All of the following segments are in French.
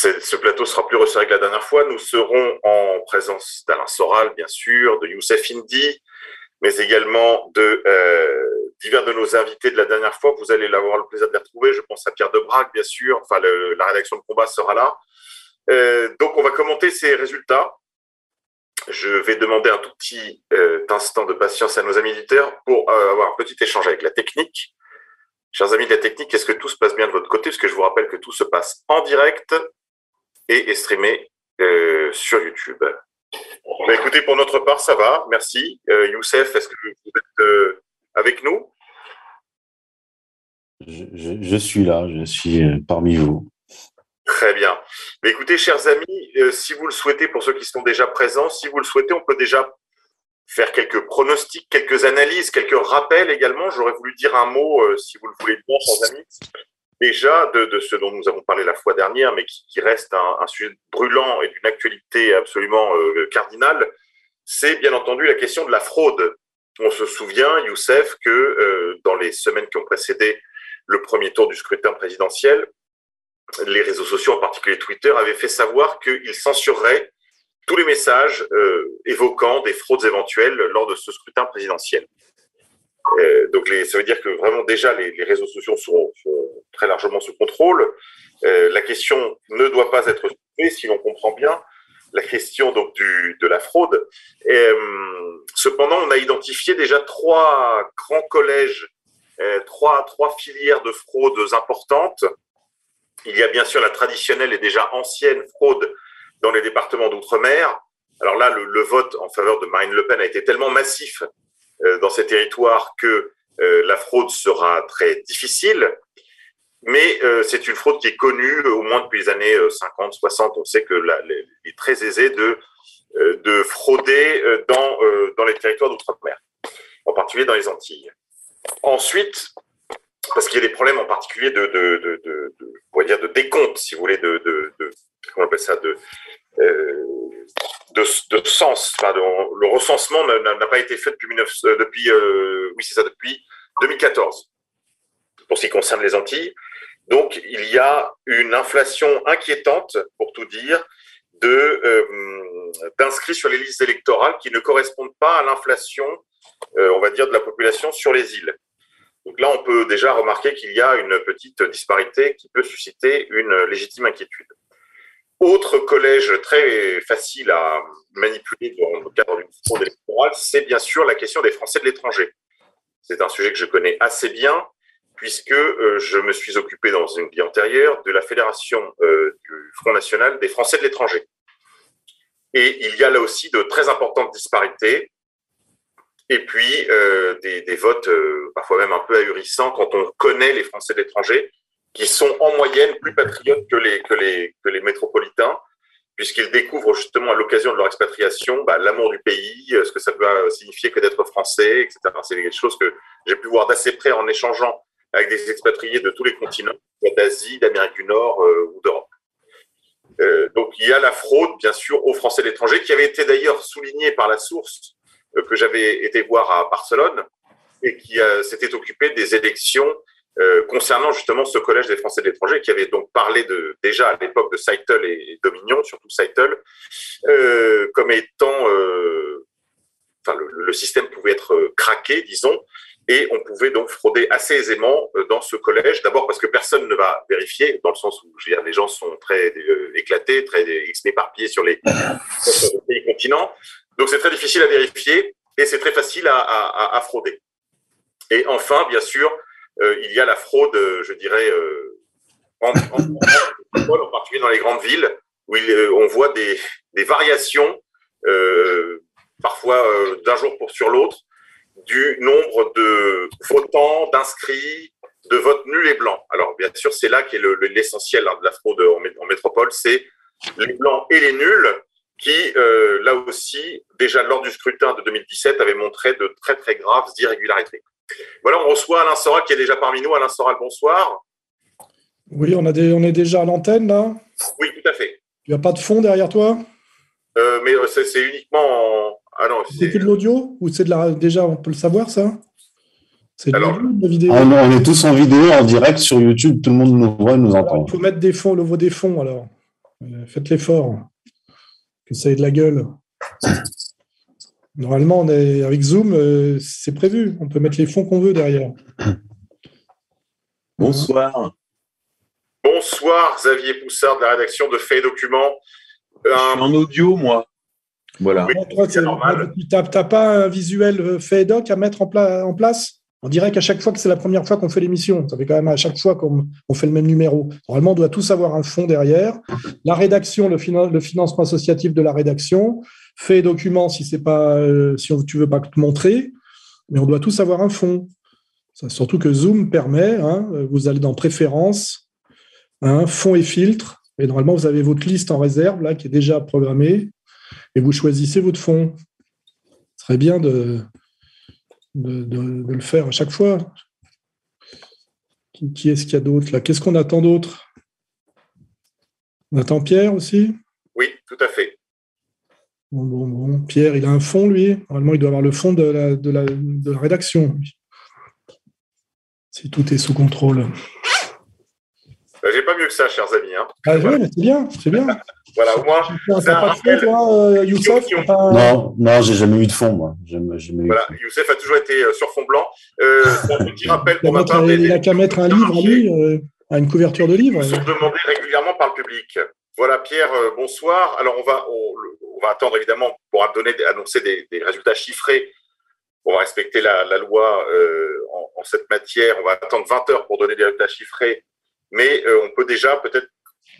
ce plateau sera plus resserré que la dernière fois. Nous serons en présence d'Alain Soral, bien sûr, de Youssef Indy, mais également de euh, divers de nos invités de la dernière fois. Vous allez avoir le plaisir de les retrouver. Je pense à Pierre Debrac, bien sûr. Enfin, la rédaction de combat sera là. Euh, donc, on va commenter ces résultats. Je vais demander un tout petit euh, instant de patience à nos amis éditeurs pour avoir un petit échange avec la technique. Chers amis de la technique, est-ce que tout se passe bien de votre côté? Parce que je vous rappelle que tout se passe en direct et est streamé euh, sur YouTube. Bah, écoutez, pour notre part, ça va. Merci. Euh, Youssef, est-ce que vous êtes euh, avec nous? Je, suis là, je suis parmi vous. Très bien. Mais écoutez, chers amis, si vous le souhaitez, pour ceux qui sont déjà présents, si vous le souhaitez, on peut déjà faire quelques pronostics, quelques analyses, quelques rappels également. J'aurais voulu dire un mot, euh, si vous le voulez bien, chers amis, déjà de, ce dont nous avons parlé la fois dernière, mais qui, reste un, sujet brûlant et d'une actualité absolument euh, cardinale, c'est bien entendu la question de la fraude. On se souvient, Youssef, que euh, dans les semaines qui ont précédé le premier tour du scrutin présidentiel, les réseaux sociaux, en particulier Twitter, avaient fait savoir qu'ils censureraient tous les messages euh, évoquant des fraudes éventuelles lors de ce scrutin présidentiel. Euh, donc ça veut dire que vraiment déjà les, réseaux sociaux sont, très largement sous contrôle. Euh, la question ne doit pas être soulevée si l'on comprend bien la question donc de la fraude. cependant, on a identifié déjà trois grands collèges, trois, filières de fraudes importantes. Il y a bien sûr la traditionnelle et déjà ancienne fraude dans les départements d'outre-mer. Alors là, le, vote en faveur de Marine Le Pen a été tellement massif euh, dans ces territoires que euh, la fraude sera très difficile. Mais euh, c'est une fraude qui est connue au moins depuis les années 50, 60. On sait que est très aisé de, de frauder dans, dans les territoires d'outre-mer, en particulier dans les Antilles. Ensuite, parce qu'il y a des problèmes en particulier de, de, de, de, dire de décompte, si vous voulez, de, comment on appelle ça, de, euh, de, sens. Le recensement n'a pas été fait depuis, euh, depuis euh, 2014, pour ce qui concerne les Antilles. Donc, il y a une inflation inquiétante, pour tout dire, de d'inscrits sur les listes électorales qui ne correspondent pas à l'inflation, on va dire, de la population sur les îles. Donc là, on peut déjà remarquer qu'il y a une petite disparité qui peut susciter une légitime inquiétude. Autre collège très facile à manipuler dans le cadre d'une fraude électorale, c'est bien sûr la question des Français de l'étranger. C'est un sujet que je connais assez bien, puisque euh, je me suis occupé dans une vie antérieure de la Fédération euh, du Front National des Français de l'étranger. Et il y a là aussi de très importantes disparités, et puis euh, des, des, votes parfois même un peu ahurissants quand on connaît les Français de l'étranger qui sont en moyenne plus patriotes que les, que les, que les métropolitains, puisqu'ils découvrent justement à l'occasion de leur expatriation bah, l'amour du pays, euh, ce que ça peut signifier que d'être français, etc. C'est quelque chose que j'ai pu voir d'assez près en échangeant avec des expatriés de tous les continents, d'Asie, d'Amérique du Nord euh, ou d'Europe. Euh, donc il y a la fraude, bien sûr, aux Français de l'étranger, qui avait été d'ailleurs soulignée par la source que j'avais été voir à Barcelone et qui s'était occupé des élections euh, concernant justement ce collège des Français de l'étranger qui avait donc parlé de, déjà à l'époque de Seitel et, Dominion, surtout Seitel, euh, comme étant, euh, le, système pouvait être craqué, disons, et on pouvait donc frauder assez aisément dans ce collège. D'abord parce que personne ne va vérifier, dans le sens où je veux les gens sont très éclatés, très éparpillés sur les, sur les continents. Donc c'est très difficile à vérifier et c'est très facile à, frauder. Et enfin, bien sûr, il y a la fraude, euh, je dirais, euh, en, particulier dans les grandes villes, où on voit des, variations, parfois d'un jour pour sur l'autre, du nombre de votants, d'inscrits, de votes nuls et blancs. Alors, bien sûr, c'est là qu'est l'essentiel hein, de la fraude en, métropole, c'est les blancs et les nuls qui, là aussi, déjà lors du scrutin de 2017, avaient montré de très, très graves irrégularités. Voilà, on reçoit Alain Soral qui est déjà parmi nous. Alain Soral, bonsoir. Oui, on, a on est déjà à l'antenne là Oui, tout à fait. Il n'y a pas de fond derrière toi? Euh, Mais euh, c'est uniquement Ah non, c'est que de l'audio? Ou c'est de la. Déjà, on peut le savoir ça? C'est de la vidéo? Ah, On est tous en vidéo, en direct sur YouTube, tout le monde nous voit, nous entend. il faut mettre des fonds, le voix des fonds alors. Euh, faites l'effort. Que ça ait de la gueule. Normalement, on est, avec Zoom, euh, c'est prévu. On peut mettre les fonds qu'on veut derrière. Bonsoir. Bonsoir, Xavier Poussard de la rédaction de Fait Documents. Je suis en audio, moi. Voilà. Tu n'as pas un visuel fait doc à mettre en, en place? On dirait qu'à chaque fois que c'est la première fois qu'on fait l'émission, ça fait quand même à chaque fois qu'on fait le même numéro. Normalement, on doit tous avoir un fond derrière. La rédaction, le, financement associatif de la rédaction, fait document si c'est pas, euh, si tu veux pas te montrer, mais on doit tous avoir un fond. surtout que Zoom permet, hein, vous allez dans Préférences, hein, fond et filtre, et normalement vous avez votre liste en réserve là qui est déjà programmée, et vous choisissez votre fond. Ce serait bien de, de, le faire à chaque fois. Qui, est-ce qu'il y a d'autre là? Qu'est-ce qu'on attend d'autre? On attend Pierre aussi? Oui, tout à fait. Bon, bon, bon. Pierre, il a un fond, lui. Normalement, il doit avoir le fond de la, de la, de la rédaction. Si tout est sous contrôle. Bah, j'ai pas mieux que ça, chers amis. Hein. Ah, oui, c'est bien, c'est bien. voilà, au moins. Tu pas de fond, toi, euh, Youssef Non, non, j'ai jamais eu de fond, moi. voilà, Youssef a toujours été euh, sur fond blanc. Euh, un petit rappel pour ma part. Il n'a qu'à mettre un livre à lui, euh, à une couverture de livre. Ils sont demandés régulièrement par le public. Voilà, Pierre, bonsoir. Alors, on va, on, va attendre évidemment pour donner, annoncer des, résultats chiffrés. On va respecter la, loi en, en, cette matière. On va attendre 20 heures pour donner des résultats chiffrés mais euh, on peut déjà peut-être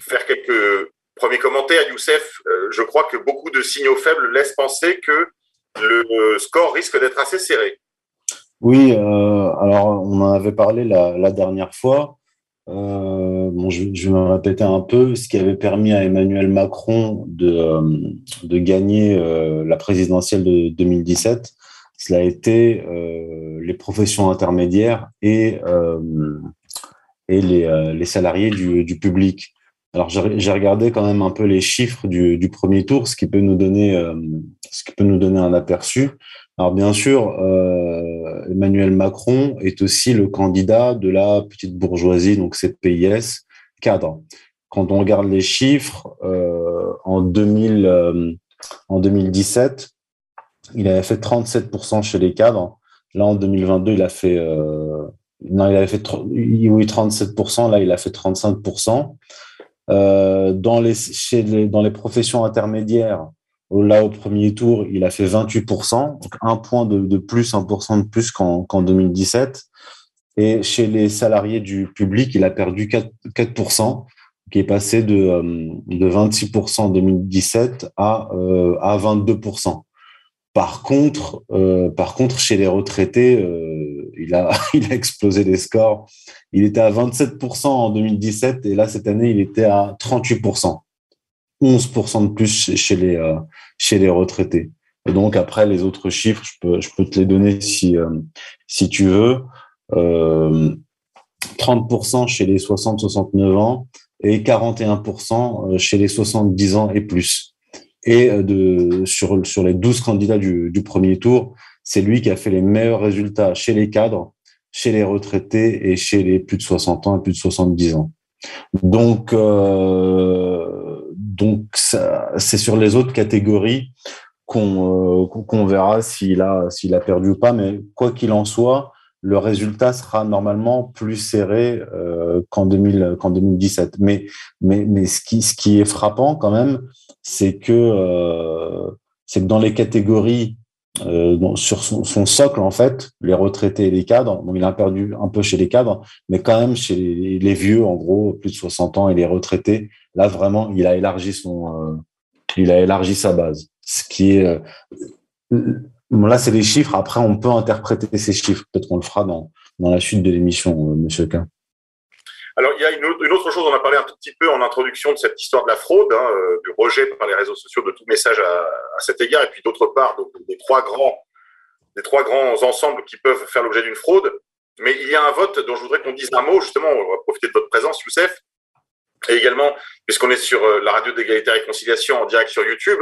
faire quelques premiers commentaires. Youssef, euh, je crois que beaucoup de signaux faibles laissent penser que le score risque d'être assez serré. Oui, euh, alors on en avait parlé la, dernière fois. Je, vais me répéter un peu. Ce qui avait permis à Emmanuel Macron de, de gagner la présidentielle de 2017, cela a été les professions intermédiaires et et les, euh, les salariés du, du, public. Alors j'ai regardé quand même un peu les chiffres du, du premier tour, ce qui peut nous donner, euh, ce qui peut nous donner un aperçu. Alors bien sûr, euh, Emmanuel Macron est aussi le candidat de la petite bourgeoisie, donc CPIS cadre. Quand on regarde les chiffres, euh, en, 2000, euh, en 2017, il avait fait 37% chez les cadres. Là, en 2022, il a fait non, il avait fait oui, 37%, là, il a fait 35%. Euh, dans, les, chez dans les professions intermédiaires, là, au premier tour, il a fait 28%, donc un point de, de plus, 1% de plus qu'en 2017. Et chez les salariés du public, il a perdu 4%, 4% qui est passé de, euh, de 26% en 2017 à, euh, à 22%. Par contre, euh, par contre, chez les retraités, euh, il, a, il explosé les scores. Il était à 27% en 2017 et là, cette année, il était à 38%. 11% de plus chez les, euh, chez les retraités. Et donc, après, les autres chiffres, je peux, te les donner euh, si tu veux. 30% chez les 60-69 ans et 41% chez les 70 ans et plus. Et euh, sur, les 12 candidats du, premier tour, c'est lui qui a fait les meilleurs résultats chez les cadres, chez les retraités et chez les plus de 60 ans et plus de 70 ans. Donc, euh, c'est sur les autres catégories qu'on euh, verra s'il a perdu ou pas. Mais quoi qu'il en soit, le résultat sera normalement plus serré euh, qu'en 2000 qu'en 2017. Mais mais mais ce qui ce qui est frappant quand même, c'est que euh, c'est que dans les catégories euh, sur son, socle en fait, les retraités et les cadres, il a perdu un peu chez les cadres, mais quand même chez les, les, vieux, en gros, plus de 60 ans et les retraités, là vraiment, il a élargi son, il a élargi sa base. Ce qui est là, c'est les chiffres. Après, on peut interpréter ces chiffres. Peut-être qu'on le fera dans, dans la suite de l'émission, euh, Monsieur K. Alors, il y a une, autre chose, on a parlé un tout petit peu en introduction de cette histoire de la fraude, hein, euh, du rejet par les réseaux sociaux de tout message à, à cet égard, et puis d'autre part, donc, des trois grands, des trois grands ensembles qui peuvent faire l'objet d'une fraude. Mais il y a un vote dont je voudrais qu'on dise un mot, justement, on va profiter de votre présence, Youssef, et également, puisqu'on est sur euh, la radio d'égalité et réconciliation en direct sur YouTube,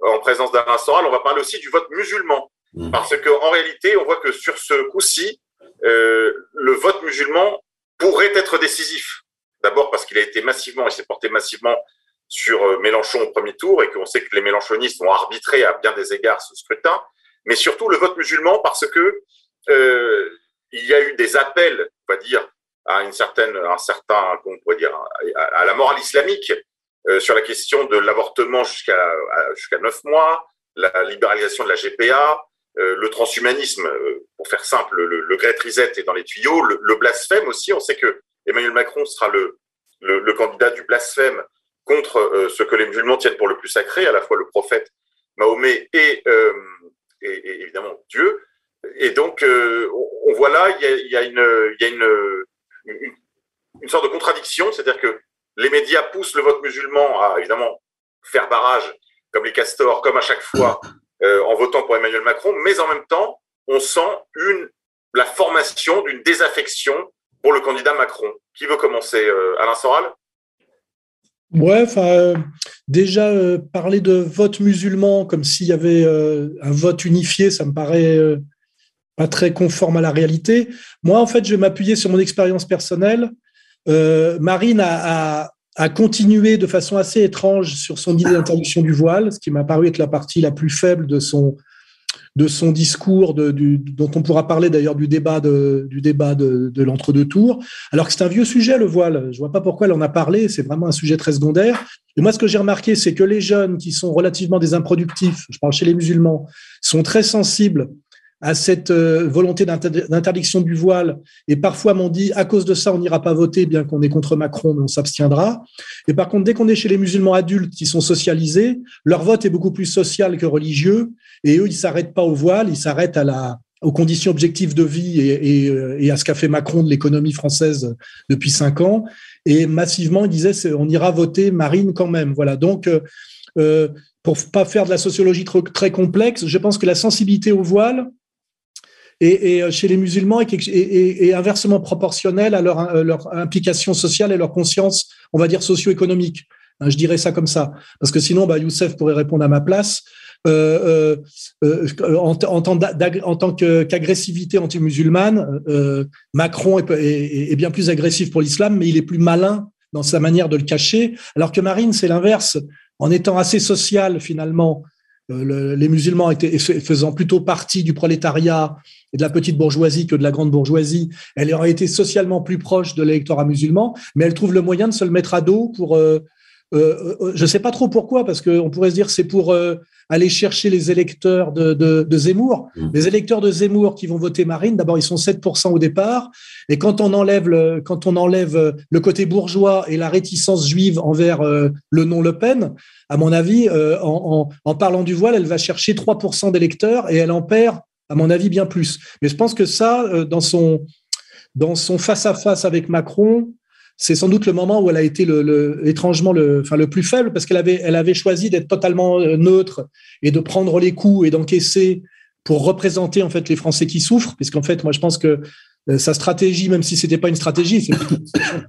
en présence d'Alain Soral, on va parler aussi du vote musulman. Mmh. Parce qu'en réalité, on voit que sur ce coup-ci, euh, le vote musulman pourrait être décisif. D'abord parce qu'il a été massivement, il s'est porté massivement sur Mélenchon au premier tour et qu'on sait que les mélenchonistes ont arbitré à bien des égards ce scrutin, mais surtout le vote musulman parce que il y a eu des appels, on va dire, à une certaine, un certain, on pourrait dire, à, la morale islamique sur la question de l'avortement jusqu'à jusqu'à neuf mois, la libéralisation de la GPA, euh, le transhumanisme, euh, pour faire simple, le, le Great est dans les tuyaux, le, blasphème aussi. On sait que Emmanuel Macron sera le, le candidat du blasphème contre euh, ce que les musulmans tiennent pour le plus sacré, à la fois le prophète Mahomet et, et, évidemment Dieu. Et donc, on, voit là, il y a, une, y a une, une sorte de contradiction, c'est-à-dire que les médias poussent le vote musulman à évidemment faire barrage, comme les castors, comme à chaque fois, euh, en votant pour Emmanuel Macron, mais en même temps, on sent une, la formation d'une désaffection pour le candidat Macron. Qui veut commencer euh, Alain Soral? Ouais, euh, déjà parler de vote musulman comme s'il y avait un vote unifié, ça me paraît pas très conforme à la réalité. Moi, en fait, je vais m'appuyer sur mon expérience personnelle. Marine a, continué de façon assez étrange sur son idée d'interdiction du voile, ce qui m'a paru être la partie la plus faible de son, discours, dont on pourra parler d'ailleurs du débat de, l'entre-deux tours. Alors que c'est un vieux sujet, le voile. Je vois pas pourquoi elle en a parlé. C'est vraiment un sujet très secondaire. Et moi, ce que j'ai remarqué, c'est que les jeunes qui sont relativement des improductifs, je parle chez les musulmans, sont très sensibles à cette euh, volonté d'interdiction du voile. Et parfois m'ont dit, à cause de ça, on n'ira pas voter, bien qu'on est contre Macron, mais on s'abstiendra. Et par contre, dès qu'on est chez les musulmans adultes qui sont socialisés, leur vote est beaucoup plus social que religieux. Et eux, ils s'arrêtent pas au voile, ils s'arrêtent à la, aux conditions objectives de vie et, et, euh, et à ce qu'a fait Macron de l'économie française depuis cinq ans. Et massivement, ils disaient, on ira voter Marine quand même. Voilà. Donc, euh, euh pour pas faire de la sociologie trop, très complexe, je pense que la sensibilité au voile, et, euh, chez les musulmans est, inversement proportionnel à leur, euh, leur, implication sociale et leur conscience, on va dire, socio-économique. Hein, je dirais ça comme ça. Parce que sinon, bah, Youssef pourrait répondre à ma place. Euh, en, tant qu'agressivité anti-musulmane, Macron est, bien plus agressif pour l'islam, mais il est plus malin dans sa manière de le cacher, alors que Marine, c'est l'inverse. En étant assez social, finalement, les musulmans étaient faisant plutôt partie du prolétariat et de la petite bourgeoisie que de la grande bourgeoisie. Elle aurait été socialement plus proche de l'électorat musulman, mais elle trouve le moyen de se le mettre à dos pour. Euh, euh, euh je ne sais pas trop pourquoi, parce qu'on pourrait se dire c'est pour euh, aller chercher les électeurs de, de, de, Zemmour. Mmh. Les électeurs de Zemmour qui vont voter Marine, d'abord ils sont 7% au départ, et quand on enlève le, quand on enlève le côté bourgeois et la réticence juive envers le nom Le Pen, à mon avis, en, en, en, parlant du voile, elle va chercher 3% d'électeurs et elle en perd à mon avis, bien plus. Mais je pense que ça, euh, dans son dans son face à face avec Macron, c'est sans doute le moment où elle a été le, étrangement le, enfin, le plus faible parce qu'elle avait, elle avait choisi d'être totalement euh, neutre et de prendre les coups et d'encaisser pour représenter en fait les Français qui souffrent. Puisqu'en fait, moi, je pense que euh, sa stratégie, même si c'était pas une stratégie, c'est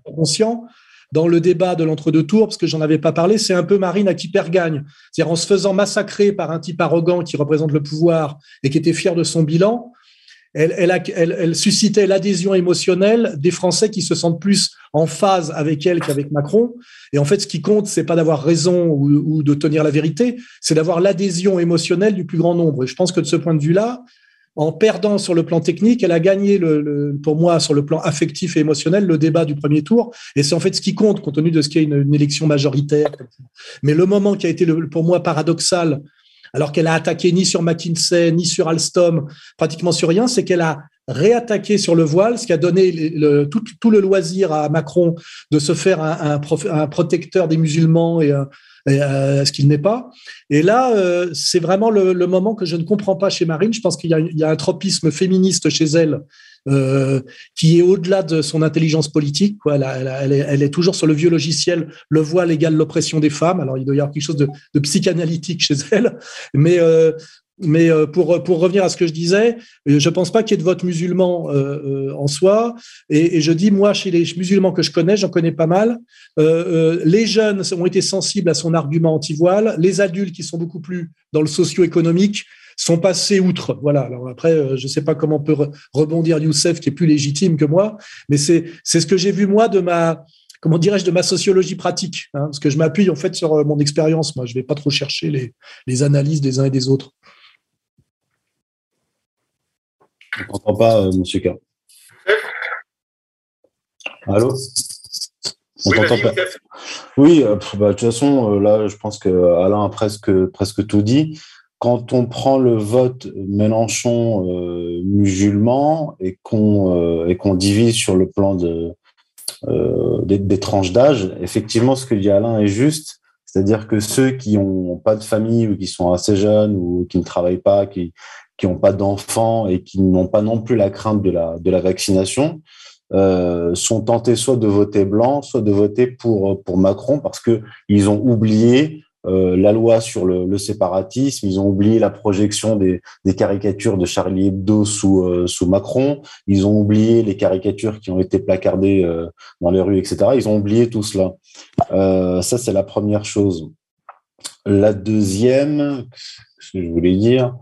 conscient, dans le débat de l'entre-deux tours, parce que j'en avais pas parlé, c'est un peu Marine à qui perd gagne. C'est-à-dire en se faisant massacrer par un type arrogant qui représente le pouvoir et qui était fier de son bilan, elle, suscitait l'adhésion émotionnelle des Français qui se sentent plus en phase avec elle qu'avec Macron. Et en fait, ce qui compte, c'est pas d'avoir raison ou, de tenir la vérité, c'est d'avoir l'adhésion émotionnelle du plus grand nombre. Et je pense que de ce point de vue-là, en perdant sur le plan technique, elle a gagné, pour moi, sur le plan affectif et émotionnel, le débat du premier tour. Et c'est en fait ce qui compte, compte tenu de ce qu'est une, élection majoritaire. Mais le moment qui a été, pour moi, paradoxal, alors qu'elle a attaqué ni sur McKinsey, ni sur Alstom, pratiquement sur rien, c'est qu'elle a réattaqué sur le voile, ce qui a donné tout, le loisir à Macron de se faire un, un, un protecteur des musulmans et un, euh, ce qu'il n'est pas. Et là, euh, c'est vraiment le, moment que je ne comprends pas chez Marine. Je pense qu'il y, a un tropisme féministe chez elle euh, qui est au-delà de son intelligence politique. Quoi. Elle, elle, est, toujours sur le vieux logiciel, le voile égale l'oppression des femmes. Alors, il doit y avoir quelque chose de, psychanalytique chez elle. Mais euh, mais euh, pour, pour revenir à ce que je disais, euh, je pense pas qu'il y ait de vote musulman euh, en soi. Et, et, je dis, moi, chez les musulmans que je connais, j'en connais pas mal, euh, les jeunes ont été sensibles à son argument anti-voile. Les adultes qui sont beaucoup plus dans le socio-économique sont passés outre. Voilà. Alors après, je sais pas comment peut rebondir Youssef, qui est plus légitime que moi, mais c'est c'est ce que j'ai vu moi de ma comment dirais-je, de ma sociologie pratique, hein, parce que je m'appuie en fait sur mon expérience. Moi, je ne vais pas trop chercher les, les analyses des uns et des autres. Je n'entends pas, M. Monsieur K. Allô? Oui, pas. oui bah, de toute façon, là, je pense que Alain a presque, presque tout dit quand on prend le vote Mélenchon euh, musulman et qu'on euh, et qu'on divise sur le plan de euh, des, tranches d'âge, effectivement, ce que dit Alain est juste. C'est-à-dire que ceux qui n'ont pas de famille ou qui sont assez jeunes ou qui ne travaillent pas, qui qui n'ont pas d'enfants et qui n'ont pas non plus la crainte de la de la vaccination, sont tentés soit de voter blanc, soit de voter pour pour Macron parce que ils ont oublié euh, la loi sur le, séparatisme, ils ont oublié la projection des, caricatures de Charlie Hebdo sous, euh, sous Macron, ils ont oublié les caricatures qui ont été placardées euh, dans les rues, etc. Ils ont oublié tout cela. ça, c'est la première chose. La deuxième, ce que je voulais dire,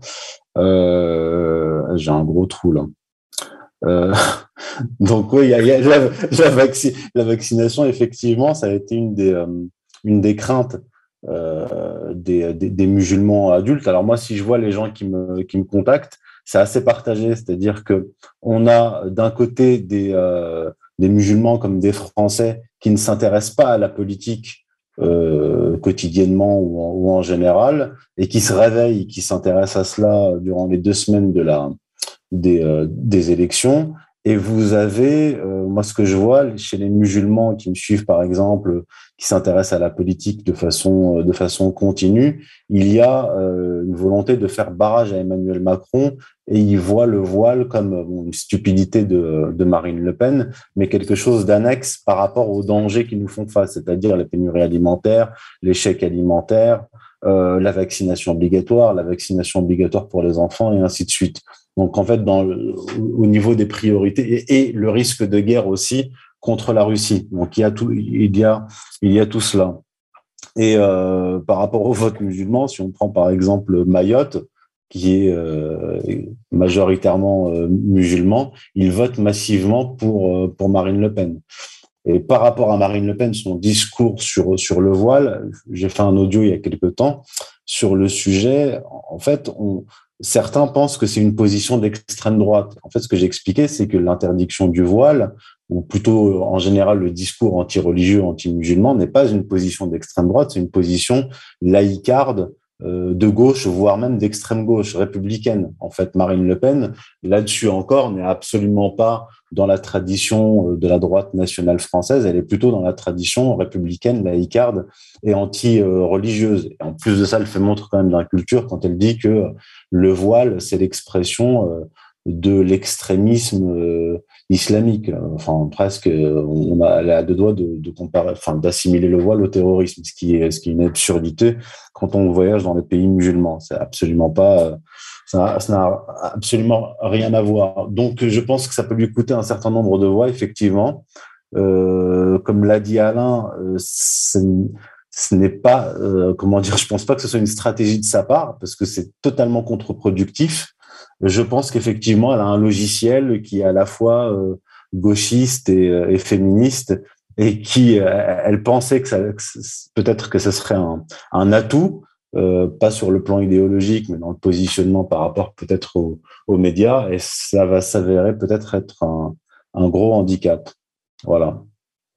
j'ai un gros trou là. donc oui, la, vaccination, effectivement, ça a été une des, une des craintes euh, des, des, musulmans adultes. Alors moi, si je vois les gens qui me, qui me contactent, c'est assez partagé. C'est-à-dire que on a d'un côté des, euh, des musulmans comme des Français qui ne s'intéressent pas à la politique euh, quotidiennement ou en, général et qui se réveillent, qui s'intéressent à cela durant les deux semaines de la, des, euh, des élections. Et vous avez, euh, moi, ce que je vois chez les musulmans qui me suivent, par exemple, qui s'intéressent à la politique de façon, de façon continue, il y a une volonté de faire barrage à Emmanuel Macron et ils voient le voile comme une stupidité de, Marine Le Pen, mais quelque chose d'annexe par rapport aux dangers qui nous font face, c'est-à-dire la pénurie alimentaire, l'échec alimentaire, euh, la vaccination obligatoire, la vaccination obligatoire pour les enfants et ainsi de suite. Donc, en fait, au niveau des priorités et, le risque de guerre aussi contre la Russie. Donc, il y a tout, il y a tout cela. Et euh, par rapport au vote musulman, si on prend par exemple Mayotte, qui est euh, majoritairement euh, musulman, il vote massivement pour, euh, pour Marine Le Pen. Et par rapport à Marine Le Pen, son discours sur, sur le voile, j'ai fait un audio il y a quelque temps sur le sujet. En fait, on, certains pensent que c'est une position d'extrême droite. En fait, ce que j'ai expliqué, c'est que l'interdiction du voile, ou plutôt en général le discours anti-religieux, anti-musulman, n'est pas une position d'extrême droite, c'est une position laïcarde euh, de gauche, voire même d'extrême gauche, républicaine. En fait, Marine Le Pen, là-dessus encore, n'est absolument pas dans la tradition euh, de la droite nationale française, elle est plutôt dans la tradition républicaine, laïcarde et anti-religieuse. En plus de ça, elle fait montre quand même d'un culture quand elle dit que le voile, c'est l'expression euh, de l'extrémisme islamique. Enfin, presque, on a, a deux doigts de, comparer, enfin, d'assimiler le voile au terrorisme, ce qui est, ce qui est une absurdité quand on voyage dans les pays musulmans. C'est absolument pas, ça n'a absolument rien à voir. Donc, je pense que ça peut lui coûter un certain nombre de voix, effectivement. Euh, comme l'a dit Alain, euh, ce n'est pas, euh, comment dire, je pense pas que ce soit une stratégie de sa part, parce que c'est totalement contre-productif je pense qu'effectivement, elle a un logiciel qui est à la fois euh, gauchiste euh, et, féministe et qui, euh, elle pensait que, ça, peut-être que ce serait un, atout, pas sur le plan idéologique, mais dans le positionnement par rapport peut-être aux, médias, et ça va s'avérer peut-être être un, gros handicap. Voilà.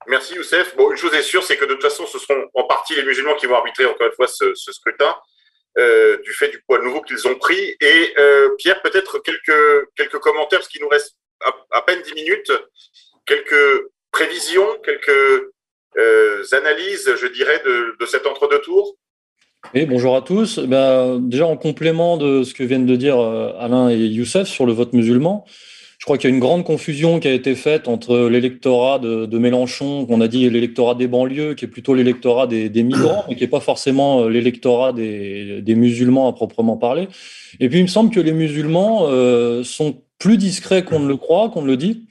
Merci Youssef. Bon, une chose est sûre, c'est que de toute façon, ce seront en partie les musulmans qui vont arbitrer encore une fois ce scrutin. Euh, du fait du poids nouveau qu'ils ont pris. Et euh, Pierre, peut-être quelques, quelques commentaires, parce qu'il nous reste à, peine 10 minutes, quelques prévisions, quelques euh, analyses, je dirais, de, de cet entre-deux tours. Et bonjour à tous. Ben, déjà, en complément de ce que viennent de dire Alain et Youssef sur le vote musulman, je crois qu'il y a une grande confusion qui a été faite entre l'électorat de, Mélenchon, qu'on a dit l'électorat des banlieues, qui est plutôt l'électorat des, migrants, mais qui n'est pas forcément euh, l'électorat des, musulmans à proprement parler. Et puis il me semble que les musulmans euh, sont plus discrets qu'on ne le croit, qu'on ne le dit.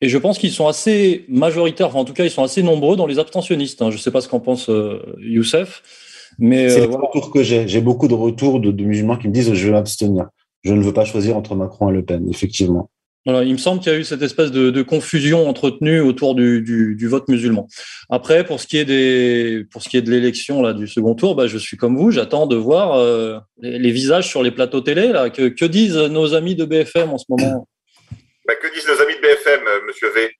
Et je pense qu'ils sont assez majoritaires, enfin, en tout cas ils sont assez nombreux dans les abstentionnistes. Hein. Je ne sais pas ce qu'en pense euh, Youssef. Mais c'est le retour que j'ai. J'ai beaucoup de retours de, de musulmans qui me disent je vais m'abstenir. Je ne veux pas choisir entre Macron et Le Pen, effectivement. Il me semble qu'il y a eu cette espèce de, confusion entretenue autour du, vote musulman. Après, pour ce qui est des, pour ce qui est de l'élection là du second tour, bah, je suis comme vous, j'attends de voir euh, les, visages sur les plateaux télé là. Que, que, disent nos amis de BFM en ce moment? Bah, Que disent nos amis de BFM, euh, Monsieur V?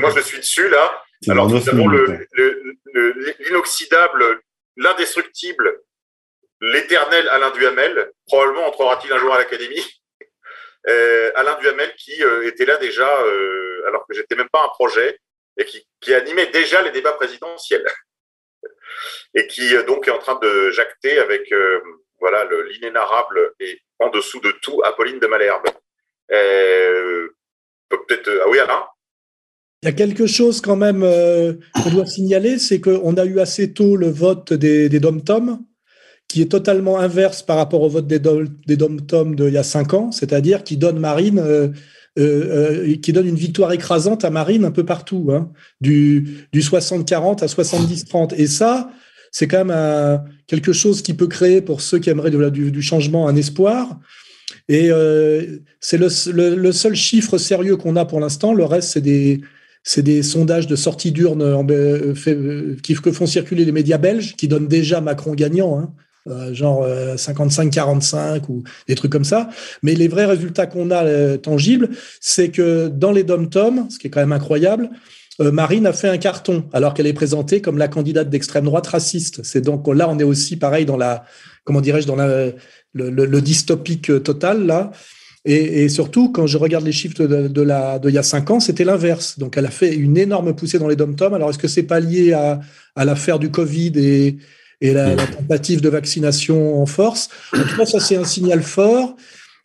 Moi, je suis dessus là. Alors, nous avons l'inoxydable l'indestructible, l'éternel Alain Duhamel, probablement entrera-t-il un jour à l'Académie. Euh, Alain Duhamel qui euh, était là déjà, euh, alors que j'étais même pas un projet, et qui, animait déjà les débats présidentiels. et qui donc est en train de jacter avec voilà l'inénarrable et en dessous de tout Apolline de Malherbe. Peut-être. ah oui, Alain? Il y a quelque chose quand même euh, qu'on doit signaler, c'est qu'on a eu assez tôt le vote des, des dom-tom, qui est totalement inverse par rapport au vote des, dom-tom d'il y a cinq ans, c'est-à-dire qui donne Marine, euh, euh, qui donne une victoire écrasante à Marine un peu partout, hein, du, du 60-40 à 70-30. Et ça, c'est quand même quelque chose qui peut créer pour ceux qui aimeraient du, du, changement un espoir. Et c'est le, le, seul chiffre sérieux qu'on a pour l'instant. Le reste, c'est des, c'est des sondages de sortie d'urne euh, euh, que font circuler les médias belges, qui donnent déjà Macron gagnant, hein, euh, genre 55-45 ou des trucs comme ça. Mais les vrais résultats qu'on a tangibles, c'est que dans les dom-tom, ce qui est quand même incroyable, Marine a fait un carton alors qu'elle est présentée comme la candidate d'extrême droite raciste. C'est donc là, on est aussi pareil dans la, comment dirais-je, dans la, le, le, dystopique total là. Et, surtout, quand je regarde les chiffres de, la, il y a cinq ans, c'était l'inverse. Donc, elle a fait une énorme poussée dans les dom-tom. Alors, est-ce que c'est pas lié à, à l'affaire du Covid et, et la, tentative de vaccination en force? En tout cas, ça, c'est un signal fort.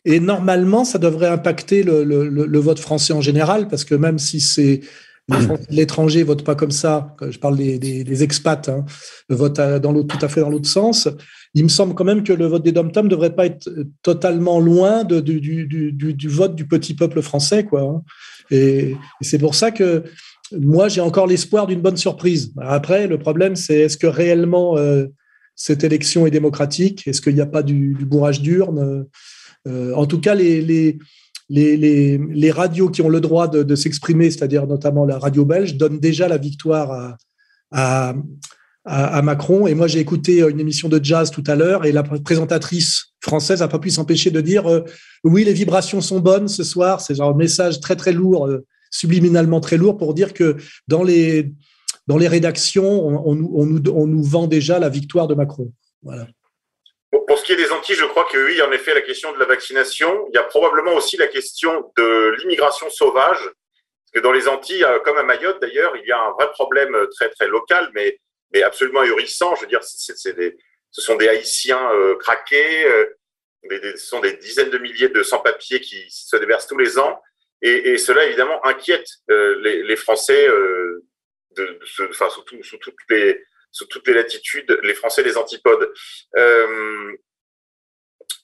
Et normalement, ça devrait impacter le, le, le, vote français en général, parce que même si c'est l'étranger vote pas comme ça, je parle des, des, des expats, hein, vote dans l'autre, tout à fait dans l'autre sens il me semble quand même que le vote des dom ne devrait pas être totalement loin de, du, du, du, vote du petit peuple français. Quoi. Hein. Et, c'est pour ça que moi, j'ai encore l'espoir d'une bonne surprise. Après, le problème, c'est est-ce que réellement euh, cette élection est démocratique? Est-ce qu'il n'y a pas du, bourrage d'urne? Euh, En tout cas, les, les, les, radios qui ont le droit de, s'exprimer, c'est-à-dire notamment la radio belge, donnent déjà la victoire à, Macron. Et moi, j'ai écouté euh, une émission de jazz tout à l'heure et la présentatrice française n'a pas pu s'empêcher de dire euh, oui, les vibrations sont bonnes ce soir. C'est un message très très lourd, euh, subliminalement très lourd pour dire que dans les dans les rédactions, on, on, nous, on, nous, vend déjà la victoire de Macron. Voilà. Pour ce qui est des Antilles, je crois que oui, en effet, la question de la vaccination. Il y a probablement aussi la question de l'immigration sauvage. Parce que dans les Antilles, comme à Mayotte d'ailleurs, il y a un vrai problème très très local, mais mais absolument ahurissant. Je veux dire, ce sont des Haïtiens euh, craqués, euh, ce sont des dizaines de milliers de sans-papiers qui se déversent tous les ans. Et, cela, évidemment, inquiète euh, les, Français euh, de, de, enfin, sous, sous, toutes les, sous toutes les latitudes, les Français des antipodes. Euh,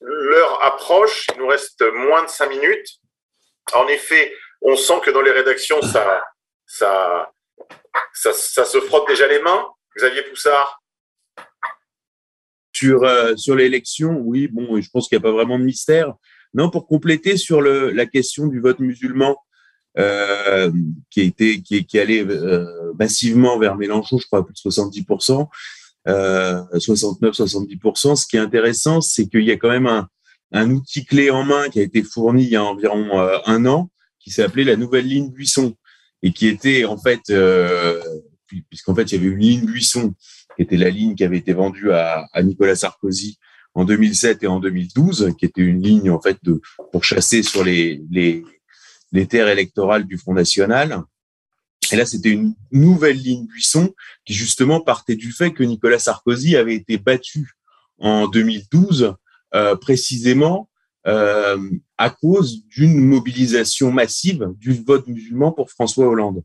L'heure approche, il nous reste moins de cinq minutes. En effet, on sent que dans les rédactions, ça, ça, ça, se frotte déjà les mains. Xavier Poussard Sur, euh, sur l'élection, oui, bon, je pense qu'il n'y a pas vraiment de mystère. Non, pour compléter sur la question du vote musulman, euh, qui, a été, qui, qui allait euh, massivement vers Mélenchon, je crois, plus de 70%, 69-70%. Ce qui est intéressant, c'est qu'il y a quand même un, un, outil clé en main qui a été fourni il y a environ un an, qui appelé la nouvelle ligne Buisson, et qui était en fait puisqu'en fait, il y avait une ligne Buisson, qui était la ligne qui avait été vendue à, à, Nicolas Sarkozy en 2007 et en 2012, qui était une ligne en fait de pour chasser sur les, les, les terres électorales du Front National. Et là, c'était une nouvelle ligne Buisson qui justement partait du fait que Nicolas Sarkozy avait été battu en 2012 euh, précisément euh, à cause d'une mobilisation massive du vote musulman pour François Hollande.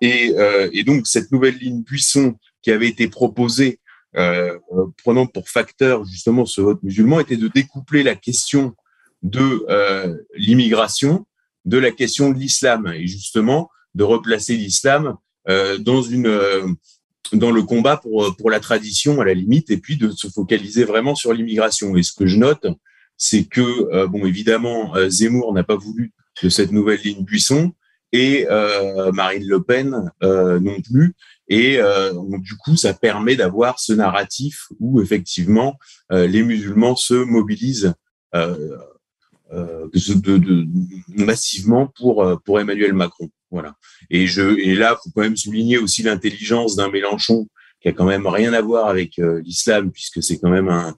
Et, euh, et, donc, cette nouvelle ligne Buisson qui avait été proposée, euh, prenant pour facteur justement ce vote musulman, était de découpler la question de euh, l'immigration de la question de l'islam et justement de replacer l'islam euh, dans une euh, dans le combat pour, pour la tradition à la limite, et puis de se focaliser vraiment sur l'immigration. Et ce que je note, c'est que, euh, bon, évidemment, euh, Zemmour n'a pas voulu de cette nouvelle ligne Buisson, et euh, Marine Le Pen euh, non plus. Et euh, donc, du coup, ça permet d'avoir ce narratif où effectivement les musulmans se mobilisent de, de, de, massivement pour pour Emmanuel Macron. Voilà. Et je et là, faut quand même souligner aussi l'intelligence d'un Mélenchon qui a quand même rien à voir avec l'islam puisque c'est quand même un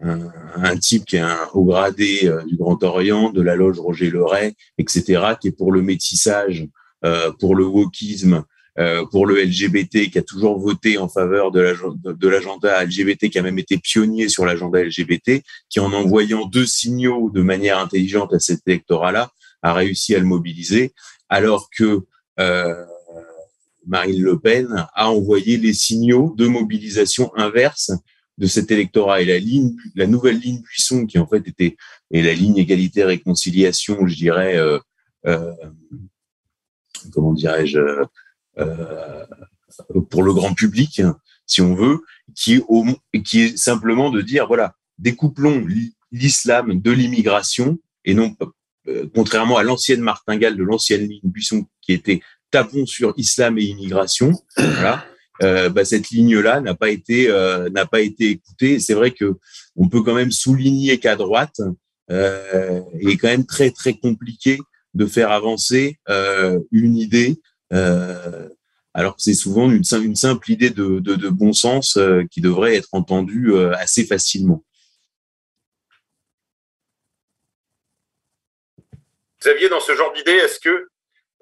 un, type qui est un haut gradé euh, du Grand Orient, de la loge Roger Leray, etc., qui est pour le métissage, euh, pour le wokisme, euh, pour le LGBT, qui a toujours voté en faveur de l'agenda LGBT, qui a même été pionnier sur l'agenda LGBT, qui en envoyant deux signaux de manière intelligente à cet électorat-là, a réussi à le mobiliser, alors que Marine Le Pen a envoyé les signaux de mobilisation inverse de cet électorat. Et la ligne, la nouvelle ligne Buisson qui en fait était et la ligne égalité réconciliation, je dirais, euh, euh, comment dirais-je, euh, pour le grand public, si on veut, qui est, au, qui est simplement de dire voilà, découplons l'islam de l'immigration et non contrairement à l'ancienne martingale de l'ancienne ligne Buisson qui était tapons sur islam et immigration, voilà euh, bah, cette ligne-là n'a pas été euh, n'a pas été écoutée. C'est vrai que on peut quand même souligner qu'à droite, euh, il est quand même très très compliqué de faire avancer euh, une idée, euh, alors c'est souvent une, simple idée de, bon sens qui devrait être entendue assez facilement. Xavier, dans ce genre d'idée, est-ce que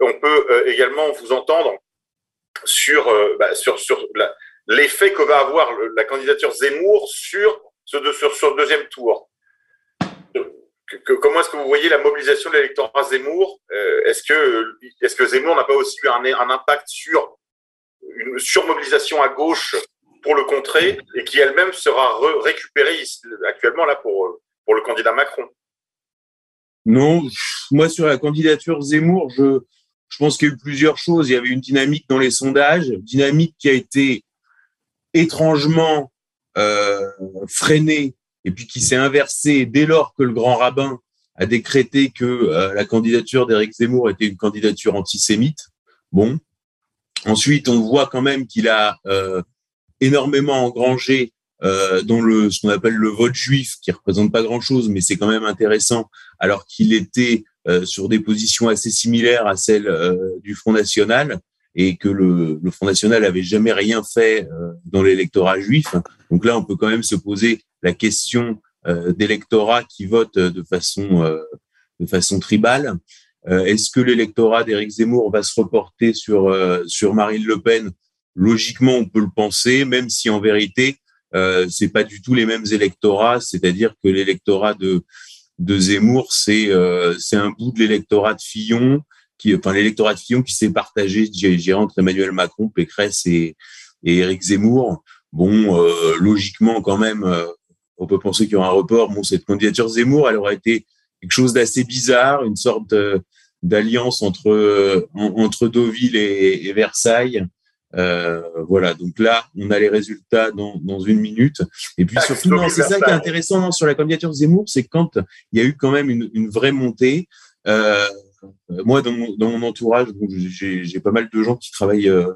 on peut également vous entendre sur, euh, bah, sur, sur l'effet que va avoir la candidature Zemmour sur ce sur, sur le deuxième tour? Comment est-ce que vous voyez la mobilisation de l'électorat Zemmour euh, Est-ce que, Zemmour n'a pas aussi eu un, un impact sur une surmobilisation à gauche pour le contrer et qui elle-même sera récupérée actuellement là pour, pour le candidat Macron? Non, moi sur la candidature Zemmour, je, je pense qu'il y a eu plusieurs choses. Il y avait une dynamique dans les sondages, dynamique qui a été étrangement euh, freinée et puis qui s'est inversée dès lors que le grand rabbin a décrété que euh, la candidature d'Éric Zemmour était une candidature antisémite. Bon. Ensuite, on voit quand même qu'il a euh, énormément engrangé euh, dans le ce qu'on appelle le vote juif, qui représente pas grand-chose, mais c'est quand même intéressant, alors qu'il était euh, sur des positions assez similaires à celles euh, du Front National et que le, le Front National avait jamais rien fait euh, dans l'électorat juif. Donc là, on peut quand même se poser la question d'électorat qui vote de façon de façon tribale. Est-ce que l'électorat d'Éric Zemmour va se reporter sur sur Marine Le Pen? Logiquement, on peut le penser, même si en vérité, euh, c'est pas du tout les mêmes électorats. C'est-à-dire que l'électorat de de Zemmour, c'est euh, c'est un bout de l'électorat de Fillon, qui, enfin l'électorat de Fillon qui s'est partagé, dirais, entre Emmanuel Macron, Pécresse et, et Éric Zemmour. Bon, euh, logiquement quand même, euh, on peut penser qu'il y aura un report. Bon, cette candidature Zemmour, elle aurait été quelque chose d'assez bizarre, une sorte d'alliance entre entre Deauville et, et Versailles. Euh, voilà, donc là, on a les résultats dans, dans une minute. Et puis ah, surtout, c'est ça qui est intéressant sur la candidature Zemmour, c'est quand il y a eu quand même une, une vraie montée. Euh, moi, dans mon, entourage, j'ai pas mal de gens qui travaillent, euh,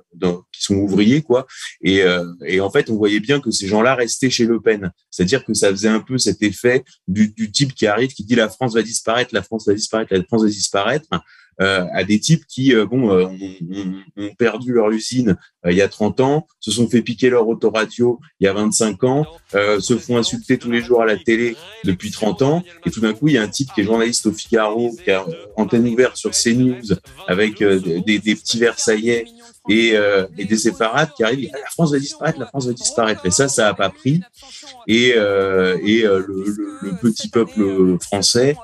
qui sont ouvriers, quoi. Et, euh, et en fait, on voyait bien que ces gens-là restaient chez Le Pen. C'est-à-dire que ça faisait un peu cet effet du, du type qui arrive, qui dit la France va disparaître, la France va disparaître, la France va disparaître euh, à des types qui, euh, bon, euh, ont, ont, perdu leur usine il y a 30 ans, se sont fait piquer leur autoradio il y a 25 ans, se font insulter tous les jours à la télé depuis 30 ans, et tout d'un coup, il y a un type qui est journaliste au Figaro, qui a antenne ouverte sur CNews avec des, des, petits Versaillais et, et des séparades qui arrivent. La France va disparaître, la France va disparaître. Et ça, ça a pas pris. Et, euh, et le, le, le, petit peuple français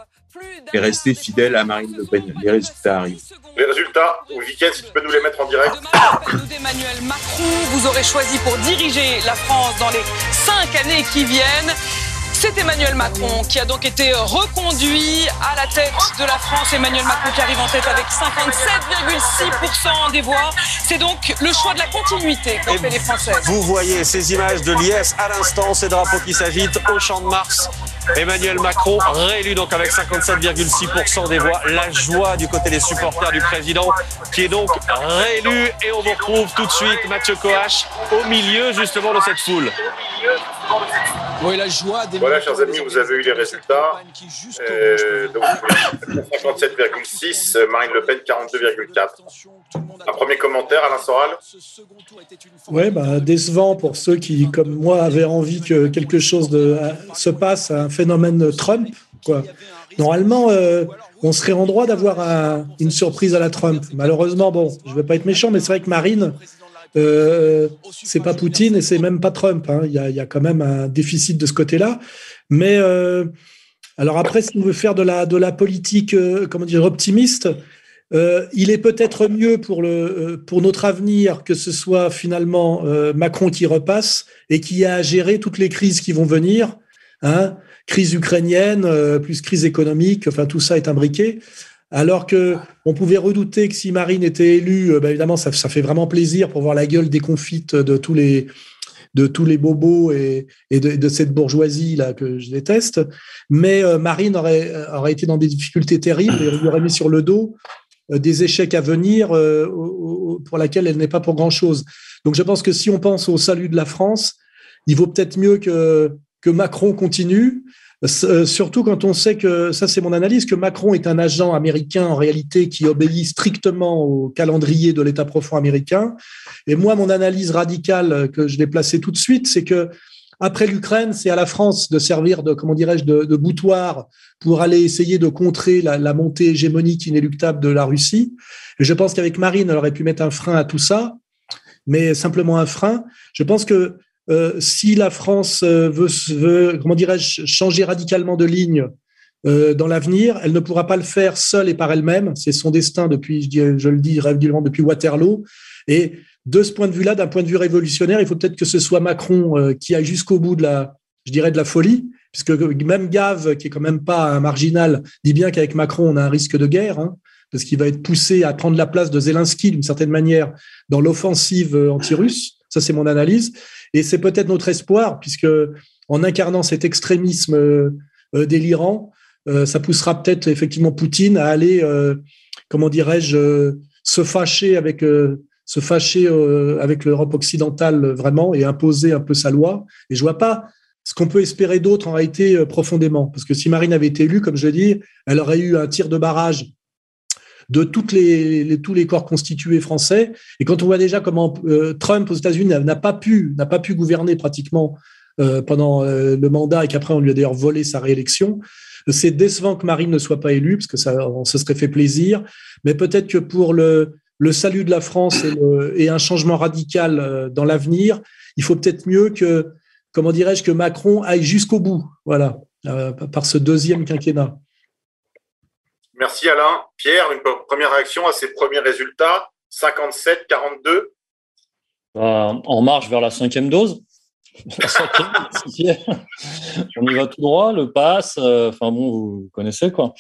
et rester fidèle à Marine Le Pen. Les résultats arrivent. Les résultats, week-end, si tu peux nous les mettre en direct. Emmanuel Macron, vous aurez choisi pour diriger la France dans les cinq années qui viennent c'est Emmanuel Macron qui a donc été reconduit à la tête de la France. Emmanuel Macron qui arrive en tête avec 57,6% des voix. C'est donc le choix de la continuité qu'ont fait les Français. Vous voyez ces images de l'IS à l'instant, ces drapeaux qui s'agitent au champ de Mars. Emmanuel Macron réélu donc avec 57,6% des voix. La joie du côté des supporters du président qui est donc réélu et on vous retrouve tout de suite Mathieu Coache au milieu justement de cette foule. Oui, la joie voilà, chers amis, vous avez eu les résultats. Euh, donc, 57,6, Marine Le Pen 42,4. Un premier commentaire, Alain Soral Oui, bah, décevant pour ceux qui, comme moi, avaient envie que quelque chose de, se passe, un phénomène Trump. Quoi. Normalement, euh, on serait en droit d'avoir une surprise à la Trump. Malheureusement, bon, je ne vais pas être méchant, mais c'est vrai que Marine, euh, c'est pas Poutine et c'est même pas Trump. Hein. Il, y a, quand même un déficit de ce côté-là. Mais euh, alors après, si on veut faire de la, de la politique, euh, comment dire, optimiste, euh, il est peut-être mieux pour, le, pour notre avenir que ce soit finalement Macron qui repasse et qui a à gérer toutes les crises qui vont venir. Hein, crise ukrainienne, plus crise économique, enfin tout ça est imbriqué. Alors que on pouvait redouter que si Marine était élue, euh, bah, évidemment, ça, fait vraiment plaisir pour voir la gueule déconfite de tous les de tous les bobos et, de, cette bourgeoisie là que je déteste. Mais euh, Marine aurait, aurait été dans des difficultés terribles et lui aurait mis sur le dos euh, des échecs à venir pour laquelle elle n'est pas pour grand chose. Donc je pense que si on pense au salut de la France, il vaut peut-être mieux que que Macron continue euh, surtout quand on sait que, ça c'est mon analyse, que Macron est un agent américain en réalité qui obéit strictement au calendrier de l'État profond américain. Et moi, mon analyse radicale que je l'ai placée tout de suite, c'est que après l'Ukraine, c'est à la France de servir de, comment dirais-je, de, boutoir pour aller essayer de contrer la, la, montée hégémonique inéluctable de la Russie. Et je pense qu'avec Marine, elle aurait pu mettre un frein à tout ça, mais simplement un frein. Je pense que euh, si la France euh, veut, comment dirais-je, changer radicalement de ligne euh, dans l'avenir, elle ne pourra pas le faire seule et par elle-même. C'est son destin depuis, je, le dis régulièrement, depuis Waterloo. Et de ce point de vue-là, d'un point de vue révolutionnaire, il faut peut-être que ce soit Macron qui aille jusqu'au bout de la, je dirais, de la folie, puisque même Gave, qui est quand même pas un marginal, dit bien qu'avec Macron, on a un risque de guerre, hein, parce qu'il va être poussé à prendre la place de Zelensky d'une certaine manière dans l'offensive anti-russe. Ça, c'est mon analyse. Et c'est peut-être notre espoir, puisque en incarnant cet extrémisme euh, euh, délirant, euh, ça poussera peut-être effectivement Poutine à aller, comment dirais-je, se fâcher avec se fâcher avec l'Europe occidentale vraiment et imposer un peu sa loi. Et je vois pas ce qu'on peut espérer d'autre en réalité profondément, parce que si Marine avait été élue, comme je dis, elle aurait eu un tir de barrage de toutes les, tous les corps constitués français. Et quand on voit déjà comment euh, Trump aux États-Unis n'a pas pu n'a pas pu gouverner pratiquement euh, pendant euh, le mandat et qu'après on lui a d'ailleurs volé sa réélection, c'est décevant que Marine ne soit pas élue parce que ça on se serait fait plaisir. Mais peut-être que pour le le salut de la France et, et un changement radical dans l'avenir, il faut peut-être mieux que comment dirais-je que Macron aille jusqu'au bout, voilà, par ce deuxième quinquennat. Merci Alain. Pierre, une première réaction à ces premiers résultats 57, 42 bah, En marche vers la cinquième dose. On y va tout droit, le pass. Euh, enfin bon, vous connaissez quoi.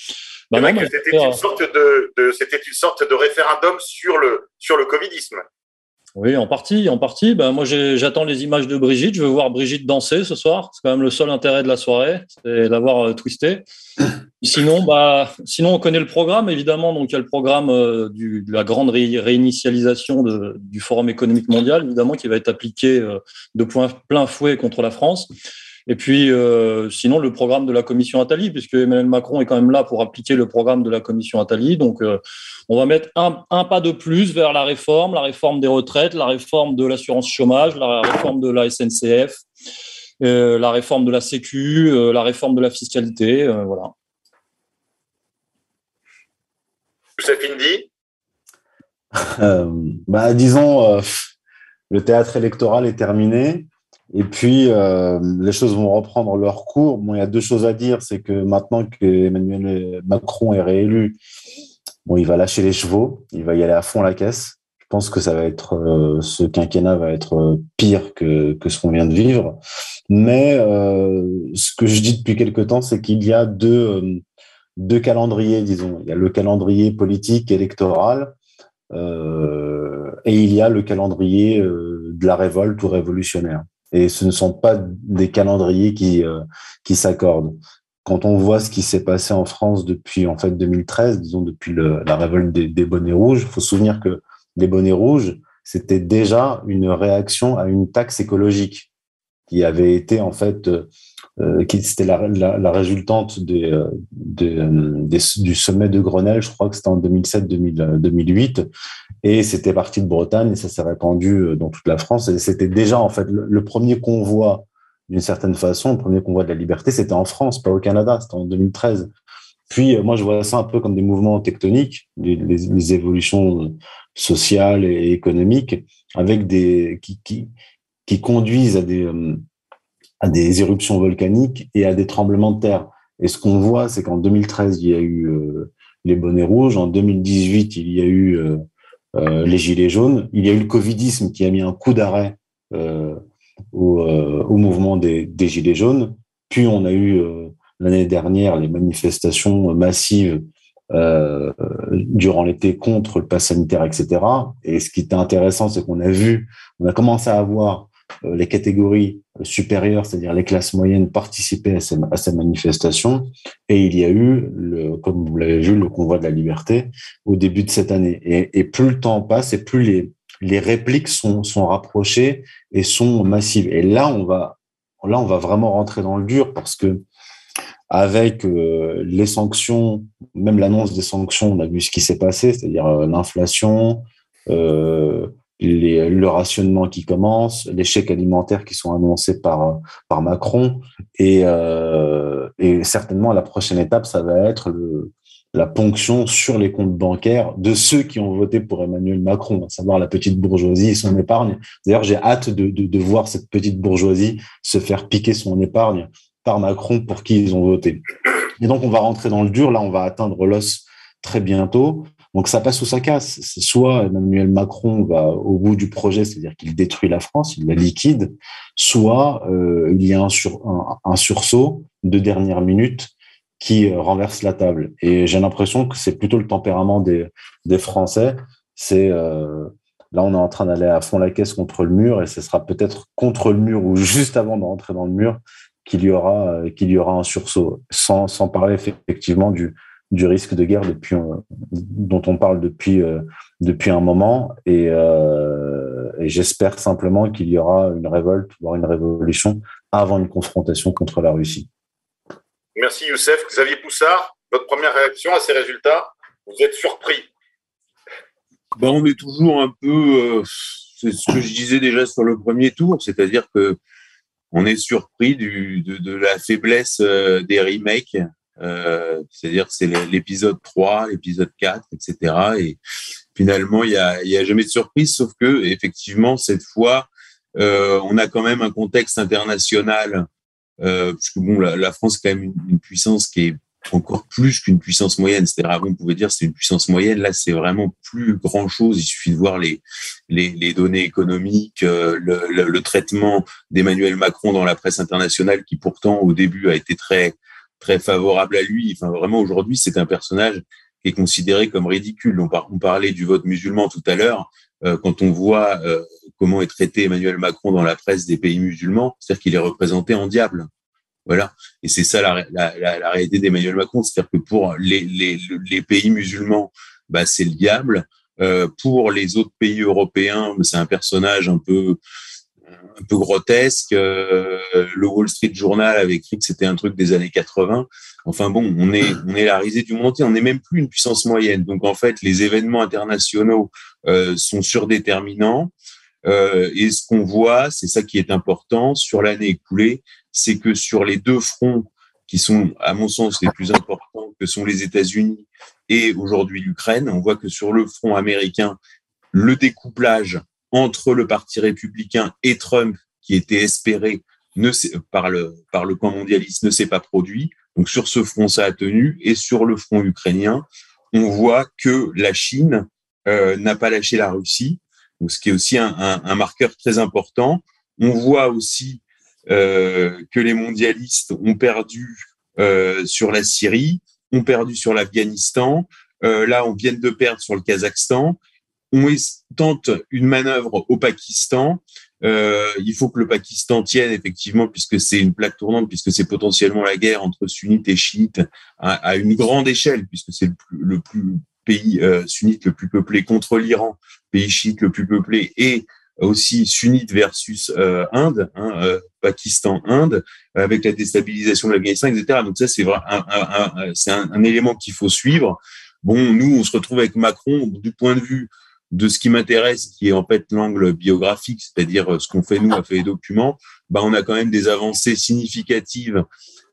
Bah c'était une, sorte de, c'était une sorte de référendum sur le, sur le Covidisme. Oui, en partie, en partie. Ben, moi, j'attends les images de Brigitte. Je veux voir Brigitte danser ce soir. C'est quand même le seul intérêt de la soirée, c'est d'avoir euh, twisté. Sinon, bah, sinon, on connaît le programme, évidemment. Donc, il y a le programme euh, de la grande réinitialisation du Forum économique mondial, évidemment, qui va être appliqué euh, de plein fouet contre la France. Et puis, euh, sinon, le programme de la commission Attali, puisque Emmanuel Macron est quand même là pour appliquer le programme de la commission Attali. Donc, on va mettre un, un, pas de plus vers la réforme, la réforme des retraites, la réforme de l'assurance chômage, la réforme de la SNCF, la réforme de la Sécu, euh, la réforme de la fiscalité. Euh, voilà. Youssef Indy bah, Disons, le théâtre électoral est terminé. Et puis, euh, les choses vont reprendre leur cours. Bon, il y a deux choses à dire. C'est que maintenant que Emmanuel Macron est réélu, bon, il va lâcher les chevaux. Il va y aller à fond la caisse. Pense que ça va être ce quinquennat va être pire que, que ce qu'on vient de vivre. Mais ce que je dis depuis quelque temps, c'est qu'il y a deux, deux calendriers, disons. Il y a le calendrier politique électoral euh, et il y a le calendrier euh, de la révolte ou révolutionnaire. Et ce ne sont pas des calendriers qui, euh, qui s'accordent. Quand on voit ce qui s'est passé en France depuis en fait 2013, disons depuis la révolte des bonnets rouges, il faut se souvenir que les bonnets rouges, c'était déjà une réaction à une taxe écologique qui avait été en fait euh, qui c'était la, résultante des, euh, euh, des, du sommet de Grenelle, je crois que c'était en 2007-2008, et c'était parti de Bretagne et ça s'est répandu dans toute la France. Et c'était déjà en fait le, premier convoi, d'une certaine façon, le premier convoi de la liberté, c'était en France, pas au Canada, c'était en 2013. Puis moi, je vois ça un peu comme des mouvements tectoniques, les, évolutions sociales et économiques, avec des qui, qui, conduisent à des à des éruptions volcaniques et à des tremblements de terre. Et ce qu'on voit, c'est qu'en 2013, il y a eu euh, les bonnets rouges, en 2018, il y a eu euh, euh, les gilets jaunes, il y a eu le covidisme qui a mis un coup d'arrêt au, au, mouvement des, des, gilets jaunes, puis on a eu l'année dernière les manifestations massives durant l'été contre le pass sanitaire, etc. Et ce qui était intéressant, c'est qu'on a vu, on a commencé à avoir euh, les catégories supérieures, c'est-à-dire les classes moyennes, participaient à ces, à ces, manifestations. Et il y a eu, le, comme vous l'avez vu, le convoi de la liberté au début de cette année. Et, et plus le temps passe, et plus les, les répliques sont, sont rapprochées et sont massives. Et là, on va, là, on va vraiment rentrer dans le dur parce que avec euh, les sanctions, même l'annonce des sanctions, on a vu ce qui s'est passé, c'est-à-dire euh, l'inflation, euh, le rationnement qui commence, les chèques alimentaires qui sont annoncés par, Macron. Et, certainement, la prochaine étape, ça va être la ponction sur les comptes bancaires de ceux qui ont voté pour Emmanuel Macron, à savoir la petite bourgeoisie et son épargne. D'ailleurs, j'ai hâte de, voir cette petite bourgeoisie se faire piquer son épargne par Macron pour qui ils ont voté. Et donc, on va rentrer dans le dur. Là, on va atteindre l'os très bientôt. Donc ça passe ou ça casse. Soit Emmanuel Macron va au bout du projet, c'est-à-dire qu'il détruit la France, il la liquide, soit euh, il y a un, sur, un, sursaut de dernière minute qui euh, renverse la table. Et j'ai l'impression que c'est plutôt le tempérament des, des Français. C'est euh, là on est en train d'aller à fond la caisse contre le mur et ce sera peut-être contre le mur ou juste avant de rentrer dans le mur qu'il y aura euh, qu'il y aura un sursaut. Sans, sans parler effectivement du du risque de guerre depuis, euh, dont on parle depuis, euh, depuis un moment. Et, euh, et j'espère simplement qu'il y aura une révolte, voire une révolution, avant une confrontation contre la Russie. Merci Youssef. Xavier Poussard, votre première réaction à ces résultats? Vous êtes surpris ben, On est toujours un peu, euh, c'est ce que je disais déjà sur le premier tour, c'est-à-dire que on est surpris du, de, de, la faiblesse des remakes euh, c'est-à-dire c'est l'épisode 3, l'épisode 4, etc. Et finalement, il y a, y a jamais de surprise, sauf que effectivement, cette fois, euh, on a quand même un contexte international, euh, parce que bon, la, la France est quand même une, puissance qui est encore plus qu'une puissance moyenne. C'est-à-dire avant, on pouvait dire c'est une puissance moyenne. Là, c'est vraiment plus grand-chose. Il suffit de voir les, les, les données économiques, euh, le, le, traitement d'Emmanuel Macron dans la presse internationale, qui pourtant au début a été très très favorable à lui. Enfin, vraiment, aujourd'hui, c'est un personnage qui est considéré comme ridicule. On, on parlait du vote musulman tout à l'heure. Euh, quand on voit euh, comment est traité Emmanuel Macron dans la presse des pays musulmans, c'est-à-dire qu'il est représenté en diable. Voilà. Et c'est ça la, la, la, la réalité d'Emmanuel Macron. C'est-à-dire que pour les, les, les pays musulmans, bah, c'est le diable. Euh, pour les autres pays européens, c'est un personnage un peu un peu grotesque. Euh, le Wall Street Journal avait écrit que c'était un truc des années 80. Enfin bon, on est on est la risée du monde entier. On n'est même plus une puissance moyenne. Donc en fait, les événements internationaux euh, sont surdéterminants. Euh, et ce qu'on voit, c'est ça qui est important sur l'année écoulée, c'est que sur les deux fronts qui sont, à mon sens, les plus importants, que sont les États-Unis et aujourd'hui l'Ukraine, on voit que sur le front américain, le découplage entre le Parti républicain et Trump, qui était espéré par, le, par le camp mondialiste, ne s'est pas produit. Donc sur ce front, ça a tenu. Et sur le front ukrainien, on voit que la Chine euh, n'a pas lâché la Russie. Ce qui est aussi un, marqueur très important. On voit aussi euh, que les mondialistes ont perdu euh, sur la Syrie, ont perdu sur l'Afghanistan. Euh, là, on vient de perdre sur le Kazakhstan. On tente une manœuvre au Pakistan. Il faut que le Pakistan tienne effectivement, puisque c'est une plaque tournante, puisque c'est potentiellement la guerre entre sunnites et chiites à, une grande échelle, puisque c'est le plus pays euh, sunnite le plus peuplé contre l'Iran, pays chiite le plus peuplé, et aussi sunnite versus euh, Inde, hein, euh, Pakistan, Inde, avec la déstabilisation de l'Afghanistan, etc. Donc ça, c'est un, un, un, un, élément qu'il faut suivre. Bon, nous, on se retrouve avec Macron du point de vue de ce qui m'intéresse, qui est en fait l'angle biographique, c'est-à-dire ce qu'on fait nous, à fait les documents, bah, on a quand même des avancées significatives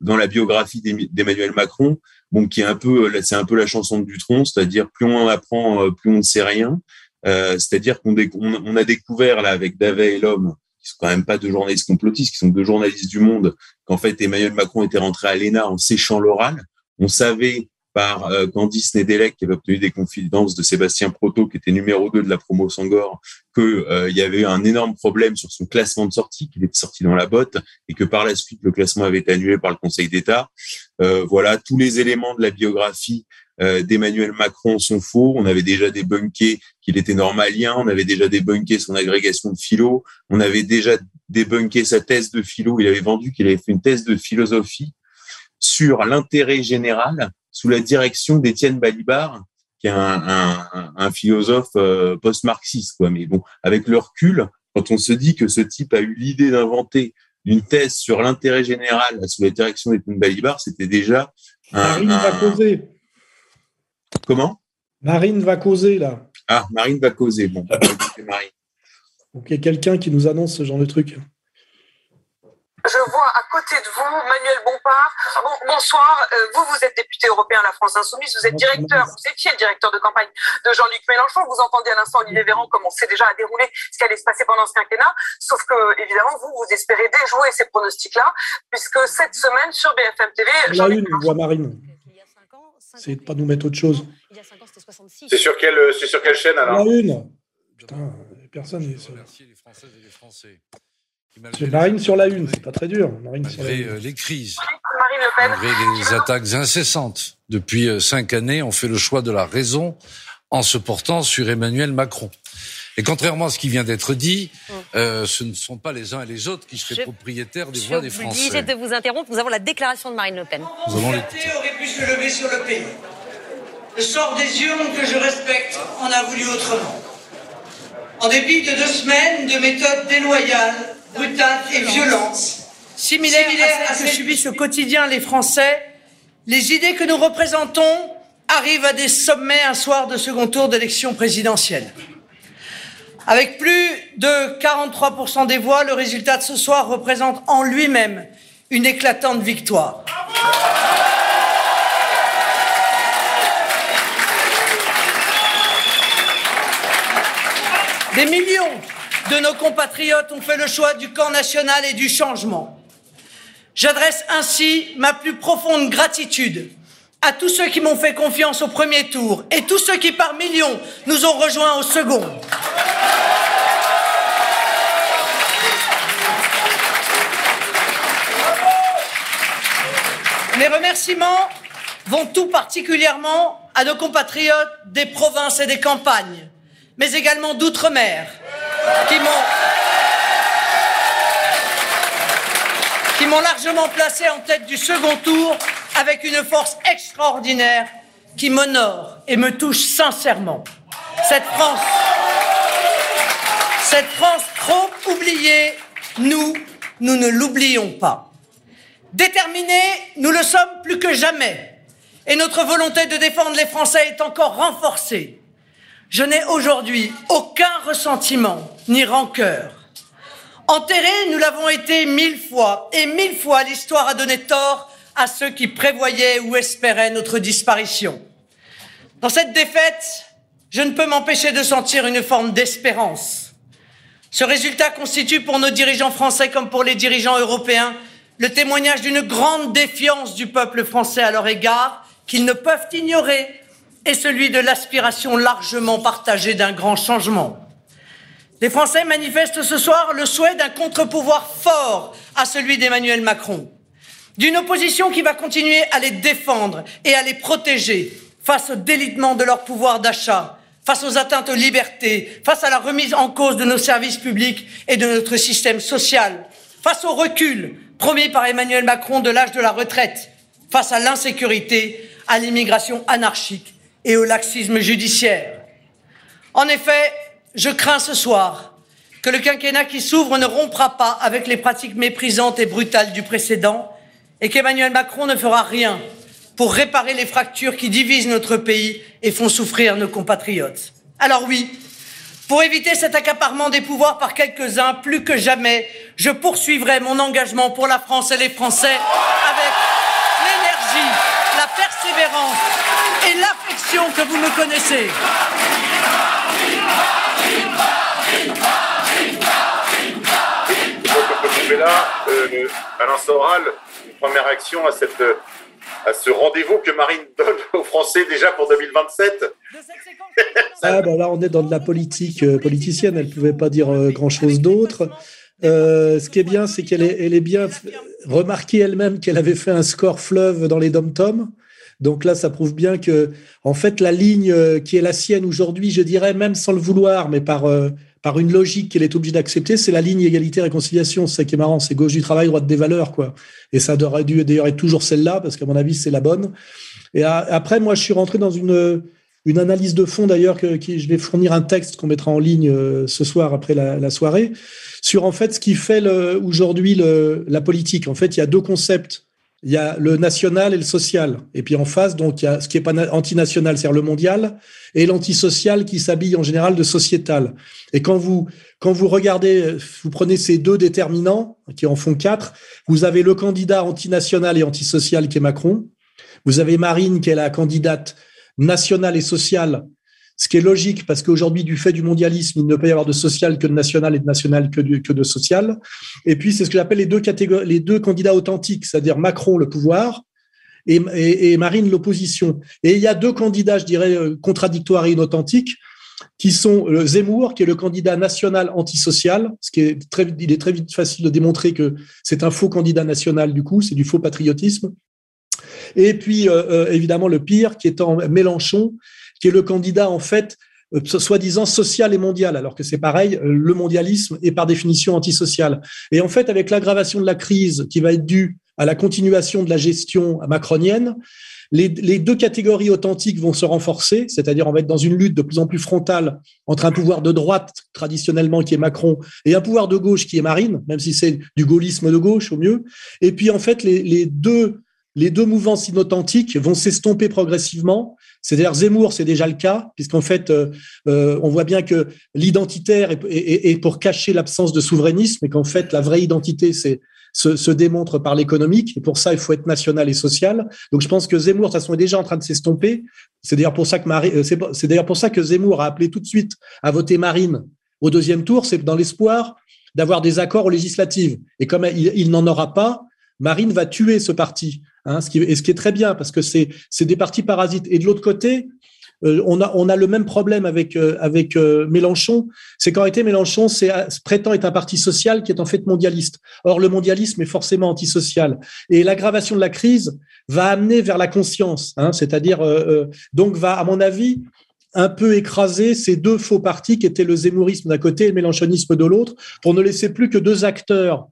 dans la biographie d'Emmanuel Macron, bon, qui est un peu, c'est un peu la chanson de Dutronc, c'est-à-dire plus on apprend, plus on ne sait rien. Euh, c'est-à-dire qu'on on a découvert là avec Davet et l'homme, qui sont quand même pas deux journalistes complotistes, qui sont deux journalistes du Monde, qu'en fait Emmanuel Macron était rentré à l'ENA en séchant l'oral. On savait par euh, Candice Nedelec, qui avait obtenu des confidences de Sébastien Proto, qui était numéro 2 de la promo Sangor, qu'il euh, y avait un énorme problème sur son classement de sortie, qu'il était sorti dans la botte, et que par la suite, le classement avait été annulé par le Conseil d'État. Euh, voilà, tous les éléments de la biographie euh, d'Emmanuel Macron sont faux. On avait déjà débunké qu'il était normalien, on avait déjà débunké son agrégation de philo, on avait déjà débunké sa thèse de philo. Il avait vendu qu'il avait fait une thèse de philosophie sur l'intérêt général sous la direction d'Étienne Balibar, qui est un, un, un philosophe euh, post-marxiste. Quoi. Mais bon, avec le recul, quand on se dit que ce type a eu l'idée d'inventer une thèse sur l'intérêt général sous la direction d'Étienne Balibar, c'était déjà un, Marine va causer. Comment? Marine va causer là. Ah, Marine va causer. Bon, Marine. Donc il y a quelqu'un qui nous annonce ce genre de truc. Je vois à côté de vous Manuel Bompard. Bon, bonsoir. Euh, vous, vous êtes député européen à la France Insoumise. Vous êtes directeur, vous étiez le directeur de campagne de Jean-Luc Mélenchon. Vous entendez à l'instant Olivier Véran commencer déjà à dérouler ce qui allait se passer pendant ce quinquennat. Sauf que, évidemment, vous, vous espérez déjouer ces pronostics-là, puisque cette semaine sur BFM TV. La une, voix Marine. C'est de pas nous mettre autre chose. C'est sur quelle, c'est sur quelle chaîne alors? La une. Putain, personne n'est sur. les Françaises et les Français. C'est Marine sur la une, c'est pas très dur. Marine sur la Malgré une. euh, les crises, malgré les attaques incessantes, depuis euh, cinq années, on fait le choix de la raison en se portant sur Emmanuel Macron. Et contrairement à ce qui vient d'être dit, euh, ce ne sont pas les uns et les autres qui seraient Je- propriétaires des Je voix des suis Français. obligée de vous interrompre. Nous avons la déclaration de Marine Le Pen. Nous l'écouter. aurait pu se lever sur le pays. Le sort des urnes que je respecte en a voulu autrement. En dépit de deux semaines de méthodes déloyales, brutales et violentes, similaires, à ce que subissent au quotidien les Français, les idées que nous représentons arrivent à des sommets un soir de second tour d'élection présidentielle. Avec plus de 43% des voix, le résultat de ce soir représente en lui-même une éclatante victoire. Des millions de nos compatriotes ont fait le choix du camp national et du changement. J'adresse ainsi ma plus profonde gratitude à tous ceux qui m'ont fait confiance au premier tour et tous ceux qui par millions nous ont rejoints au second. Mes remerciements vont tout particulièrement à nos compatriotes des provinces et des campagnes, mais également d'outre-mer, qui m'ont largement placé en tête du second tour avec une force extraordinaire qui m'honore et me touche sincèrement. Cette France, cette France trop oubliée, nous, nous ne l'oublions pas. Déterminés, nous le sommes plus que jamais. Et notre volonté de défendre les Français est encore renforcée. Je n'ai aujourd'hui aucun ressentiment ni rancœur. Enterrés, nous l'avons été mille fois, et mille fois l'histoire a donné tort à ceux qui prévoyaient ou espéraient notre disparition. Dans cette défaite, je ne peux m'empêcher de sentir une forme d'espérance. Ce résultat constitue pour nos dirigeants français comme pour les dirigeants européens le témoignage d'une grande défiance du peuple français à leur égard qu'ils ne peuvent ignorer et celui de l'aspiration largement partagée d'un grand changement. Les Français manifestent ce soir le souhait d'un contre-pouvoir fort à celui d'Emmanuel Macron. D'une opposition qui va continuer à les défendre et à les protéger face au délitement de leur pouvoir d'achat, face aux atteintes aux libertés, face à la remise en cause de nos services publics et de notre système social, face au recul promis par Emmanuel Macron de l'âge de la retraite, face à l'insécurité, à l'immigration anarchique et au laxisme judiciaire. En effet, je crains ce soir que le quinquennat qui s'ouvre ne rompra pas avec les pratiques méprisantes et brutales du précédent et qu'Emmanuel Macron ne fera rien pour réparer les fractures qui divisent notre pays et font souffrir nos compatriotes. Alors oui, pour éviter cet accaparement des pouvoirs par quelques-uns, plus que jamais, je poursuivrai mon engagement pour la France et les Français avec l'énergie, la persévérance que vous me connaissez. là, euh, Alain Soral, une première réaction à, cette, à ce rendez-vous que Marine donne aux Français déjà pour 2027 ah, ben Là, on est dans de la politique euh, politicienne. Elle ne pouvait pas dire euh, grand-chose d'autre. Euh, ce qui est bien, c'est qu'elle est, elle est bien remarquée elle-même qu'elle avait fait un score fleuve dans les dom-toms. Donc là, ça prouve bien que, en fait, la ligne euh, qui est la sienne aujourd'hui, je dirais même sans le vouloir, mais par par une logique qu'elle est obligée d'accepter, c'est la ligne égalité-réconciliation. C'est ça qui est marrant, c'est gauche du travail, droite des valeurs, quoi. Et ça aurait dû d'ailleurs être toujours celle-là, parce qu'à mon avis, c'est la bonne. Et après, moi, je suis rentré dans une, une analyse de fond, d'ailleurs, que, je vais fournir un texte qu'on mettra en ligne euh, ce soir après la, la, soirée, sur en fait ce qui fait aujourd'hui la politique. En fait, il y a deux concepts il y a le national et le social. Et puis en face, donc, il y a ce qui est pas antinational, c'est-à-dire le mondial, et l'antisocial qui s'habille en général de sociétal. Et quand vous, quand vous regardez, vous prenez ces deux déterminants, qui en font quatre, vous avez le candidat antinational et antisocial qui est Macron. Vous avez Marine qui est la candidate nationale et sociale ce qui est logique parce qu'aujourd'hui, du fait du mondialisme, il ne peut y avoir de social que de national et de national que de, social. Et puis, c'est ce que j'appelle les deux candidats authentiques, c'est-à-dire Macron, le pouvoir, et, Marine, l'opposition. Et il y a deux candidats, je dirais, euh, contradictoires et inauthentiques, qui sont euh, Zemmour, qui est le candidat national antisocial, ce qui est très, il est très vite facile de démontrer que c'est un faux candidat national, du coup, c'est du faux patriotisme. Et puis, euh, évidemment, le pire, qui est en Mélenchon, qui est le candidat en fait euh, soi-disant social et mondial, alors que c'est pareil, euh, le mondialisme est par définition antisocial. Et en fait, avec l'aggravation de la crise qui va être due à la continuation de la gestion macronienne, les, deux catégories authentiques vont se renforcer, c'est-à-dire on va être dans une lutte de plus en plus frontale entre un pouvoir de droite traditionnellement qui est Macron et un pouvoir de gauche qui est Marine, même si c'est du gaullisme de gauche au mieux. Et puis en fait, les, deux les deux mouvances inauthentiques vont s'estomper progressivement. C'est-à-dire Zemmour, c'est déjà le cas, puisqu'en fait, euh, euh, on voit bien que l'identitaire est, pour cacher l'absence de souverainisme, et qu'en fait, la vraie identité, se, démontre par l'économique. Et pour ça, il faut être national et social. Donc, je pense que Zemmour, de toute façon, est déjà en train de s'estomper. C'est d'ailleurs pour ça que Marie, euh, c'est d'ailleurs pour ça que Zemmour a appelé tout de suite à voter Marine au deuxième tour. C'est dans l'espoir d'avoir des accords aux législatives. Et comme il n'en aura pas, Marine va tuer ce parti. Hein, ce qui, et ce qui est très bien parce que c'est des partis parasites. Et de l'autre côté, euh, on, a, le même problème avec, euh, euh, Mélenchon. C'est qu'en réalité, Mélenchon prétend être un parti social qui est en fait mondialiste. Or, le mondialisme est forcément antisocial. Et l'aggravation de la crise va amener vers la conscience, hein, c'est-à-dire, donc va, à mon avis, un peu écraser ces deux faux partis qui étaient le zémourisme d'un côté et le mélenchonisme de l'autre, pour ne laisser plus que deux acteurs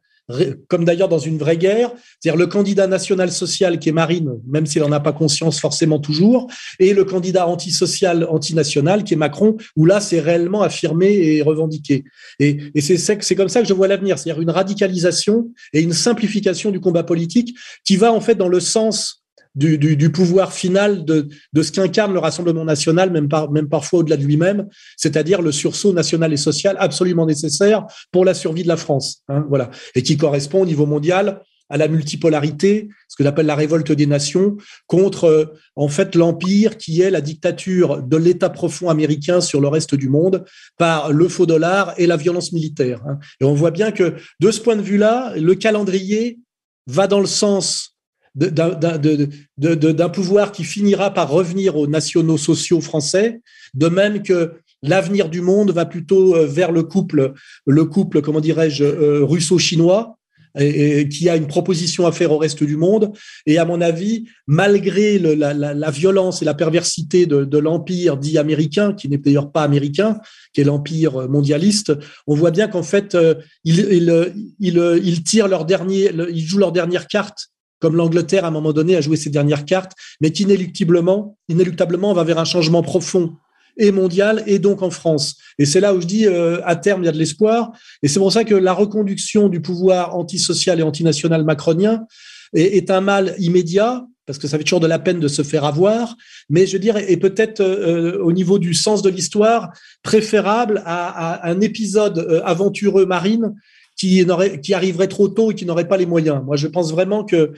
comme d'ailleurs dans une vraie guerre, c'est-à-dire le candidat national social qui est Marine, même s'il n'en a pas conscience forcément toujours, et le candidat antisocial, antinational qui est Macron, où là c'est réellement affirmé et revendiqué. Et, et c'est comme ça que je vois l'avenir, c'est-à-dire une radicalisation et une simplification du combat politique qui va en fait dans le sens du, pouvoir final de, ce qu'incarne le Rassemblement national, même, même parfois au-delà de lui-même, c'est-à-dire le sursaut national et social absolument nécessaire pour la survie de la France. Hein, voilà, et qui correspond au niveau mondial à la multipolarité, ce que j'appelle la révolte des nations, contre euh, en fait l'empire qui est la dictature de l'État profond américain sur le reste du monde par le faux dollar et la violence militaire. Hein. Et on voit bien que de ce point de vue-là, le calendrier va dans le sens d'un pouvoir qui finira par revenir aux nationaux sociaux français, de même que l'avenir du monde va plutôt vers le couple, le couple, comment dirais-je, russo-chinois, et, qui a une proposition à faire au reste du monde. Et à mon avis, malgré la, violence et la perversité de, l'empire dit américain, qui n'est d'ailleurs pas américain, qui est l'empire mondialiste, on voit bien qu'en fait, euh, ils, ils, tirent leur dernier, ils jouent leur dernière carte comme l'Angleterre à un moment donné a joué ses dernières cartes, mais qu'inéluctablement, inéluctablement, on va vers un changement profond et mondiale et donc en France. Et c'est là où je dis, euh, à terme, il y a de l'espoir. Et c'est pour ça que la reconduction du pouvoir antisocial et antinational macronien est, un mal immédiat, parce que ça fait toujours de la peine de se faire avoir, mais je dirais, et peut-être euh, au niveau du sens de l'histoire, préférable à, un épisode euh, aventureux marine qui, arriverait trop tôt et qui n'aurait pas les moyens. Moi, je pense vraiment que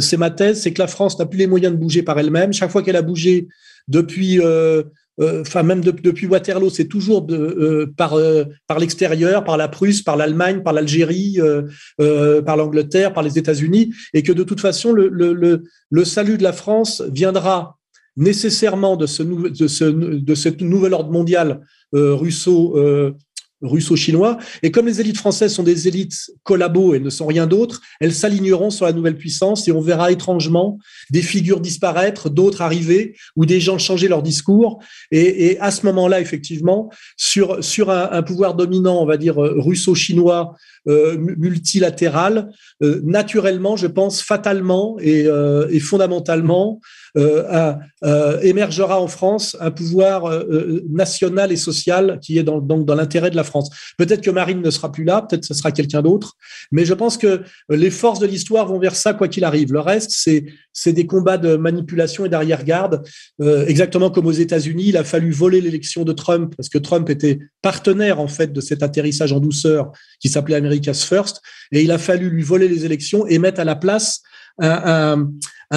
c'est ma thèse, c'est que la France n'a plus les moyens de bouger par elle-même. Chaque fois qu'elle a bougé depuis euh, enfin même depuis Waterloo, c'est toujours euh, par, euh, par l'extérieur, par la Prusse, par l'Allemagne, par l'Algérie, par l'Angleterre, par les États-Unis, et que de toute façon, le, salut de la France viendra nécessairement de ce, de nouvel ordre mondial russo russo-chinois. Et comme les élites françaises sont des élites collabos et ne sont rien d'autre, elles s'aligneront sur la nouvelle puissance et on verra étrangement des figures disparaître, d'autres arriver ou des gens changer leur discours. Et, à ce moment-là, effectivement, sur, sur un, pouvoir dominant, on va dire russo-chinois, euh, multilatéral, euh, naturellement, je pense fatalement euh, et fondamentalement, euh, euh, émergera en France un pouvoir euh, national et social qui est dans, donc dans l'intérêt de la France. Peut-être que Marine ne sera plus là, peut-être que ce sera quelqu'un d'autre, mais je pense que les forces de l'histoire vont vers ça quoi qu'il arrive. Le reste, c'est c'est des combats de manipulation et d'arrière-garde, exactement comme aux États-Unis. Il a fallu voler l'élection de Trump parce que Trump était partenaire en fait de cet atterrissage en douceur qui s'appelait America's First, et il a fallu lui voler les élections et mettre à la place un,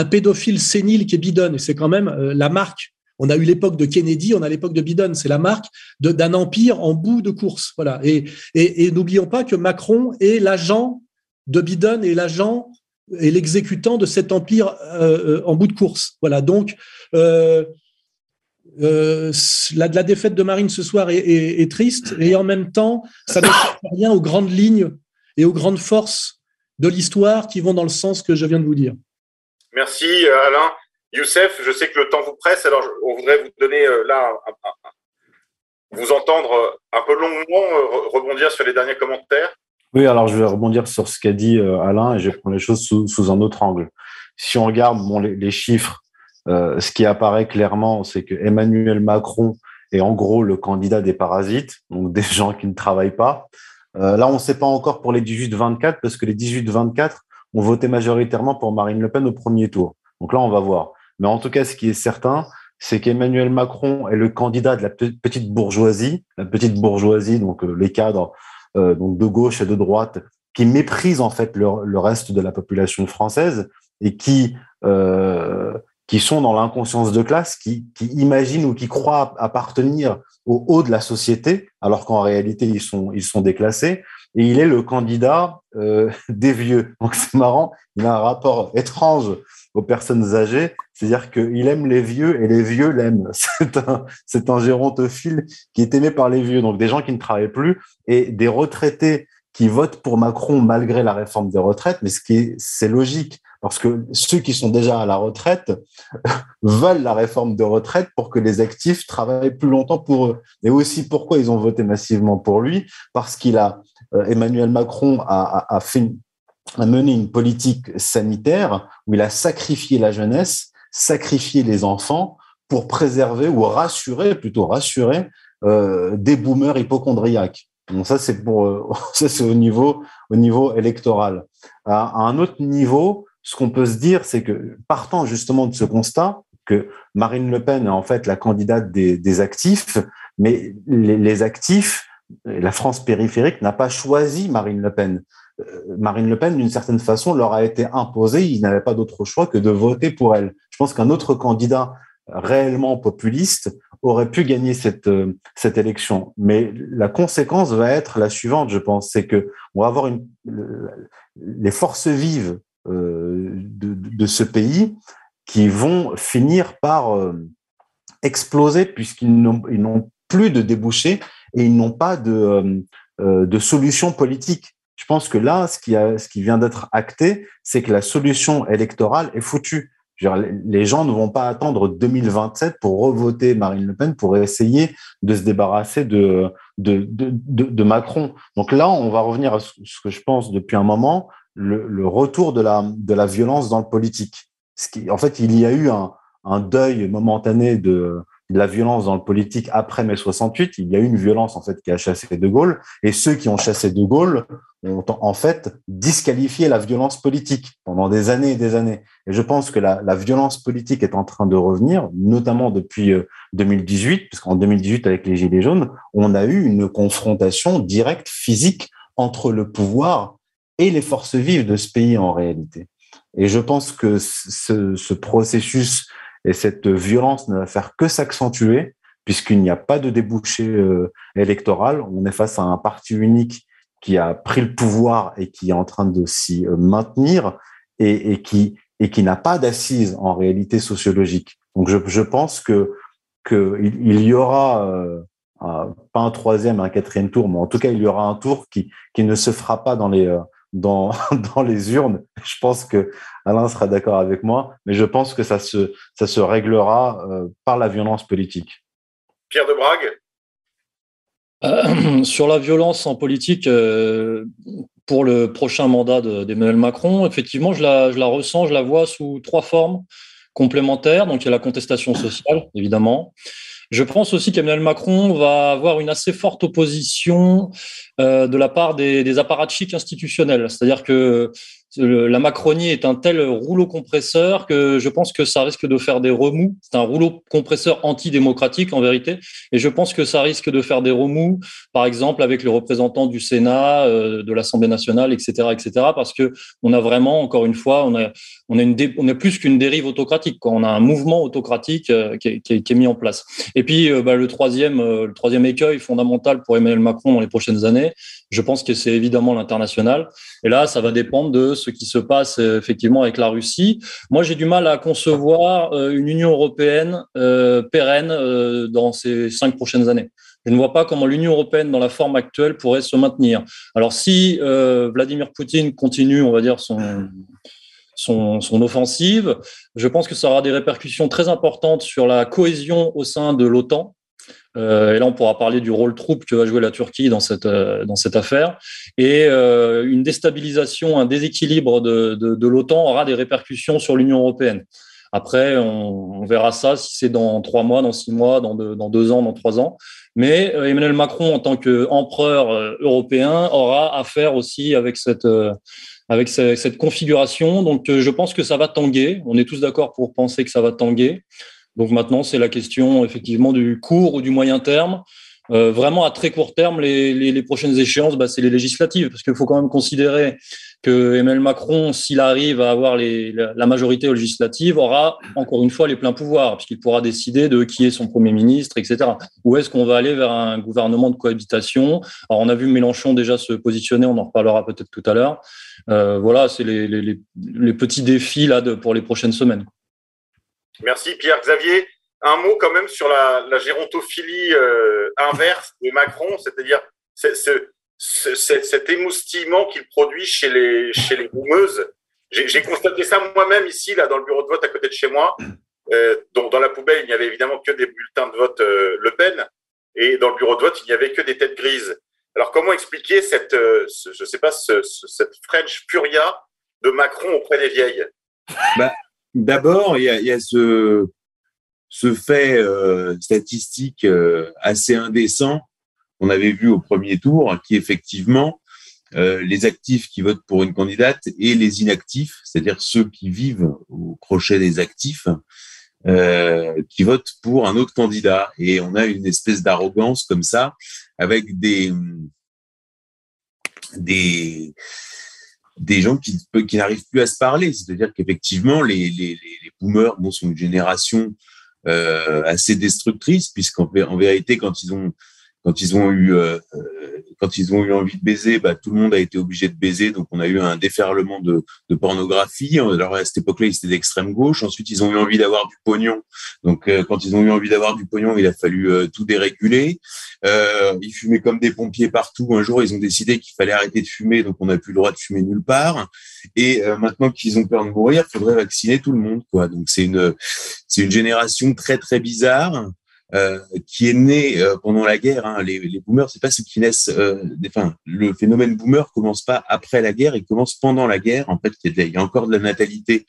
pédophile sénile qui est Biden. Et c'est quand même euh, la marque. On a eu l'époque de Kennedy, on a l'époque de Biden. C'est la marque d'un empire en bout de course. Voilà. Et, n'oublions pas que Macron est l'agent de Biden et l'agent et l'exécutant de cet empire euh, euh, en bout de course. Voilà. Donc, la, défaite de Marine ce soir est, est, triste et en même temps, ça ne sert rien aux grandes lignes et aux grandes forces de l'histoire qui vont dans le sens que je viens de vous dire. Merci euh, Alain. Youssef, je sais que le temps vous presse, alors on voudrait vous donner euh, là, vous entendre euh, un peu longuement rebondir sur les derniers commentaires. Oui, alors je vais rebondir sur ce qu'a dit Alain et je vais prendre les choses sous, un autre angle. Si on regarde bon, les, chiffres, ce qui apparaît clairement, c'est que Emmanuel Macron est en gros le candidat des parasites, donc des gens qui ne travaillent pas. Euh, là, on ne sait pas encore pour les 18-24 parce que les 18-24 ont voté majoritairement pour Marine Le Pen au premier tour. Donc là, on va voir. Mais en tout cas, ce qui est certain, c'est qu'Emmanuel Macron est le candidat de la petite bourgeoisie, la petite bourgeoisie, donc euh, les cadres euh, donc de gauche et de droite, qui méprisent en fait le, reste de la population française et qui qui sont dans l'inconscience de classe, qui, qui imaginent ou qui croient appartenir au haut de la société, alors qu'en réalité, ils sont, ils sont déclassés. Et il est le candidat euh, des vieux. Donc c'est marrant, il a un rapport étrange aux personnes âgées, c'est-à-dire qu'il aime les vieux et les vieux l'aiment. C'est un, c'est un gérontophile qui est aimé par les vieux, donc des gens qui ne travaillent plus et des retraités qui votent pour Macron malgré la réforme des retraites, mais ce qui est, c'est logique parce que ceux qui sont déjà à la retraite veulent la réforme de retraite pour que les actifs travaillent plus longtemps pour eux. Et aussi pourquoi ils ont voté massivement pour lui, parce qu'il a euh, Emmanuel Macron a, a, mené une politique sanitaire où il a sacrifié la jeunesse, sacrifié les enfants pour préserver ou rassurer, plutôt rassurer, euh, des boomers hypochondriaques. Donc ça c'est pour euh, ça c'est au niveau au niveau électoral. À, un autre niveau, ce qu'on peut se dire, c'est que partant justement de ce constat que Marine Le Pen est en fait la candidate des, actifs, mais les, actifs, la France périphérique n'a pas choisi Marine Le Pen. Euh, Marine Le Pen, d'une certaine façon, leur a été imposée. Ils n'avaient pas d'autre choix que de voter pour elle. Je pense qu'un autre candidat réellement populiste aurait pu gagner cette euh, cette élection. Mais la conséquence va être la suivante, je pense, c'est que on va avoir une les forces vives euh, de, de, ce pays qui vont finir par euh, exploser puisqu'ils n'ont plus de débouchés et ils n'ont pas de, de solution politique. Je pense que là, ce qui, a, ce qui vient d'être acté, c'est que la solution électorale est foutue. Les gens ne vont pas attendre 2027 pour revoter Marine Le Pen pour essayer de se débarrasser de, de, de, de, Macron. Donc là, on va revenir à ce que je pense depuis un moment, le, le retour de la, de la violence dans le politique. Ce qui, en fait, il y a eu un, un deuil momentané de, de la violence dans le politique après mai 68. Il y a eu une violence en fait qui a chassé De Gaulle, et ceux qui ont chassé De Gaulle ont en fait disqualifié la violence politique pendant des années et des années. Et je pense que la, la violence politique est en train de revenir, notamment depuis 2018, euh, puisqu'en 2018 avec les Gilets jaunes, on a eu une confrontation directe physique entre le pouvoir et les forces vives de ce pays en réalité. Et je pense que ce, ce processus et cette violence ne va faire que s'accentuer puisqu'il n'y a pas de débouché euh, électoral. On est face à un parti unique qui a pris le pouvoir et qui est en train de s'y euh, maintenir et, qui n'a pas d'assises en réalité sociologique. Donc je, pense que que il, y aura euh, pas un troisième, un quatrième tour, mais en tout cas il y aura un tour qui ne se fera pas dans les dans, dans les urnes. Je pense que Alain sera d'accord avec moi, mais je pense que ça se, ça se réglera euh, par la violence politique. Pierre de Brague euh, Sur la violence en politique, euh, pour le prochain mandat d'Emmanuel Macron, effectivement, je la, je la ressens, je la vois sous trois formes complémentaires. Donc, il y a la contestation sociale, évidemment. Je pense aussi qu'Emmanuel Macron va avoir une assez forte opposition euh, de la part des, des apparatchiks institutionnels. C'est-à-dire que la Macronie est un tel rouleau compresseur que je pense que ça risque de faire des remous. C'est un rouleau compresseur antidémocratique en vérité, et je pense que ça risque de faire des remous, par exemple avec les représentants du Sénat, euh, de l'Assemblée nationale, etc., etc. Parce que on a vraiment, encore une fois, on a on a plus qu'une dérive autocratique. On a un mouvement autocratique euh, qui, est, qui, est, mis en place. Et puis euh, bah, le troisième le troisième écueil fondamental pour Emmanuel Macron dans les prochaines années, je pense que c'est évidemment l'international. Et là, ça va dépendre de ce qui se passe euh, effectivement avec la Russie. Moi, j'ai du mal à concevoir euh, une Union européenne euh, pérenne dans ces cinq prochaines années. Je ne vois pas comment l'Union européenne, dans la forme actuelle, pourrait se maintenir. Alors, si Vladimir Poutine continue, on va dire, son, son, son, offensive, je pense que ça aura des répercussions très importantes sur la cohésion au sein de l'OTAN. Euh, et là, on pourra parler du rôle troupe que va jouer la Turquie dans cette, euh, dans cette affaire. Et euh, une déstabilisation, un déséquilibre de, de, l'OTAN aura des répercussions sur l'Union européenne. Après, on, verra ça si c'est dans trois mois, dans six mois, dans deux, dans deux ans, dans trois ans. Mais Emmanuel Macron, en tant qu'empereur européen, aura à faire aussi avec cette, avec cette configuration. Donc, je pense que ça va tanguer. On est tous d'accord pour penser que ça va tanguer. Donc maintenant, c'est la question effectivement du court ou du moyen terme. Euh, vraiment à très court terme, les, les, les prochaines échéances, bah, c'est les législatives, parce qu'il faut quand même considérer que Emmanuel Macron, s'il arrive à avoir les, la majorité législative, aura encore une fois les pleins pouvoirs, puisqu'il pourra décider de qui est son premier ministre, etc. Où est-ce qu'on va aller vers un gouvernement de cohabitation? Alors on a vu Mélenchon déjà se positionner, on en reparlera peut-être tout à l'heure. Euh, voilà, c'est les, les, les, petits défis là de, pour les prochaines semaines. Merci Pierre. Xavier, un mot quand même sur la, la gérontophilie euh, inverse de Macron, c'est-à-dire cet émoustillement qu'il produit chez les, chez les boumeuses. J'ai constaté ça moi-même ici, là, dans le bureau de vote à côté de chez moi. Euh, dont dans la poubelle, il n'y avait évidemment que des bulletins de vote euh, Le Pen, et dans le bureau de vote, il n'y avait que des têtes grises. Alors, comment expliquer cette, euh, ce, je sais pas, ce, ce, cette French furia de Macron auprès des vieilles? Bah, D'abord, il y a, ce, fait euh, statistique euh, assez indécent qu'on avait vu au premier tour, qui effectivement euh, les actifs qui votent pour une candidate et les inactifs, c'est-à-dire ceux qui vivent au crochet des actifs, qui votent pour un autre candidat. Et on a une espèce d'arrogance comme ça, avec des des des gens qui, n'arrivent plus à se parler. C'est-à-dire qu'effectivement, les, les, les boomers sont une génération euh, assez destructrice, puisqu'en en vérité, quand ils ont quand ils ont eu euh, quand ils ont eu envie de baiser, bah, tout le monde a été obligé de baiser, donc on a eu un déferlement de, de pornographie. Alors à cette époque-là, ils étaient d'extrême gauche. Ensuite, ils ont eu envie d'avoir du pognon. Donc euh, quand ils ont eu envie d'avoir du pognon, il a fallu euh, tout déréguler. Euh, ils fumaient comme des pompiers partout. Un jour, ils ont décidé qu'il fallait arrêter de fumer, donc on n'a plus le droit de fumer nulle part. Et maintenant qu'ils ont peur de mourir, il faudrait vacciner tout le monde, quoi. Donc c'est une c'est une génération très très bizarre. Euh, qui est né euh, pendant la guerre. Hein. Les, les, boomers, c'est pas ceux qui naissent. Euh, enfin, le phénomène boomer commence pas après la guerre, il commence pendant la guerre. En fait, il y a, encore de la natalité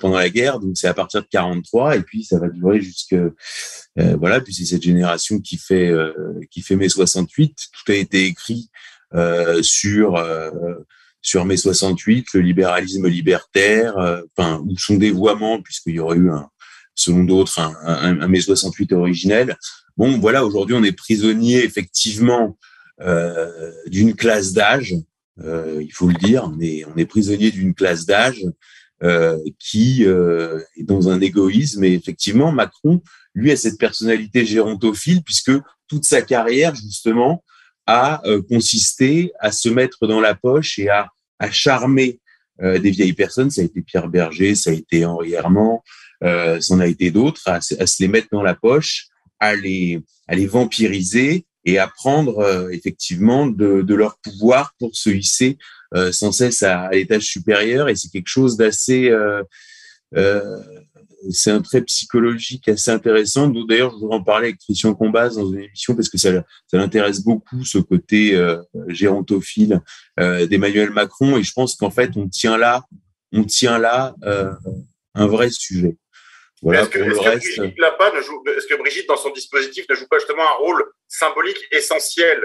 pendant la guerre, donc c'est à partir de 43, et puis ça va durer jusque voilà. Puis c'est cette génération qui fait qui fait mai 68. Tout a été écrit sur sur mai 68, le libéralisme libertaire, enfin ou son dévoiement, puisqu'il y aurait eu un selon d'autres, un, un, un, mai 68 originel. Bon, voilà, aujourd'hui, on est prisonnier effectivement euh, d'une classe d'âge, euh, il faut le dire, on est, on est prisonnier d'une classe d'âge euh, qui est dans un égoïsme. Et effectivement, Macron, lui, a cette personnalité gérontophile, puisque toute sa carrière, justement, a consisté à se mettre dans la poche et à charmer euh, des vieilles personnes. Ça a été Pierre Berger, ça a été Henri Herman, euh, ça en a été d'autres, à, se les mettre dans la poche, à les, à les vampiriser et à prendre euh, effectivement de, de, leur pouvoir pour se hisser euh, sans cesse à, à l'étage supérieur. Et c'est quelque chose d'assez... C'est un trait psychologique assez intéressant. D'ailleurs, je voudrais en parler avec Christian Combas dans une émission parce que ça, ça l'intéresse beaucoup, ce côté euh, gérontophile euh, d'Emmanuel Macron. Et je pense qu'en fait, on tient là, on tient là euh, un vrai sujet. Voilà, est-ce que, est reste... que, Brigitte Lapa ne joue, est-ce que Brigitte, dans son dispositif, ne joue pas justement un rôle symbolique essentiel?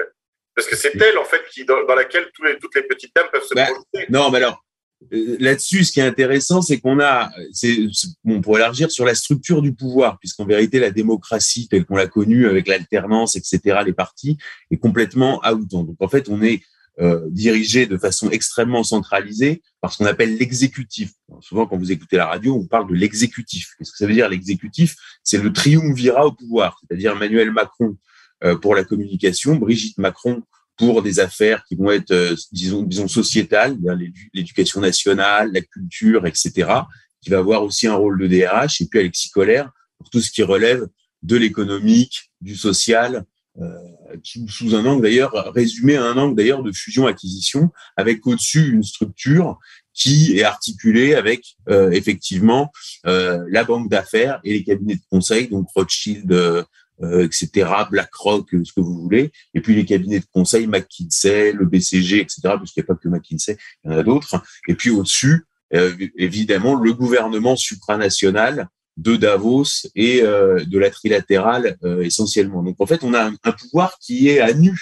Parce que c'est elle, en fait, qui, dans, dans laquelle tous les, toutes les petites dames peuvent se bah, projeter. Non, mais alors, là-dessus, ce qui est intéressant, c'est qu'on a, c'est, bon, pour élargir sur la structure du pouvoir, puisqu'en vérité, la démocratie telle qu'on l'a connue avec l'alternance, etc., les partis, est complètement out. Donc, en fait, on est euh, dirigé de façon extrêmement centralisée par ce qu'on appelle l'exécutif. Souvent, quand vous écoutez la radio, on parle de l'exécutif. Qu'est-ce que ça veut dire l'exécutif? C'est le triumvirat au pouvoir, c'est-à-dire Emmanuel Macron euh, pour la communication, Brigitte Macron pour des affaires qui vont être, euh, disons, disons sociétales, l'éducation nationale, la culture, etc., qui va avoir aussi un rôle de DRH, et puis Alexis Collère pour tout ce qui relève de l'économique, du social, euh, sous un angle d'ailleurs résumé à un angle d'ailleurs de fusion-acquisition, avec au-dessus une structure qui est articulée avec euh, effectivement euh, la banque d'affaires et les cabinets de conseil, donc Rothschild, euh, etc., BlackRock, ce que vous voulez, et puis les cabinets de conseil, McKinsey, le BCG, etc., parce qu'il n'y a pas que McKinsey, il y en a d'autres, et puis au-dessus, évidemment, le gouvernement supranational de Davos et euh, de la trilatérale euh, essentiellement. Donc en fait, on a un, pouvoir qui est à nu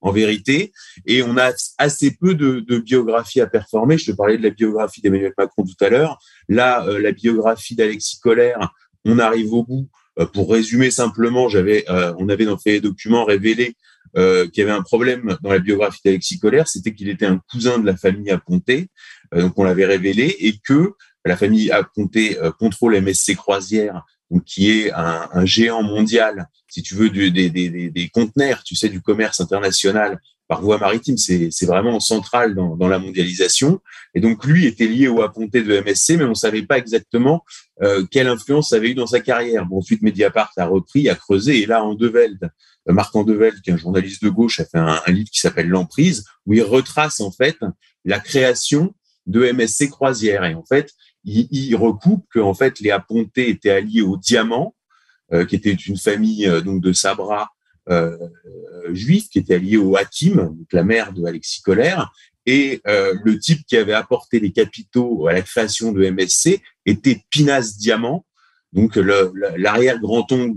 en vérité, et on a assez peu de, de biographie à performer. Je te parlais de la biographie d'Emmanuel Macron tout à l'heure. Là, euh, la biographie d'Alexis Collère, on arrive au bout. Pour résumer simplement, j'avais, on avait dans les documents révélé qu'il y avait un problème dans la biographie d'Alexis Collère, c'était qu'il était un cousin de la famille Aponté, donc on l'avait révélé, et que la famille a compté euh, contrôle MSC Croisière, donc qui est un, un, géant mondial, si tu veux, du, des, des, des, conteneurs, tu sais, du commerce international par voie maritime, c'est vraiment central dans, dans, la mondialisation. Et donc lui était lié au apponté de MSC, mais on ne savait pas exactement euh, quelle influence ça avait eu dans sa carrière. Bon, ensuite Mediapart a repris, a creusé, et là Andeveld, euh, Marc Andeveld, qui est un journaliste de gauche, a fait un, un livre qui s'appelle L'emprise, où il retrace en fait la création de MSC Croisière. Et en fait, il, il recoupe que en fait les Aponté étaient alliés aux Diamants, euh, qui était une famille euh, donc de Sabra euh, juifs, qui était alliée au Hakim, donc la mère de Alexis Collère, et euh, le type qui avait apporté les capitaux à la création de MSC était Pinas Diamant, donc l'arrière-grand-oncle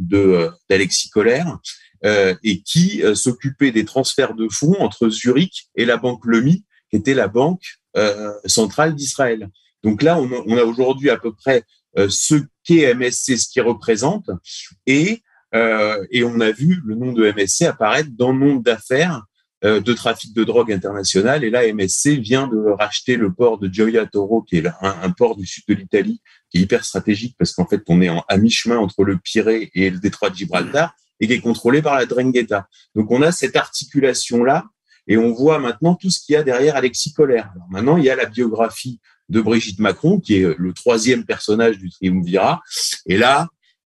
d'Alexis Collère, euh, et qui euh, s'occupait des transferts de fonds entre Zurich et la banque Lemi, qui était la banque centrale d'Israël. Donc là, on a, on a aujourd'hui à peu près euh, ce qu'est MSC, ce qu'il représente, et, euh, et on a vu le nom de MSC apparaître dans le monde d'affaires euh, de trafic de drogue international. Et là, MSC vient de racheter le port de Gioia Toro, qui est un, port du sud de l'Italie, qui est hyper stratégique parce qu'en fait, on est en, à mi-chemin entre le Pirée et le détroit de Gibraltar et qui est contrôlé par la Drengheta. Donc, on a cette articulation-là et on voit maintenant tout ce qu'il y a derrière Alexis Colère. maintenant, il y a la biographie de Brigitte Macron, qui est le troisième personnage du triumvirat. Et là,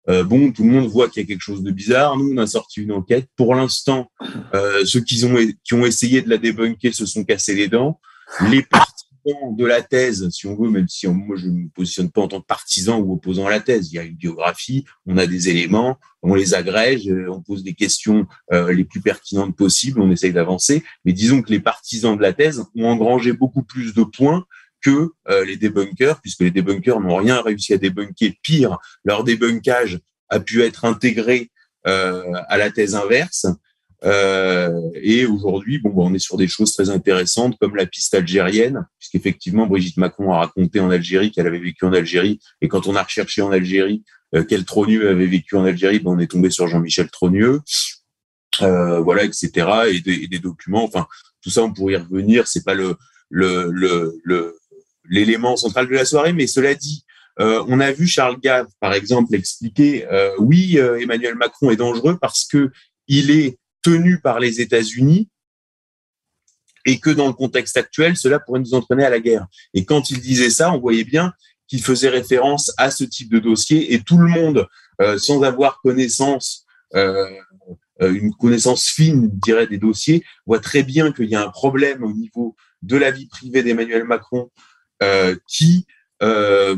euh, bon, tout le monde voit qu'il y a quelque chose de bizarre. Nous, on a sorti une enquête. Pour l'instant, euh, ceux qui ont, qui ont essayé de la débunker se sont cassés les dents. Les partisans de la thèse, si on veut, même si moi je ne me positionne pas en tant que partisan ou opposant à la thèse, il y a une biographie, on a des éléments, on les agrège, euh, on pose des questions euh, les plus pertinentes possibles, on essaye d'avancer. Mais disons que les partisans de la thèse ont engrangé beaucoup plus de points que euh, les débunkers, puisque les débunkers n'ont rien réussi à débunker. Pire, leur débunkage a pu être intégré euh, à la thèse inverse. Euh, et aujourd'hui, bon, on est sur des choses très intéressantes comme la piste algérienne, puisqu'effectivement, Brigitte Macron a raconté en Algérie qu'elle avait vécu en Algérie. Et quand on a recherché en Algérie euh, quel Tronieux avait vécu en Algérie, ben, on est tombé sur Jean-Michel Tronieux. Euh, voilà, etc. Et des, et des, documents. Enfin, tout ça, on pourrait y revenir. C'est pas le, le, le, le l'élément central de la soirée. Mais cela dit, euh, on a vu Charles Gave, par exemple, expliquer euh, oui, euh, Emmanuel Macron est dangereux parce que il est tenu par les États-Unis et que dans le contexte actuel, cela pourrait nous entraîner à la guerre. Et quand il disait ça, on voyait bien qu'il faisait référence à ce type de dossier et tout le monde, sans avoir connaissance, une connaissance fine, je dirais, des dossiers, voit très bien qu'il y a un problème au niveau de la vie privée d'Emmanuel Macron euh, qui euh,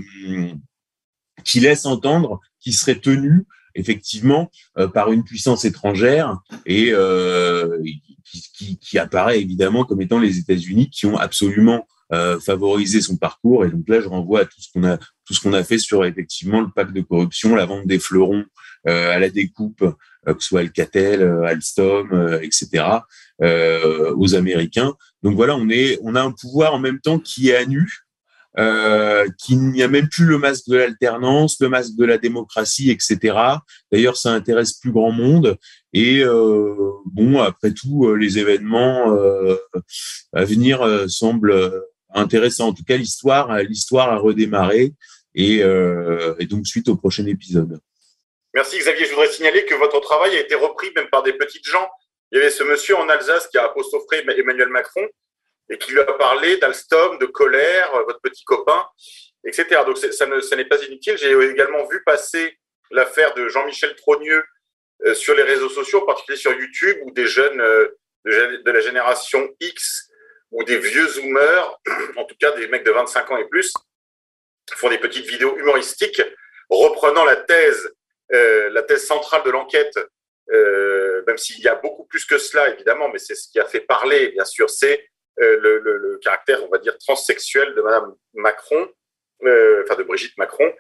qui laisse entendre qu'il serait tenu effectivement euh, par une puissance étrangère et qui, qui, apparaît évidemment comme étant les États-Unis qui ont absolument favorisé son parcours. Et donc là, je renvoie à tout ce qu'on a tout ce qu'on a fait sur effectivement le pacte de corruption, la vente des fleurons à la découpe, que ce soit Alcatel, Alstom, etc. aux Américains. Donc voilà, on est on a un pouvoir en même temps qui est à nu euh, qu'il n'y a même plus le masque de l'alternance, le masque de la démocratie, etc. D'ailleurs, ça intéresse plus grand monde. Et euh, bon, après tout, euh, les événements euh, à venir euh, semblent intéressants. En tout cas, l'histoire, l'histoire a redémarré. Et, et donc, suite au prochain épisode. Merci Xavier. Je voudrais signaler que votre travail a été repris même par des petites gens. Il y avait ce monsieur en Alsace qui a apostrophé Emmanuel Macron et qui lui a parlé d'Alstom, de colère, euh, votre petit copain, etc. Donc ça, ne, ça n'est pas inutile. J'ai également vu passer l'affaire de Jean-Michel Trogneux euh, sur les réseaux sociaux, en particulier sur YouTube, où des jeunes euh, de, la génération X ou des vieux zoomers, en tout cas des mecs de 25 ans et plus, font des petites vidéos humoristiques reprenant la thèse, la thèse centrale de l'enquête, même s'il y a beaucoup plus que cela, évidemment, mais c'est ce qui a fait parler, bien sûr, c'est le, le, caractère, on va dire, transsexuel de Madame Macron, euh, enfin de Brigitte Macron,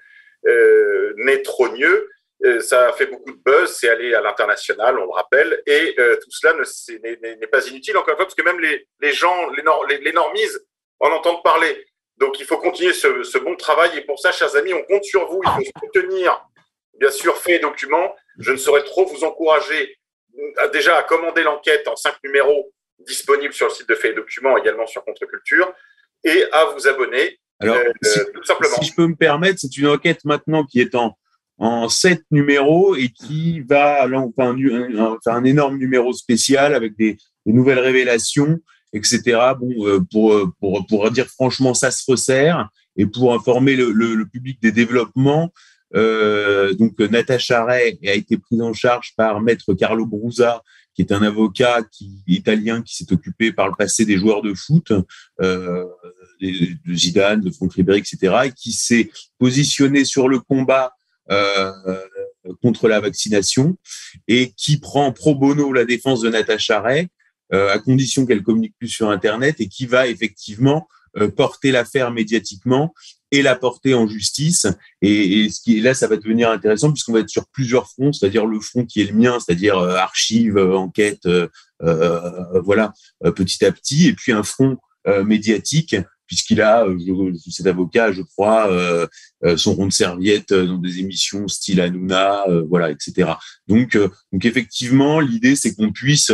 euh, née trogneux. Euh, ça a fait beaucoup de buzz, c'est allé à l'international, on le rappelle, et tout cela n'est pas inutile, encore une fois, parce que même les, gens, les, nor, les, les, en entendent parler. Donc il faut continuer ce, bon travail, et pour ça, chers amis, on compte sur vous, il faut soutenir, bien sûr, fait et documents. Je ne saurais trop vous encourager déjà à commander l'enquête en cinq numéros disponible sur le site de Fait et Documents, également sur Contre-Culture, et à vous abonner. Alors, euh, si, tout simplement. si je peux me permettre, c'est une enquête maintenant qui est en, en sept numéros et qui va là, on fait un, un, énorme numéro spécial avec des, des nouvelles révélations, etc. Bon, euh, pour, pour, pour dire franchement, ça se resserre et pour informer le, le, le public des développements. Euh, donc, Natacha Ray a été prise en charge par Maître Carlo Brusa, qui est un avocat qui, italien qui s'est occupé par le passé des joueurs de foot, euh, de Zidane, de Franck Ribéry, etc., et qui s'est positionné sur le combat euh, contre la vaccination et qui prend pro bono la défense de Natacha Ray, euh, à condition qu'elle communique plus sur Internet, et qui va effectivement euh, porter l'affaire médiatiquement et la porter en justice. Et, et, ce qui là, ça va devenir intéressant puisqu'on va être sur plusieurs fronts, c'est-à-dire le front qui est le mien, c'est-à-dire euh, archives, euh, enquête, euh, voilà, petit à petit, et puis un front médiatique puisqu'il a, je, cet avocat, je crois, euh, son rond de serviette dans des émissions style Hanouna, euh, voilà, etc. Donc, euh, donc effectivement, l'idée c'est qu'on puisse,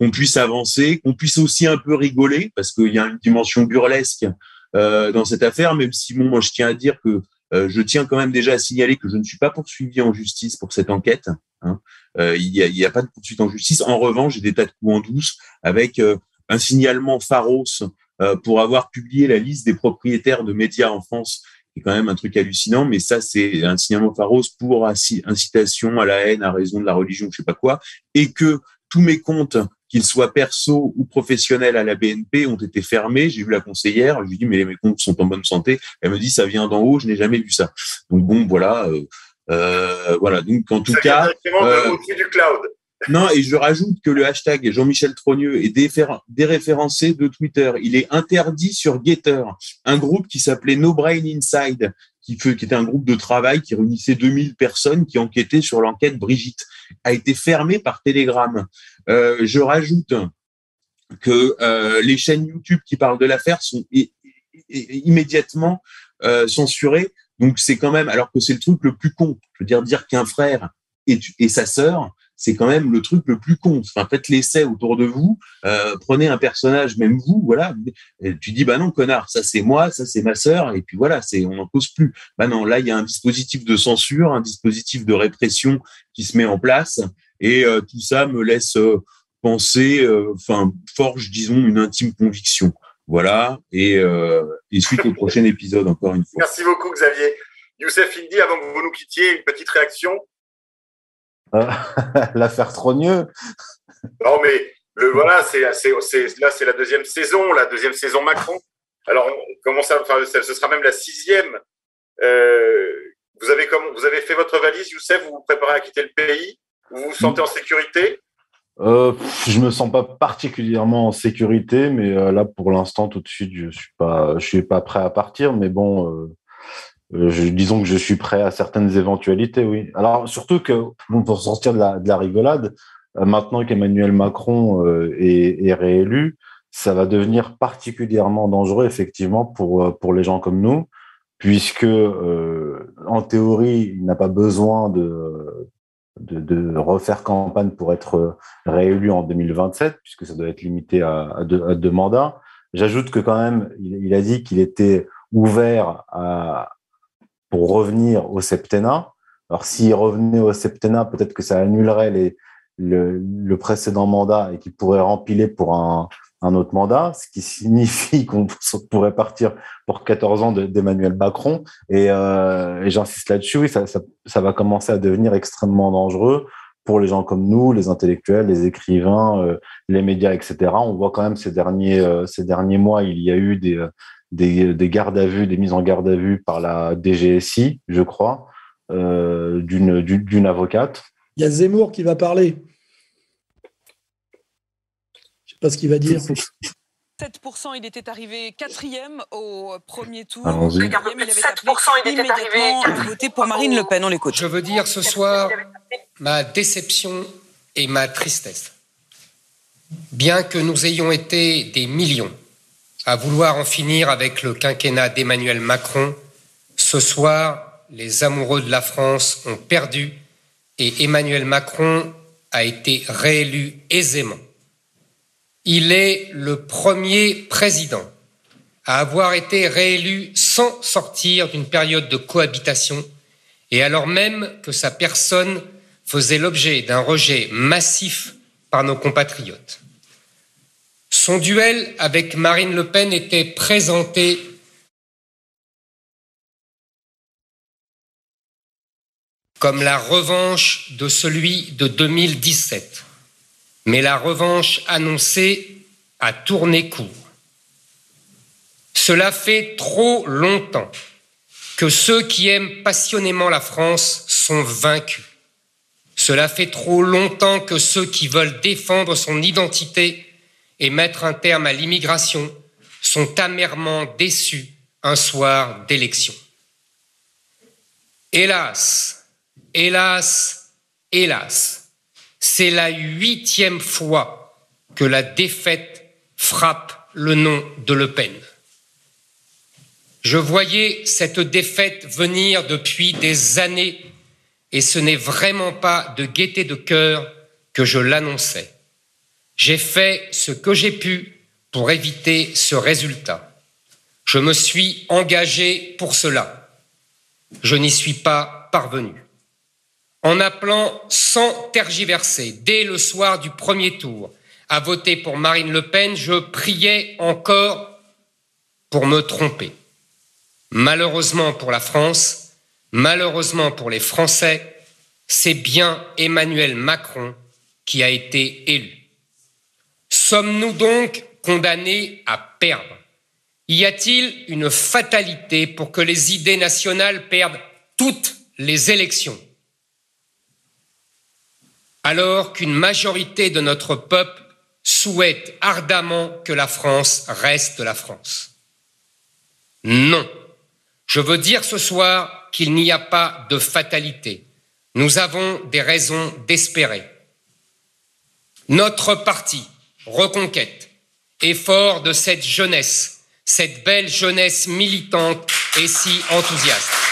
qu'on puisse avancer, qu'on puisse aussi un peu rigoler, parce qu'il y a une dimension burlesque dans cette affaire, même si bon, moi je tiens à dire que je tiens quand même déjà à signaler que je ne suis pas poursuivi en justice pour cette enquête. Hein. il n'y a, a, pas de poursuite en justice. En revanche, j'ai des tas de coups en douce avec un signalement Pharos pour avoir publié la liste des propriétaires de médias en France c'est quand même un truc hallucinant, mais ça, c'est un signalement Pharos pour incitation à la haine à raison de la religion, je sais pas quoi, et que tous mes comptes, qu'ils soient perso ou professionnels à la BNP, ont été fermés. J'ai vu la conseillère, je lui dis mais mes comptes sont en bonne santé. Elle me dit ça vient d'en haut, je n'ai jamais vu ça. Donc bon, voilà, euh, euh, voilà. Donc en tout cas, euh, du cloud. Non, et je rajoute que le hashtag Jean-Michel Trogneux est déréférencé de Twitter. Il est interdit sur Getter, un groupe qui s'appelait No Brain Inside, qui était un groupe de travail qui réunissait 2000 personnes qui enquêtaient sur l'enquête Brigitte, a été fermé par Telegram. Euh, je rajoute que euh, les chaînes YouTube qui parlent de l'affaire sont immédiatement euh, censurées. Donc c'est quand même, alors que c'est le truc le plus con, je veux dire dire qu'un frère et, sa sœur c'est quand même le truc le plus con. Enfin, faites l'essai autour de vous, prenez un personnage, même vous, voilà. Tu dis bah non connard, ça c'est moi, ça c'est ma sœur, et puis voilà, c'est on n'en cause plus. Bah non, là il y a un dispositif de censure, un dispositif de répression qui se met en place, et euh, tout ça me laisse euh, penser, enfin forge disons une intime conviction. Voilà, et, et suite au prochain épisode encore une fois. Merci beaucoup Xavier. Youssef Indy, avant que vous nous quittiez, une petite réaction? L'affaire Trogneux. Non, mais le voilà, c'est là, c'est la deuxième saison, la deuxième saison Macron. Alors, comment ça, enfin, ce sera même la sixième. Euh, vous avez comme, vous avez fait votre valise, Youssef, vous vous préparez à quitter le pays? Vous vous sentez en sécurité? Euh, je me sens pas particulièrement en sécurité, mais euh, là pour l'instant tout de suite je suis pas, je suis pas prêt à partir. Mais bon, euh, euh, disons que je suis prêt à certaines éventualités, oui. Alors, surtout que, pour sortir de la, de la rigolade, maintenant qu'Emmanuel Macron est, est, réélu, ça va devenir particulièrement dangereux, effectivement, pour, pour les gens comme nous, puisque, en théorie, il n'a pas besoin de, de, refaire campagne pour être réélu en 2027, puisque ça doit être limité à, deux, mandats. J'ajoute que quand même, il, a dit qu'il était ouvert pour revenir au septennat. Alors, s'il revenait au septennat, peut-être que ça annulerait le, le, précédent mandat et qu'il pourrait rempiler pour un, un, autre mandat, ce qui signifie qu'on pourrait partir pour 14 ans d'Emmanuel Macron. Et, euh, j'insiste là-dessus, oui, ça, ça, va commencer à devenir extrêmement dangereux pour les gens comme nous, les intellectuels, les écrivains, euh, les médias, etc. On voit quand même ces derniers, euh, ces derniers mois, il y a eu des, des, des, gardes à vue, des mises en garde à vue par la DGSI, je crois, d'une avocate. Il y a Zemmour qui va parler. Pas ce qu'il va dire. 7%, il était arrivé quatrième au premier tour. Il avait 7%, il était arrivé voté pour Marine Le Pen. On l'écoute. Je veux dire ce soir ma déception et ma tristesse. Bien que nous ayons été des millions à vouloir en finir avec le quinquennat d'Emmanuel Macron, ce soir, les amoureux de la France ont perdu et Emmanuel Macron a été réélu aisément. Il est le premier président à avoir été réélu sans sortir d'une période de cohabitation et alors même que sa personne faisait l'objet d'un rejet massif par nos compatriotes. Son duel avec Marine Le Pen était présenté comme la revanche de celui de 2017. Mais la revanche annoncée a tourné court. Cela fait trop longtemps que ceux qui aiment passionnément la France sont vaincus. Cela fait trop longtemps que ceux qui veulent défendre son identité et mettre un terme à l'immigration sont amèrement déçus un soir d'élection. Hélas, hélas, hélas, c'est la huitième fois que la défaite frappe le nom de Le Pen. Je voyais cette défaite venir depuis des années et ce n'est vraiment pas de gaieté de cœur que je l'annonçais. J'ai fait ce que j'ai pu pour éviter ce résultat. Je me suis engagé pour cela. Je n'y suis pas parvenu. En appelant sans tergiverser, dès le soir du premier tour, à voter pour Marine Le Pen, je priais encore pour me tromper. Malheureusement pour la France, malheureusement pour les Français, c'est bien Emmanuel Macron qui a été élu. Sommes-nous donc condamnés à perdre? Y a-t-il une fatalité pour que les idées nationales perdent toutes les élections? Alors qu'une majorité de notre peuple souhaite ardemment que la France reste la France. Non. Je veux dire ce soir qu'il n'y a pas de fatalité. Nous avons des raisons d'espérer. Notre parti, Reconquête, est fort de cette jeunesse, cette belle jeunesse militante et si enthousiaste.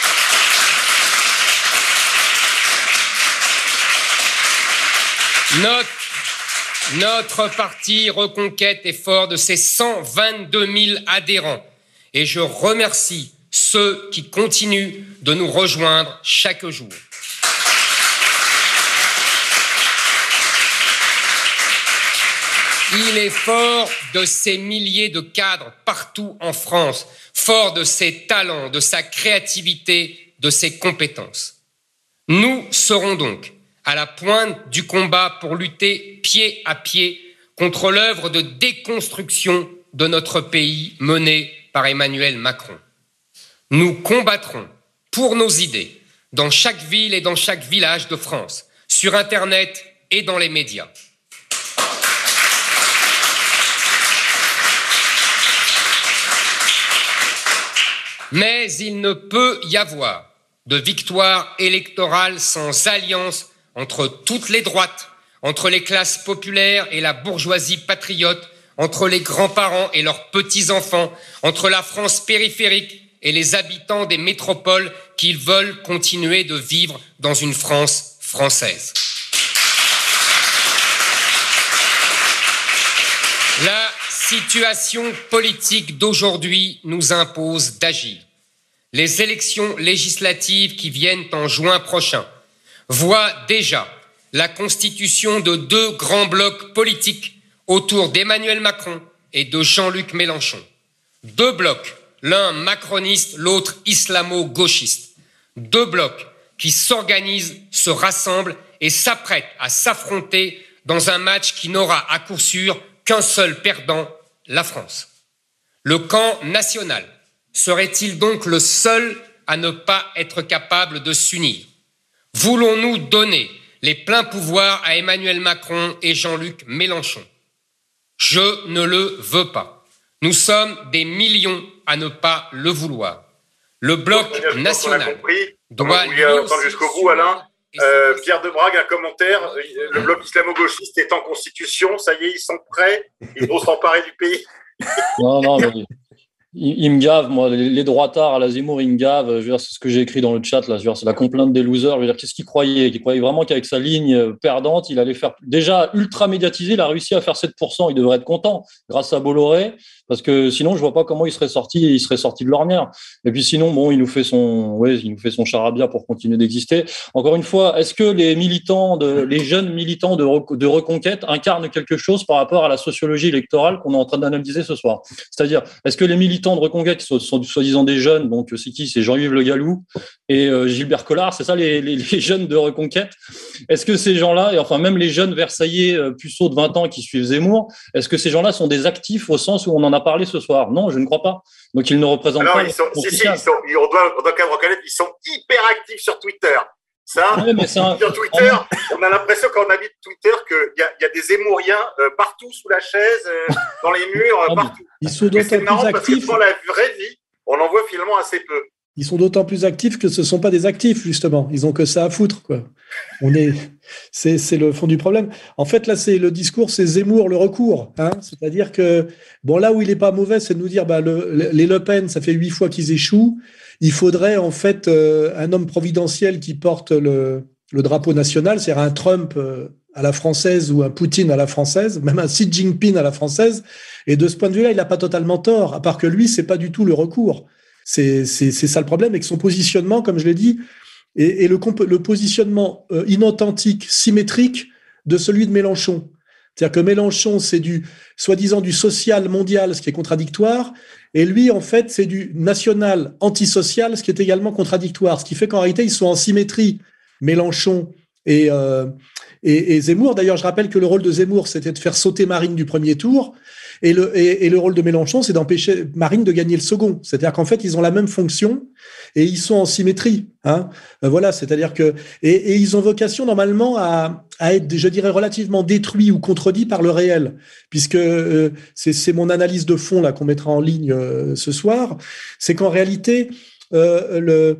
Notre, parti Reconquête est fort de ses 122 000 adhérents et je remercie ceux qui continuent de nous rejoindre chaque jour. Il est fort de ses milliers de cadres partout en France, fort de ses talents, de sa créativité, de ses compétences. Nous serons donc à la pointe du combat pour lutter pied à pied contre l'œuvre de déconstruction de notre pays menée par Emmanuel Macron. Nous combattrons pour nos idées dans chaque ville et dans chaque village de France, sur Internet et dans les médias. Mais il ne peut y avoir de victoire électorale sans alliance entre toutes les droites, entre les classes populaires et la bourgeoisie patriote, entre les grands-parents et leurs petits-enfants, entre la France périphérique et les habitants des métropoles qui veulent continuer de vivre dans une France française. La situation politique d'aujourd'hui nous impose d'agir. Les élections législatives qui viennent en juin prochain voit déjà la constitution de deux grands blocs politiques autour d'Emmanuel Macron et de Jean-Luc Mélenchon. Deux blocs, l'un macroniste, l'autre islamo-gauchiste. Deux blocs qui s'organisent, se rassemblent et s'apprêtent à s'affronter dans un match qui n'aura à coup sûr qu'un seul perdant, la France. Le camp national serait-il donc le seul à ne pas être capable de s'unir? Voulons-nous donner les pleins pouvoirs à Emmanuel Macron et Jean-Luc Mélenchon? Je ne le veux pas. Nous sommes des millions à ne pas le vouloir. Le bloc national doit. Jusqu'au bout, Alain? Euh, Pierre de Brague, un commentaire. Le bloc islamo-gauchiste est en constitution. Ça y est, ils sont prêts. Ils vont s'emparer du pays. Non, non, mais il, me gave, moi, les, droits droitards à la Zemmour, ils me. Je veux c'est ce que j'ai écrit dans le chat, là. c'est la complainte des losers. Je veux dire, qu'est-ce qu'il croyait Il croyait vraiment qu'avec sa ligne perdante, il allait faire déjà ultra médiatisé. Il a réussi à faire 7%. Il devrait être content grâce à Bolloré. Parce que sinon, je vois pas comment il serait sorti, il serait sorti de l'ornière. Et puis sinon, bon, il nous fait son, ouais, il nous fait son charabia pour continuer d'exister. Encore une fois, est-ce que les militants de, les jeunes militants de, de reconquête incarnent quelque chose par rapport à la sociologie électorale qu'on est en train d'analyser ce soir? C'est-à-dire, est-ce que les militants de reconquête sont, sont soi-disant des jeunes, donc c'est qui? C'est Jean-Yves Le Gallou et euh, Gilbert Collard, c'est ça les, les, les, jeunes de reconquête? Est-ce que ces gens-là, et enfin même les jeunes versaillais euh, puceaux de 20 ans qui suivent Zemmour, est-ce que ces gens-là sont des actifs au sens où on en a parlé ce soir? Non, je ne crois pas. Donc ils ne représentent pas. Ils sont, si, si, ils sont, on, doit, on doit quand même reconnaître qu'ils sont hyper actifs sur Twitter. Ça, mais sur Twitter, on a l'impression quand on habite Twitter qu'il y, y, a des émouriens euh, partout sous la chaise, euh, dans les murs, euh, partout. Ils sont d'autant plus actifs. Parce que dans la vraie vie, on en voit finalement assez peu. Ils sont d'autant plus actifs que ce ne sont pas des actifs, justement. Ils ont que ça à foutre, quoi. On est, c'est, le fond du problème. En fait, là, c'est le discours, c'est Zemmour, le recours. Hein C'est-à-dire que, bon, là où il n'est pas mauvais, c'est de nous dire, bah, le, les Le Pen, ça fait huit fois qu'ils échouent. Il faudrait, en fait, euh, un homme providentiel qui porte le, drapeau national, c'est-à-dire un Trump euh, à la française ou un Poutine à la française, même un Xi Jinping à la française. Et de ce point de vue-là, il n'a pas totalement tort, à part que lui, c'est pas du tout le recours. C'est, ça le problème, avec son positionnement, comme je l'ai dit, et, le, le, positionnement euh, inauthentique, symétrique de celui de Mélenchon. C'est-à-dire que Mélenchon, c'est du soi-disant du social mondial, ce qui est contradictoire, et lui, en fait, c'est du national antisocial, ce qui est également contradictoire. Ce qui fait qu'en réalité, ils sont en symétrie, Mélenchon et, euh, et, et Zemmour. D'ailleurs, je rappelle que le rôle de Zemmour, c'était de faire sauter Marine du premier tour. Et le, et, le rôle de Mélenchon, c'est d'empêcher Marine de gagner le second. C'est-à-dire qu'en fait, ils ont la même fonction et ils sont en symétrie. Hein. Euh, voilà, c'est-à-dire que et, ils ont vocation normalement à, à, être, je dirais, relativement détruits ou contredits par le réel, puisque euh, c'est mon analyse de fond là qu'on mettra en ligne euh, ce soir. C'est qu'en réalité, euh, le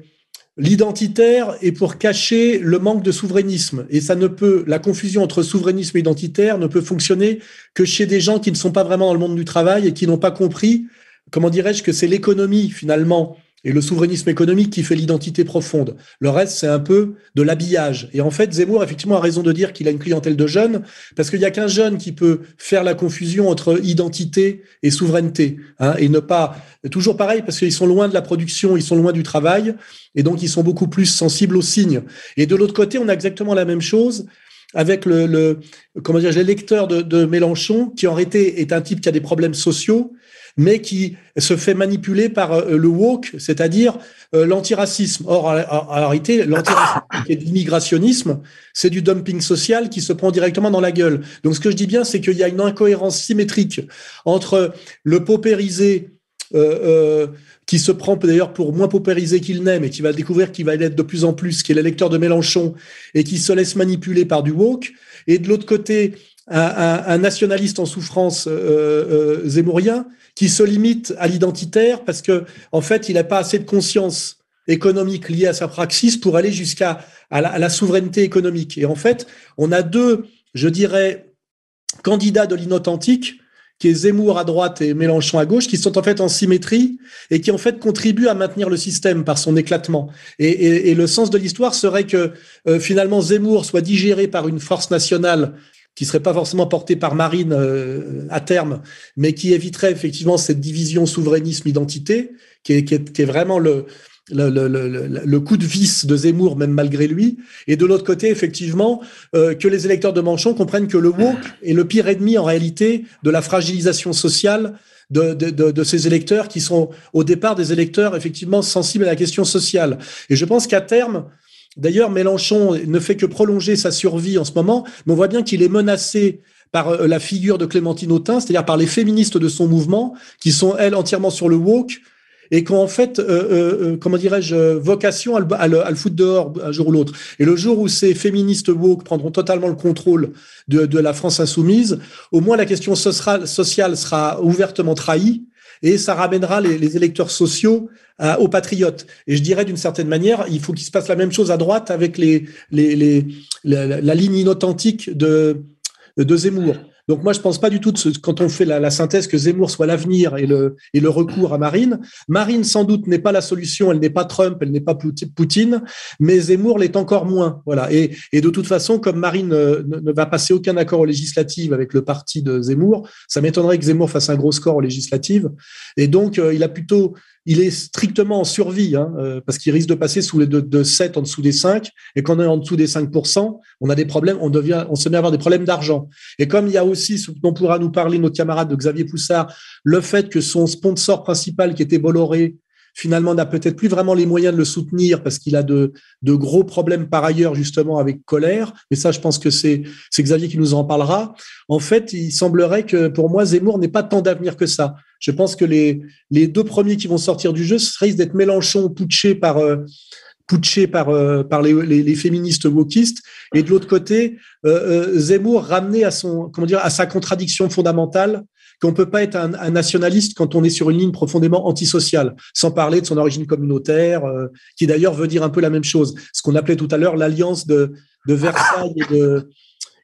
L'identitaire est pour cacher le manque de souverainisme. Et ça ne peut, la confusion entre souverainisme et identitaire ne peut fonctionner que chez des gens qui ne sont pas vraiment dans le monde du travail et qui n'ont pas compris, comment dirais-je, que c'est l'économie finalement et le souverainisme économique qui fait l'identité profonde. Le reste, c'est un peu de l'habillage. Et en fait, Zemmour, effectivement, a raison de dire qu'il a une clientèle de jeunes, parce qu'il n'y a qu'un jeune qui peut faire la confusion entre identité et souveraineté, hein, et ne pas... Toujours pareil, parce qu'ils sont loin de la production, ils sont loin du travail, et donc ils sont beaucoup plus sensibles aux signes. Et de l'autre côté, on a exactement la même chose avec le, le comment dire, l'électeur de, de Mélenchon, qui en réalité est un type qui a des problèmes sociaux, mais qui se fait manipuler par euh, le woke, c'est-à-dire euh, l'antiracisme. Or, en réalité, l'antiracisme et l'immigrationnisme, c'est du dumping social qui se prend directement dans la gueule. Donc, ce que je dis bien, c'est qu'il y a une incohérence symétrique entre le paupérisé euh, euh, qui se prend d'ailleurs pour moins paupérisé qu'il n'aime et qui va découvrir qu'il va l'être de plus en plus, qui est l'électeur de Mélenchon et qui se laisse manipuler par du woke. Et de l'autre côté, un, un, nationaliste en souffrance euh, euh, zémourien qui se limite à l'identitaire parce que en fait, il n'a pas assez de conscience économique liée à sa praxis pour aller jusqu'à à la, à la, souveraineté économique. Et en fait, on a deux, je dirais, candidats de l'inauthentique qui est Zemmour à droite et Mélenchon à gauche, qui sont en fait en symétrie et qui en fait contribuent à maintenir le système par son éclatement. Et, et, et le sens de l'histoire serait que euh, finalement Zemmour soit digéré par une force nationale qui serait pas forcément porté par Marine euh, à terme, mais qui éviterait effectivement cette division souverainisme-identité, qui est, vraiment le, le, le, le, le, coup de vis de Zemmour, même malgré lui. Et de l'autre côté, effectivement, euh, que les électeurs de Manchon comprennent que le woke est le pire ennemi en réalité de la fragilisation sociale de, de, de, de, ces électeurs qui sont au départ des électeurs effectivement sensibles à la question sociale. Et je pense qu'à terme, D'ailleurs, Mélenchon ne fait que prolonger sa survie en ce moment, mais on voit bien qu'il est menacé par euh, la figure de Clémentine Autain, c'est-à-dire par les féministes de son mouvement, qui sont, elles, entièrement sur le woke, et qui ont en fait, euh, euh, euh comment dirais-je, vocation à le, à, foutre dehors un jour ou l'autre. Et le jour où ces féministes woke prendront totalement le contrôle de, de la France insoumise, au moins la question sociale sera ouvertement trahie, et ça ramènera les, électeurs sociaux à, aux patriotes. Et je dirais d'une certaine manière, il faut qu'il se passe la même chose à droite avec la, la, ligne inauthentique de, de Zemmour. Donc moi, je pense pas du tout, de quand on fait la, synthèse, que Zemmour soit l'avenir et le, recours à Marine. Marine, sans doute, n'est pas la solution, elle n'est pas Trump, elle n'est pas Poutine, mais Zemmour l'est encore moins. Voilà. Et, de toute façon, comme Marine ne, ne, va passer aucun accord aux législatives avec le parti de Zemmour, ça m'étonnerait que Zemmour fasse un gros score aux législatives. Et donc, euh, il a plutôt il est strictement en survie, hein, euh, parce qu'il risque de passer sous les de, de 7 en dessous des 5, et quand on est en dessous des 5%, on a des problèmes, on on se met à avoir des problèmes d'argent. Et comme il y a aussi, ce dont pourra nous parler notre camarade de Xavier Poussard, le fait que son sponsor principal, qui était Bolloré, finalement n'a peut-être plus vraiment les moyens de le soutenir parce qu'il a de, de gros problèmes par ailleurs justement avec colère. Mais ça, je pense que c'est Xavier qui nous en parlera. En fait, il semblerait que pour moi, Zemmour n'ait pas tant d'avenir que ça. Je pense que les, les deux premiers qui vont sortir du jeu, ce risque d'être Mélenchon putché par euh, putché par euh, par les, les, les, féministes wokistes et de l'autre côté euh, euh, Zemmour ramené à son comment dire à sa contradiction fondamentale qu'on peut pas être un, nationaliste quand on est sur une ligne profondément antisociale, sans parler de son origine communautaire, euh, qui d'ailleurs veut dire un peu la même chose. Ce qu'on appelait tout à l'heure l'alliance de, Versailles et de,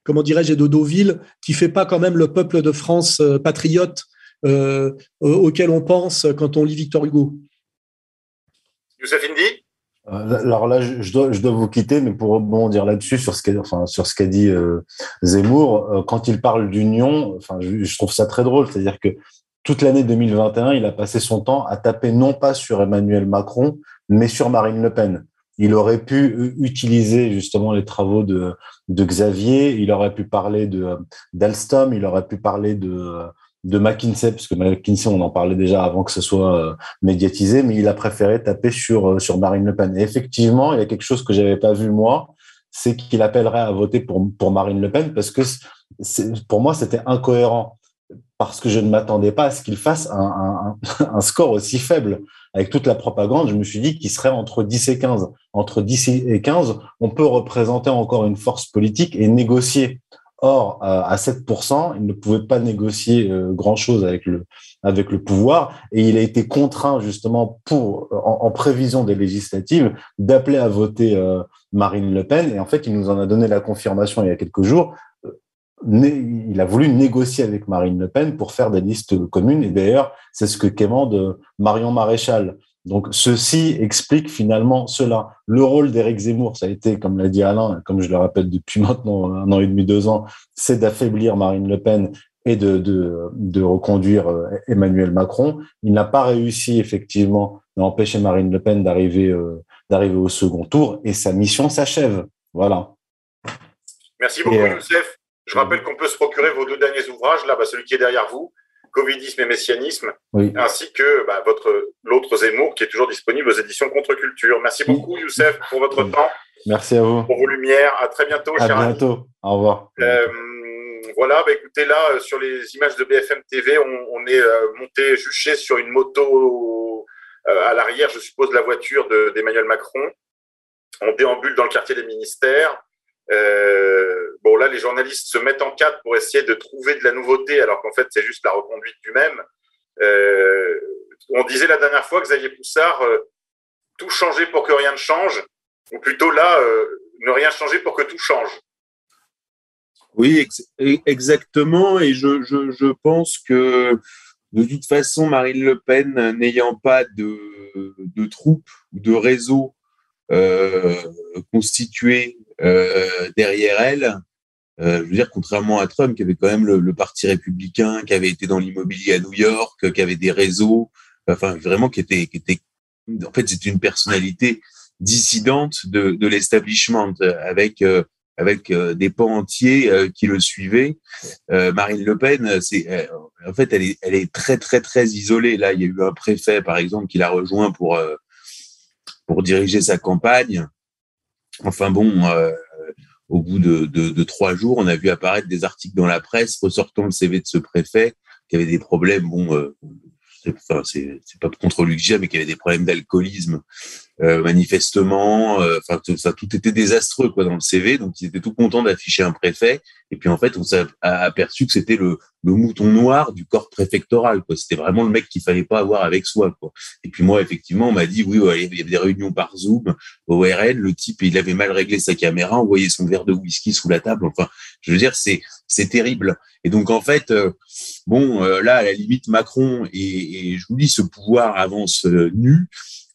comment dirais-je, de Deauville, qui fait pas quand même le peuple de France euh, patriote euh, auquel on pense quand on lit Victor Hugo. Youssef alors là, je dois, je dois vous quitter, mais pour rebondir là-dessus sur ce qu'a, enfin, qu'a dit euh, Zemmour, euh, quand il parle d'union, enfin, je, je, trouve ça très drôle, c'est-à-dire que toute l'année 2021, il a passé son temps à taper non pas sur Emmanuel Macron, mais sur Marine Le Pen. il aurait pu utiliser justement les travaux de, de Xavier, il aurait pu parler de d'Alstom, il aurait pu parler de de McKinsey, parce que McKinsey, on en parlait déjà avant que ce soit euh, médiatisé, mais il a préféré taper sur, euh, sur Marine Le Pen. Et effectivement, il y a quelque chose que j'avais pas vu moi, c'est qu'il appellerait à voter pour, pour Marine Le Pen, parce que pour moi, c'était incohérent, parce que je ne m'attendais pas à ce qu'il fasse un, un, un, score aussi faible. Avec toute la propagande, je me suis dit qu'il serait entre 10 et 15. Entre 10 et 15, on peut représenter encore une force politique et négocier. Or, à 7%, il ne pouvait pas négocier euh, grand-chose avec le, avec le pouvoir et il a été contraint justement pour, en, prévision des législatives, d'appeler à voter euh, Marine Le Pen. Et en fait, il nous en a donné la confirmation il y a quelques jours. Euh, il a voulu négocier avec Marine Le Pen pour faire des listes communes. Et d'ailleurs, c'est ce que quémande Marion Maréchal. Donc, ceci explique finalement cela. Le rôle d'Éric Zemmour, ça a été, comme l'a dit Alain, comme je le répète depuis maintenant un an et demi, deux ans, c'est d'affaiblir Marine Le Pen et de, de, de reconduire euh, Emmanuel Macron. Il n'a pas réussi effectivement à empêcher Marine Le Pen d'arriver euh, d'arriver au second tour et sa mission s'achève. Voilà. Merci beaucoup, euh, Youssef. Je rappelle qu'on peut se procurer vos deux derniers ouvrages, là, bah, celui qui est derrière vous, Covidisme et Messianisme, ainsi que bah, votre l'autre Zemmour qui est toujours disponible aux éditions Contre-Culture. Merci beaucoup, Youssef, pour votre temps. Merci à vous. Pour vos lumières. À très bientôt, à bientôt. Au revoir. Euh, voilà, bah, écoutez, là, sur les images de BFM TV, on, est euh, monté juché sur une moto euh, à l'arrière, je suppose, la voiture d'Emmanuel Macron. On déambule dans le quartier des ministères. Euh, bon, là, les journalistes se mettent en quatre pour essayer de trouver de la nouveauté, alors qu'en fait, c'est juste la reconduite du même. Euh, on disait la dernière fois, Xavier Poussard, euh, tout changer pour que rien ne change, ou plutôt là, ne rien changer pour que tout change. Oui, exactement. Et je, pense que de toute façon, Marine Le Pen, n'ayant pas de, de troupes ou de réseau constitué derrière elle. Euh, je veux dire, contrairement à Trump, qui avait quand même le, parti républicain, qui avait été dans l'immobilier à New York, qui avait des réseaux, enfin vraiment qui était, en fait, c'est une personnalité dissidente de, l'establishment, avec avec des pans entiers qui le suivaient. Marine Le Pen, c'est en fait, elle est, elle est très très très isolée. Là, il y a eu un préfet, par exemple, qui l'a rejoint pour pour diriger sa campagne. Enfin bon, euh, au bout de, trois jours, on a vu apparaître des articles dans la presse ressortant le CV de ce préfet qui avait des problèmes. Euh, enfin, c'est pas contre lui mais qui avait des problèmes d'alcoolisme euh, manifestement. Euh, enfin, ça tout était désastreux quoi dans le CV. Donc, ils étaient tout contents d'afficher un préfet. Et puis en fait, on s'est aperçu que c'était le, le, mouton noir du corps préfectoral. C'était vraiment le mec qu'il fallait pas avoir avec soi. Quoi. Et puis moi, effectivement, on m'a dit oui, il y avait des réunions par Zoom RN. Le type, il avait mal réglé sa caméra, on voyait son verre de whisky sous la table. Enfin, je veux dire, c'est c'est terrible. Et donc en fait, euh, bon, euh, là, à la limite, Macron et, et, je vous dis, ce pouvoir avance euh, nu.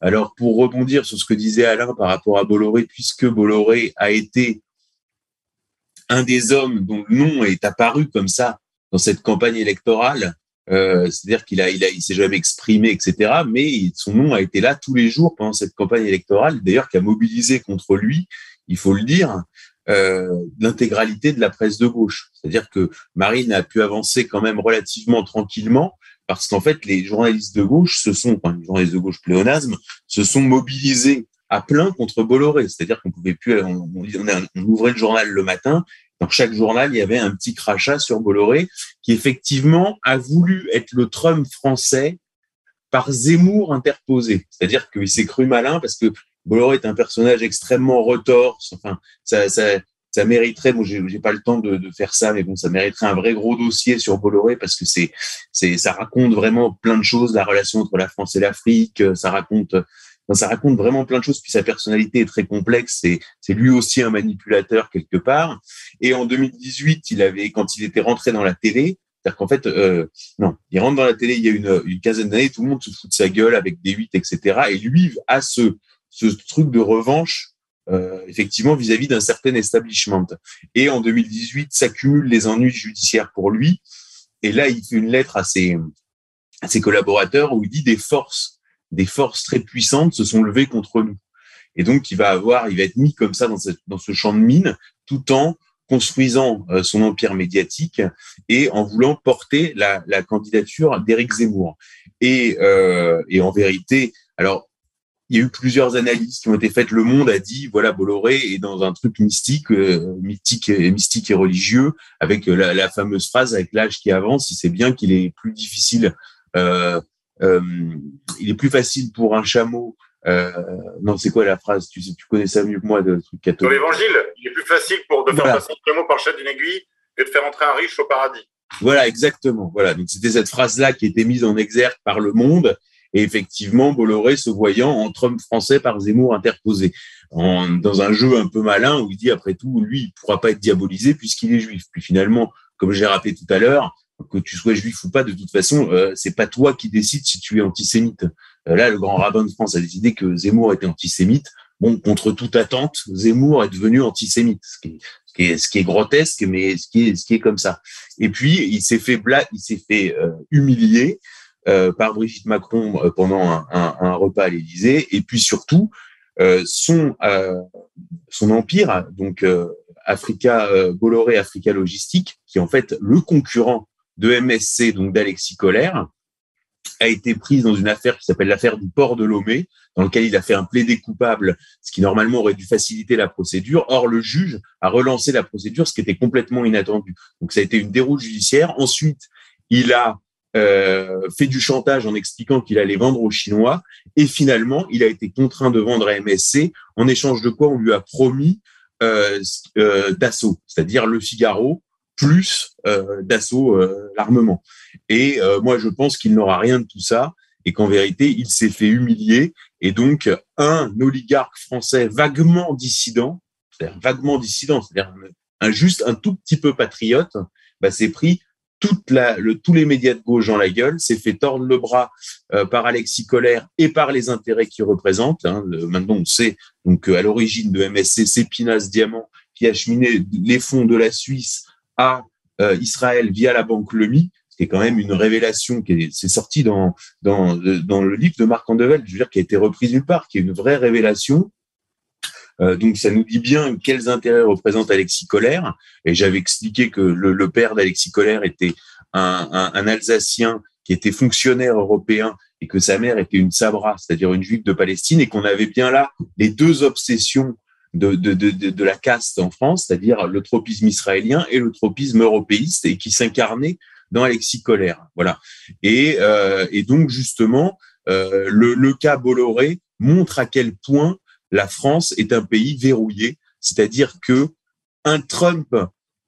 Alors pour rebondir sur ce que disait Alain par rapport à Bolloré, puisque Bolloré a été un des hommes dont le nom est apparu comme ça dans cette campagne électorale, c'est-à-dire qu'il a, il a, il s'est jamais exprimé, etc. Mais son nom a été là tous les jours pendant cette campagne électorale, d'ailleurs qui a mobilisé contre lui, il faut le dire, l'intégralité de la presse de gauche. C'est-à-dire que Marine a pu avancer quand même relativement tranquillement parce qu'en fait, les journalistes de gauche se sont, enfin, les journalistes de gauche pléonasme, se sont mobilisés à plein contre Bolloré. C'est-à-dire qu'on pouvait plus, on, on, ouvrait le journal le matin. Dans chaque journal, il y avait un petit crachat sur Bolloré qui effectivement a voulu être le Trump français par Zemmour interposé. C'est-à-dire qu'il s'est cru malin parce que Bolloré est un personnage extrêmement retorse. Enfin, ça, ça, ça mériterait, bon, j'ai pas le temps de, de, faire ça, mais bon, ça mériterait un vrai gros dossier sur Bolloré parce que c'est, c'est, ça raconte vraiment plein de choses, la relation entre la France et l'Afrique, ça raconte, ça raconte vraiment plein de choses. Puis sa personnalité est très complexe. C'est, c'est lui aussi un manipulateur quelque part. Et en 2018, il avait, quand il était rentré dans la télé, c'est-à-dire qu'en fait, euh, non, il rentre dans la télé il y a une, une quinzaine d'années, tout le monde se fout de sa gueule avec des 8, etc. Et lui a ce, ce truc de revanche euh, effectivement vis-à-vis d'un certain establishment. Et en 2018, s'accumulent les ennuis judiciaires pour lui. Et là, il fait une lettre à ses, à ses collaborateurs où il dit des forces, des forces très puissantes se sont levées contre nous. Et donc, il va avoir, il va être mis comme ça dans ce, dans ce champ de mine, tout en construisant euh, son empire médiatique et en voulant porter la, la candidature d'Éric Zemmour. Et, euh, et en vérité, alors il y a eu plusieurs analyses qui ont été faites. Le Monde a dit voilà Bolloré est dans un truc mystique, euh, mystique et mystique et religieux, avec la, la fameuse phrase avec l'âge qui avance, il sait bien qu'il est plus difficile, euh, euh, il est plus facile pour un chameau. Euh, non, c'est quoi la phrase? Tu, tu connais ça mieux que moi de truc catholique. Dans l'Évangile, il est plus facile pour de faire voilà. passer un chameau par le chat d'une aiguille que de faire entrer un riche au paradis. Voilà, exactement. Voilà, donc c'était cette phrase-là qui était mise en exergue par le Monde et effectivement, Bolloré se voyant en Trump français par Zemmour interposé, en, dans un jeu un peu malin où il dit après tout, lui, il pourra pas être diabolisé puisqu'il est juif. Puis finalement, comme j'ai rappelé tout à l'heure, que tu sois juif ou pas, de toute façon, euh, c'est pas toi qui décides si tu es antisémite. Euh, là, le grand rabbin de France a décidé que Zemmour était antisémite. Bon, contre toute attente, Zemmour est devenu antisémite, ce qui est, ce qui est, grotesque, mais ce qui est, ce qui est comme ça. Et puis, il s'est fait bla il s'est fait euh, humilier par Brigitte Macron euh, pendant un, un, un repas à l'Élysée, et puis surtout euh, son son empire, donc Africa Bolloré Africa Logistique, qui est en fait le concurrent de MSC, donc d'Alexis Collère, a été prise dans une affaire qui s'appelle l'affaire du port de Lomé, dans lequel il a fait un plaidé coupable, ce qui normalement aurait dû faciliter la procédure. Or, le juge a relancé la procédure, ce qui était complètement inattendu. Donc, ça a été une déroute judiciaire. Ensuite, il a euh, fait du chantage en expliquant qu'il allait vendre aux Chinois. Et finalement, il a été contraint de vendre à MSC, en échange de quoi on lui a promis euh, euh, c'est-à-dire le Figaro, plus euh, Dassault, euh, l'armement. Et moi, je pense qu'il n'aura rien de tout ça et qu'en vérité, il s'est fait humilier. Et donc, un oligarque français vaguement dissident, c'est-à-dire vaguement dissident, c'est-à-dire un, juste un tout petit peu patriote, bah, s'est pris toute la, le, tous les médias de gauche dans la gueule, s'est fait tordre le bras euh, par Alexis Collère et par les intérêts qu'il représente. Hein. Maintenant, on sait donc à l'origine de MSC, c'est Pinas Diamant qui a cheminé les fonds de la Suisse à euh, Israël via la banque Lemi, qui est quand même une révélation qui est, c'est sorti dans, dans, dans le livre de Marc Andevelde, je veux dire, qui a été reprise nulle part, qui est une vraie révélation. Euh, donc ça nous dit bien quels intérêts représente Alexis Collère. Et j'avais expliqué que le, père d'Alexis Collère était un, Alsacien qui était fonctionnaire européen et que sa mère était une Sabra, c'est-à-dire une juive de Palestine, et qu'on avait bien là les deux obsessions de, la caste en France, c'est-à-dire le tropisme israélien et le tropisme européiste, et qui s'incarnait dans Alexis Collère. Voilà. Et, euh, donc justement, euh, le cas Bolloré montre à quel point la France est un pays verrouillé, c'est-à-dire que un Trump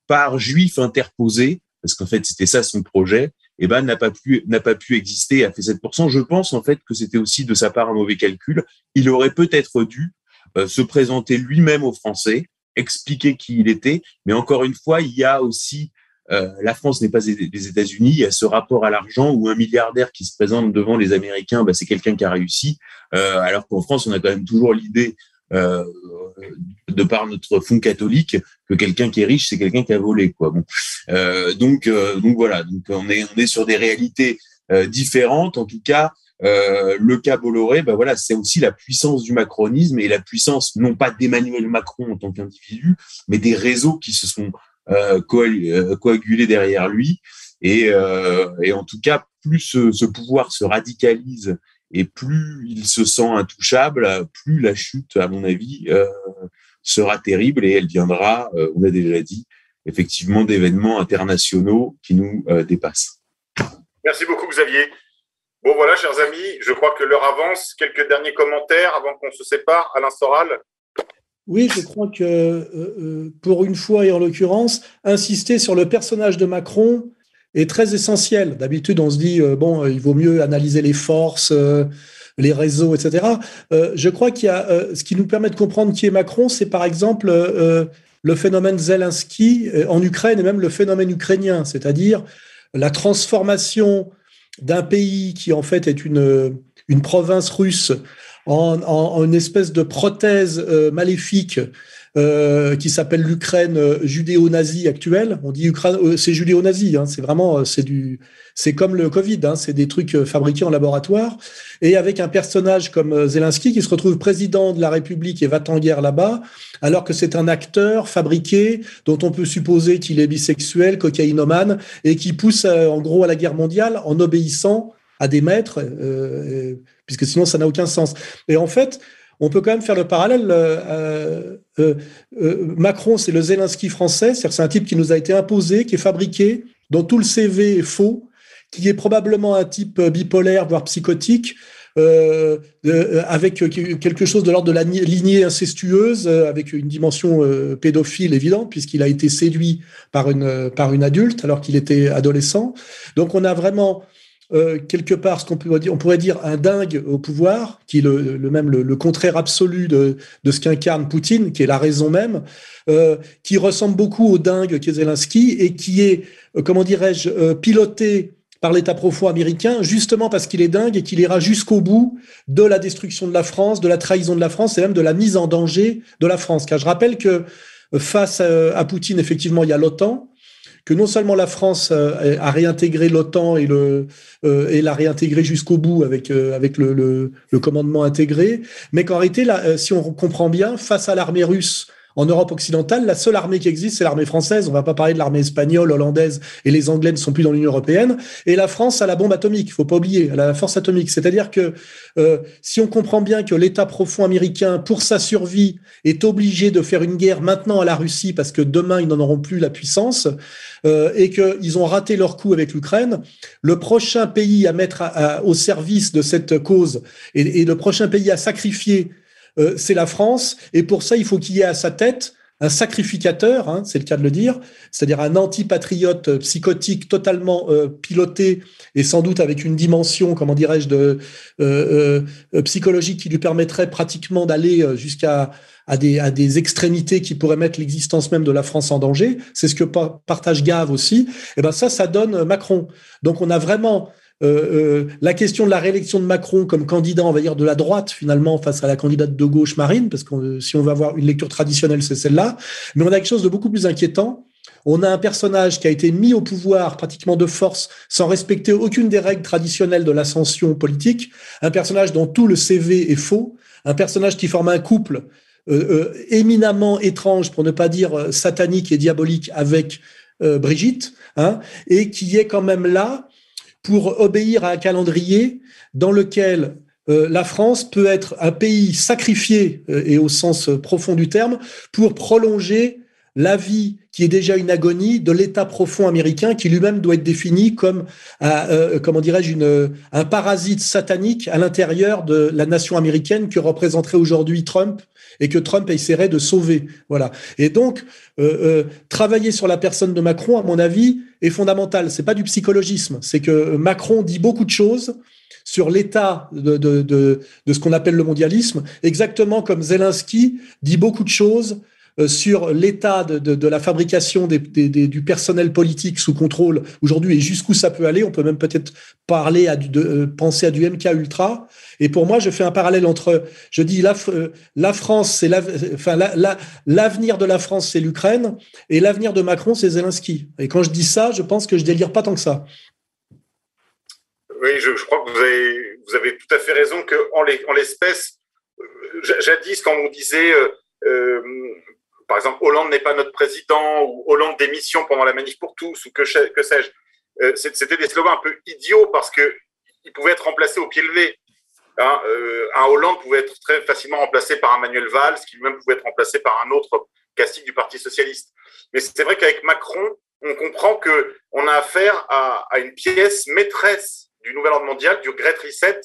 par juif interposé, parce qu'en fait c'était ça son projet, eh ben n'a pas pu n'a pas pu exister a fait 7%. Je pense en fait que c'était aussi de sa part un mauvais calcul. Il aurait peut-être dû euh, se présenter lui-même aux Français, expliquer qui il était. Mais encore une fois, il y a aussi euh, la France n'est pas les États-Unis. Il y a ce rapport à l'argent où un milliardaire qui se présente devant les Américains, bah, c'est quelqu'un qui a réussi. Euh, alors qu'en France, on a quand même toujours l'idée, euh, de par notre fond catholique, que quelqu'un qui est riche, c'est quelqu'un qui a volé. Quoi. Bon. Euh, donc, donc voilà. Donc on est, on est sur des réalités différentes. En tout cas, le cas Bolloré, ben voilà, c'est aussi la puissance du macronisme et la puissance non pas d'Emmanuel Macron en tant qu'individu, mais des réseaux qui se sont euh, euh, coagulés derrière lui. Et, euh, et, en tout cas, plus ce, pouvoir se radicalise et plus il se sent intouchable, plus la chute, à mon avis, sera terrible et elle viendra, on a déjà dit, effectivement d'événements internationaux qui nous dépassent. Merci beaucoup Xavier. Bon voilà, chers amis, je crois que l'heure avance. Quelques derniers commentaires avant qu'on se sépare. Alain Soral Oui, je crois que euh, pour une fois et en l'occurrence, insister sur le personnage de Macron est très essentiel. D'habitude, on se dit, euh, bon, il vaut mieux analyser les forces, euh, les réseaux, etc. Euh, je crois qu'il y a euh, ce qui nous permet de comprendre qui est Macron, c'est par exemple euh, le phénomène Zelensky en Ukraine et même le phénomène ukrainien, c'est-à-dire la transformation d'un pays qui en fait est une province russe en, en, en une espèce de prothèse euh, maléfique euh, qui s'appelle l'Ukraine euh, judéo-nazie actuelle. On dit Ukraine, euh, c'est judéo-nazi. Hein, c'est vraiment, c'est du, c'est comme le Covid. Hein, c'est des trucs fabriqués en laboratoire. Et avec un personnage comme Zelensky qui se retrouve président de la République et va en guerre là-bas, alors que c'est un acteur fabriqué dont on peut supposer qu'il est bisexuel, cocaïnomane et qui pousse en gros à la guerre mondiale en obéissant à des maîtres, puisque sinon ça n'a aucun sens. Et en fait, on peut quand même faire le parallèle. Euh, euh, euh, Macron, c'est le Zelensky français, c'est un type qui nous a été imposé, qui est fabriqué, dont tout le CV est faux, qui est probablement un type bipolaire, voire psychotique, avec quelque chose de l'ordre de la lignée incestueuse, avec une dimension pédophile évidente, puisqu'il a été séduit par une, par une adulte alors qu'il était adolescent. Donc on a vraiment euh, quelque part ce qu'on pourrait dire, on pourrait dire un dingue au pouvoir, qui est le, même le, contraire absolu de, de ce qu'incarne Poutine, qui est la raison même, euh, qui ressemble beaucoup au dingue qu'est Zelensky et qui est, euh, comment dirais-je, euh, piloté par l'État profond américain, justement parce qu'il est dingue et qu'il ira jusqu'au bout de la destruction de la France, de la trahison de la France et même de la mise en danger de la France. Car je rappelle que face à Poutine, effectivement, il y a l'OTAN, que non seulement la France euh, a réintégré l'OTAN euh, et l'a réintégré jusqu'au bout avec euh, le, commandement intégré, mais qu'en réalité, là, si on comprend bien, face à l'armée russe en Europe occidentale, la seule armée qui existe, c'est l'armée française. On va pas parler de l'armée espagnole, hollandaise, et les Anglais ne sont plus dans l'Union européenne. Et la France a la bombe atomique. Il faut pas oublier, elle a la force atomique. C'est-à-dire que euh, si on comprend bien que l'État profond américain, pour sa survie, est obligé de faire une guerre maintenant à la Russie parce que demain ils n'en auront plus la puissance euh, et qu'ils ont raté leur coup avec l'Ukraine, le prochain pays à mettre au service de cette cause et le prochain pays à sacrifier euh, c'est la France. Et pour ça, il faut qu'il y ait à sa tête un sacrificateur, hein, c'est le cas de le dire, c'est-à-dire un antipatriote euh, psychotique totalement euh, piloté et sans doute avec une dimension, comment dirais-je, de psychologique qui lui permettrait pratiquement d'aller jusqu'à à des, à des extrémités qui pourraient mettre l'existence même de la France en danger. C'est ce que partage Gave aussi. Et eh ben ça, ça donne Macron. Donc on a vraiment euh, euh, la question de la réélection de Macron comme candidat, on va dire, de la droite, finalement, face à la candidate de gauche Marine, parce que si on va avoir une lecture traditionnelle, c'est celle-là. Mais on a quelque chose de beaucoup plus inquiétant. On a un personnage qui a été mis au pouvoir pratiquement de force sans respecter aucune des règles traditionnelles de l'ascension politique, un personnage dont tout le CV est faux, un personnage qui forme un couple euh, éminemment étrange, pour ne pas dire satanique et diabolique, avec Brigitte, hein, et qui est quand même là pour obéir à un calendrier dans lequel euh, la France peut être un pays sacrifié, euh, et au sens profond du terme, pour prolonger la vie qui est déjà une agonie de l'État profond américain qui lui-même doit être défini comme, euh, comment dirais-je, un parasite satanique à l'intérieur de la nation américaine que représenterait aujourd'hui Trump et que Trump essaierait de sauver. Voilà. Et donc, travailler sur la personne de Macron, à mon avis, est fondamental. C'est pas du psychologisme. C'est que Macron dit beaucoup de choses sur l'état de, ce qu'on appelle le mondialisme, exactement comme Zelensky dit beaucoup de choses euh, sur l'état de, la fabrication du personnel politique sous contrôle aujourd'hui et jusqu'où ça peut aller. On peut même peut-être parler à euh, penser à du MK ultra. Et pour moi, je fais un parallèle entre, je dis la, euh, France, c'est l'avenir de la France, c'est l'Ukraine, et l'avenir de Macron, c'est Zelensky. Et quand je dis ça, je pense que je délire pas tant que ça. Oui, je, crois que vous avez, tout à fait raison que en l'espèce, jadis quand on disait euh, par exemple, Hollande n'est pas notre président ou Hollande démission pendant la manif pour tous ou que, sais-je. Euh, c'était des slogans un peu idiots parce que il pouvait être remplacé au pied levé. Hein, euh, un Hollande pouvait être très facilement remplacé par un Manuel Valls, qui lui-même pouvait être remplacé par un autre castique du Parti socialiste. Mais c'est vrai qu'avec Macron, on comprend que on a affaire à, une pièce maîtresse du nouvel ordre mondial, du Great Reset,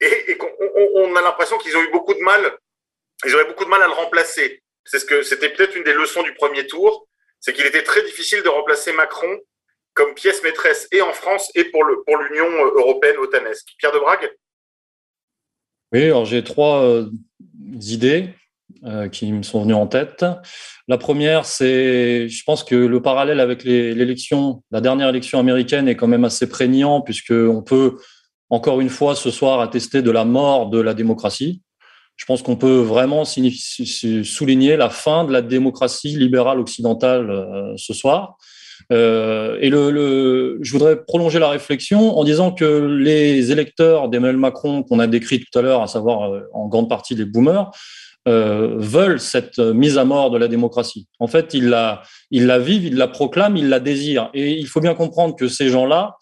et, et qu'on on a l'impression qu'ils ont eu beaucoup de mal, ils auraient beaucoup de mal à le remplacer c'est ce que c'était peut-être une des leçons du premier tour, c'est qu'il était très difficile de remplacer Macron comme pièce maîtresse et en France et pour le pour l'Union européenne otanesque. Pierre de Brague. Oui, alors j'ai trois euh, idées euh, qui me sont venues en tête. La première, c'est, je pense que le parallèle avec l'élection, la dernière élection américaine est quand même assez prégnant puisque on peut encore une fois ce soir attester de la mort de la démocratie. Je pense qu'on peut vraiment souligner la fin de la démocratie libérale occidentale euh, ce soir. Euh, et le, je voudrais prolonger la réflexion en disant que les électeurs d'Emmanuel Macron qu'on a décrit tout à l'heure, à savoir euh, en grande partie les boomers, veulent cette mise à mort de la démocratie. En fait, ils la, ils la vivent, ils la proclament, ils la désirent. Et il faut bien comprendre que ces gens-là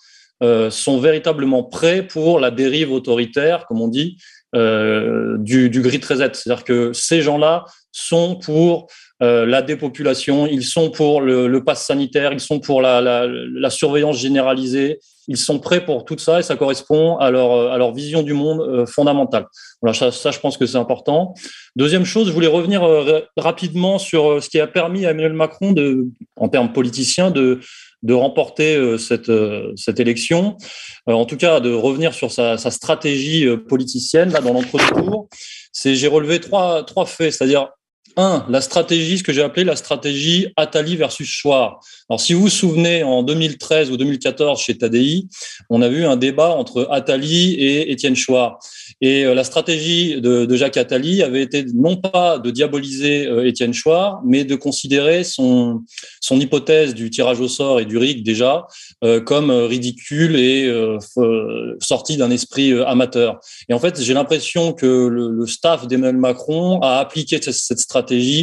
sont véritablement prêts pour la dérive autoritaire, comme on dit, euh, du, du grid reset. C'est-à-dire que ces gens-là sont pour euh, la dépopulation, ils sont pour le, le pass sanitaire, ils sont pour la, la, la, surveillance généralisée, ils sont prêts pour tout ça et ça correspond à leur, à leur vision du monde euh, fondamentale. Voilà, ça, je pense que c'est important. Deuxième chose, je voulais revenir euh, rapidement sur ce qui a permis à Emmanuel Macron, de, en termes politiciens, de, de remporter euh, cette, euh, cette élection, euh, en tout cas de revenir sur sa, stratégie politicienne là dans l'entre-deux-tours. J'ai relevé trois trois faits, c'est-à-dire un, la stratégie, ce que j'ai appelé la stratégie Attali versus Chouard. Alors, si vous vous souvenez, en 2013 ou 2014, chez Tadi, on a vu un débat entre Attali et Étienne Chouard. Et euh, la stratégie de, Jacques Attali avait été non pas de diaboliser euh, Étienne Chouard, mais de considérer son, son hypothèse du tirage au sort et du RIC déjà euh, comme ridicule et euh, sorti d'un esprit amateur. Et en fait, j'ai l'impression que le, le staff d'Emmanuel Macron a appliqué cette stratégie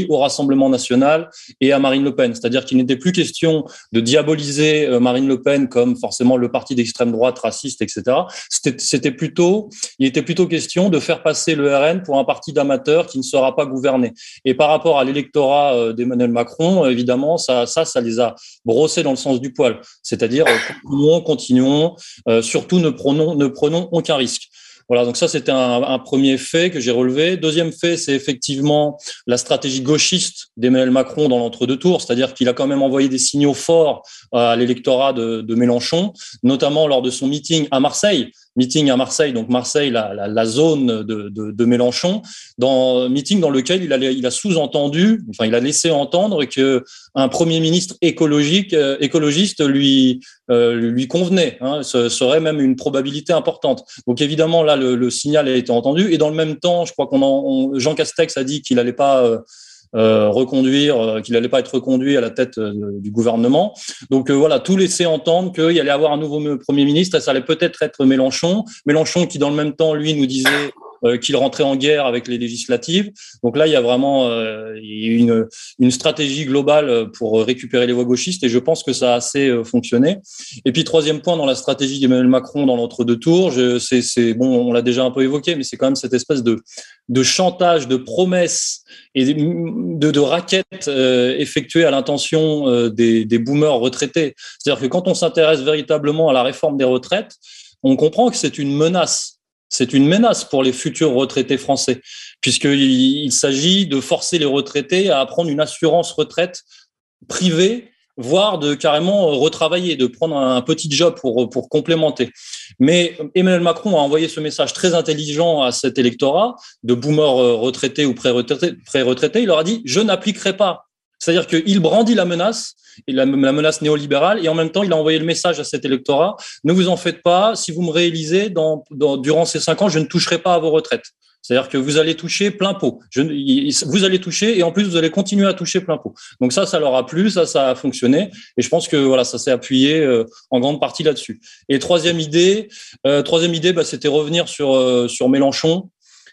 au Rassemblement national et à Marine Le Pen. C'est-à-dire qu'il n'était plus question de diaboliser Marine Le Pen comme forcément le parti d'extrême droite raciste, etc. C'était plutôt, il était plutôt question de faire passer le RN pour un parti d'amateurs qui ne sera pas gouverné. Et par rapport à l'électorat euh, d'Emmanuel Macron, évidemment, ça, ça, ça les a brossés dans le sens du poil. C'est-à-dire, euh, continuons, continuons, euh, surtout ne prenons, ne prenons aucun risque. Voilà, donc ça c'était un, premier fait que j'ai relevé. Deuxième fait, c'est effectivement la stratégie gauchiste d'Emmanuel Macron dans l'entre-deux tours, c'est-à-dire qu'il a quand même envoyé des signaux forts à l'électorat de, Mélenchon, notamment lors de son meeting à Marseille, meeting à Marseille, donc Marseille, la, zone de, Mélenchon, dans meeting dans lequel il a, sous-entendu, enfin il a laissé entendre que un premier ministre écologique, euh, écologiste lui euh, lui convenait, hein, ce serait même une probabilité importante. Donc évidemment là le, le, signal a été entendu. Et dans le même temps, je crois qu'on on, Jean Castex a dit qu'il n'allait pas euh, reconduire, euh, qu'il n'allait pas être reconduit à la tête euh, du gouvernement. Donc voilà, tout laissait entendre qu'il allait avoir un nouveau Premier ministre et ça allait peut-être être Mélenchon. Mélenchon qui, dans le même temps, lui, nous disait qu'il rentrait en guerre avec les législatives. Donc là, il y a vraiment euh, une, stratégie globale pour récupérer les voix gauchistes et je pense que ça a assez fonctionné. Et puis troisième point dans la stratégie d'Emmanuel Macron dans l'entre-deux tours, c'est bon, on l'a déjà un peu évoqué, mais c'est quand même cette espèce de, chantage, de promesses et de, raquettes euh, effectuées à l'intention euh, des, des, boomers retraités. C'est-à-dire que quand on s'intéresse véritablement à la réforme des retraites, on comprend que c'est une menace. C'est une menace pour les futurs retraités français, puisqu'il il, s'agit de forcer les retraités à prendre une assurance retraite privée voire de carrément retravailler, de prendre un petit job pour, pour complémenter. Mais Emmanuel Macron a envoyé ce message très intelligent à cet électorat de boomers retraités ou pré-retraités. Pré il leur a dit, je n'appliquerai pas. C'est-à-dire qu'il brandit la menace, la, menace néolibérale, et en même temps, il a envoyé le message à cet électorat, ne vous en faites pas, si vous me dans, durant ces cinq ans, je ne toucherai pas à vos retraites. C'est-à-dire que vous allez toucher plein pot. Vous allez toucher et en plus vous allez continuer à toucher plein pot. Donc ça, ça leur a plu, ça, ça a fonctionné. Et je pense que voilà, ça s'est appuyé euh, en grande partie là-dessus. Et troisième idée, euh, troisième idée, bah, c'était revenir sur euh, sur Mélenchon.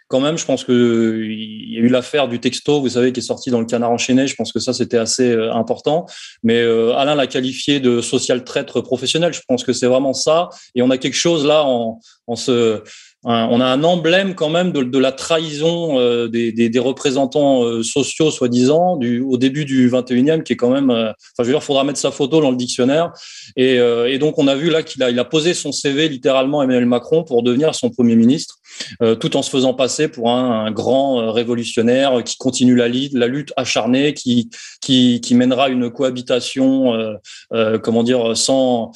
Quand même, je pense que il y a eu l'affaire du texto, vous savez, qui est sorti dans le Canard enchaîné. Je pense que ça, c'était assez euh, important. Mais euh, Alain l'a qualifié de social traître professionnel. Je pense que c'est vraiment ça. Et on a quelque chose là en, en on a un emblème quand même de, la trahison euh, des, représentants sociaux, soi-disant, au début du 21e, qui est quand même. Enfin, je veux dire, faudra mettre sa photo dans le dictionnaire. Et, donc, on a vu là qu'il a, il a posé son CV littéralement Emmanuel Macron pour devenir son premier ministre, tout en se faisant passer pour un, grand révolutionnaire qui continue la, lutte acharnée, qui, mènera une cohabitation, comment dire, sans,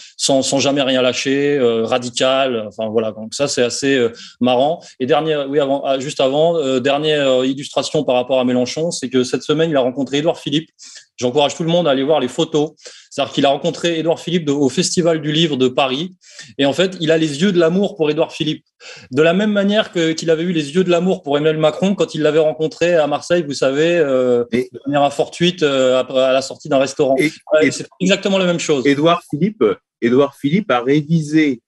jamais rien lâcher, radicale. Enfin voilà. Donc ça, c'est assez marrant. Et dernière, oui, avant, ah, juste avant, euh, dernière euh, illustration par rapport à Mélenchon, c'est que cette semaine, il a rencontré Édouard Philippe. J'encourage tout le monde à aller voir les photos. C'est-à-dire qu'il a rencontré Édouard Philippe au Festival du Livre de Paris. Et en fait, il a les yeux de l'amour pour Édouard Philippe. De la même manière qu'il avait eu les yeux de l'amour pour Emmanuel Macron quand il l'avait rencontré à Marseille, vous savez, euh, de manière fortuite euh, à la sortie d'un restaurant. c'est exactement la même chose. Édouard Philippe, Édouard Philippe a révisé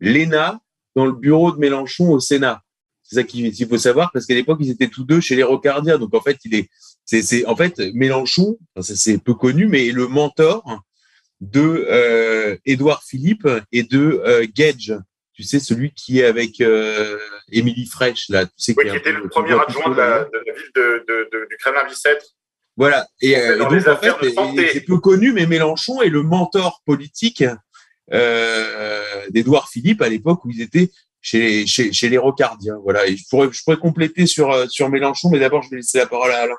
l'ENA dans le bureau de Mélenchon au Sénat. C'est ça qu'il faut savoir parce qu'à l'époque ils étaient tous deux chez les Rocardiens. Donc en fait il est, c'est, en fait Mélenchon, c'est peu connu, mais le mentor de euh, Édouard Philippe et de euh, Gage. Tu sais celui qui est avec euh, Émilie Fraîche là. Tu sais oui, qui, était le premier adjoint de la, de la, ville de, de, du Kremlin Bicêtre. Voilà. Et, euh, donc en fait c'est peu connu, mais Mélenchon est le mentor politique euh, d'Édouard Philippe à l'époque où ils étaient chez, chez, chez les Rocardiens. Voilà. Et je pourrais, je pourrais compléter sur, euh, sur Mélenchon, mais d'abord, je vais laisser la parole à Alain.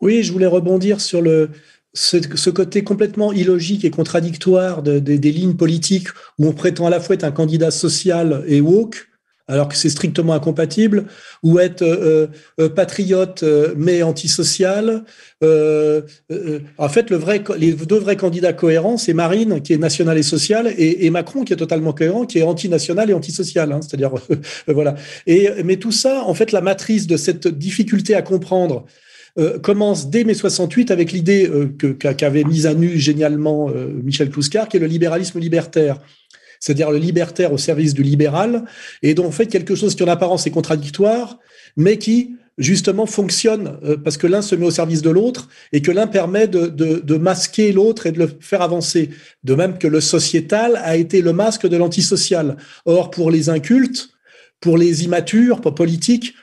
Oui, je voulais rebondir sur le, ce, côté complètement illogique et contradictoire de, des lignes politiques où on prétend à la fois être un candidat social et woke, alors que c'est strictement incompatible, ou être euh, euh, patriote euh, mais antisocial. en fait, le vrai, les deux vrais candidats cohérents, c'est Marine qui est nationale et sociale, et, Macron qui est totalement cohérent, qui est antinational et antisocial. Hein, C'est-à-dire, voilà. Et mais tout ça, en fait, la matrice de cette difficulté à comprendre. Commence dès mai 68 avec l'idée qu'avait mise à nu génialement Michel Clouscar, qui est le libéralisme libertaire c'est-à-dire le libertaire au service du libéral, et donc en fait quelque chose qui en apparence est contradictoire, mais qui justement fonctionne euh, parce que l'un se met au service de l'autre et que l'un permet de, de, masquer l'autre et de le faire avancer. De même que le sociétal a été le masque de l'antisocial. Or, pour les incultes, pour les immatures, pour politiques,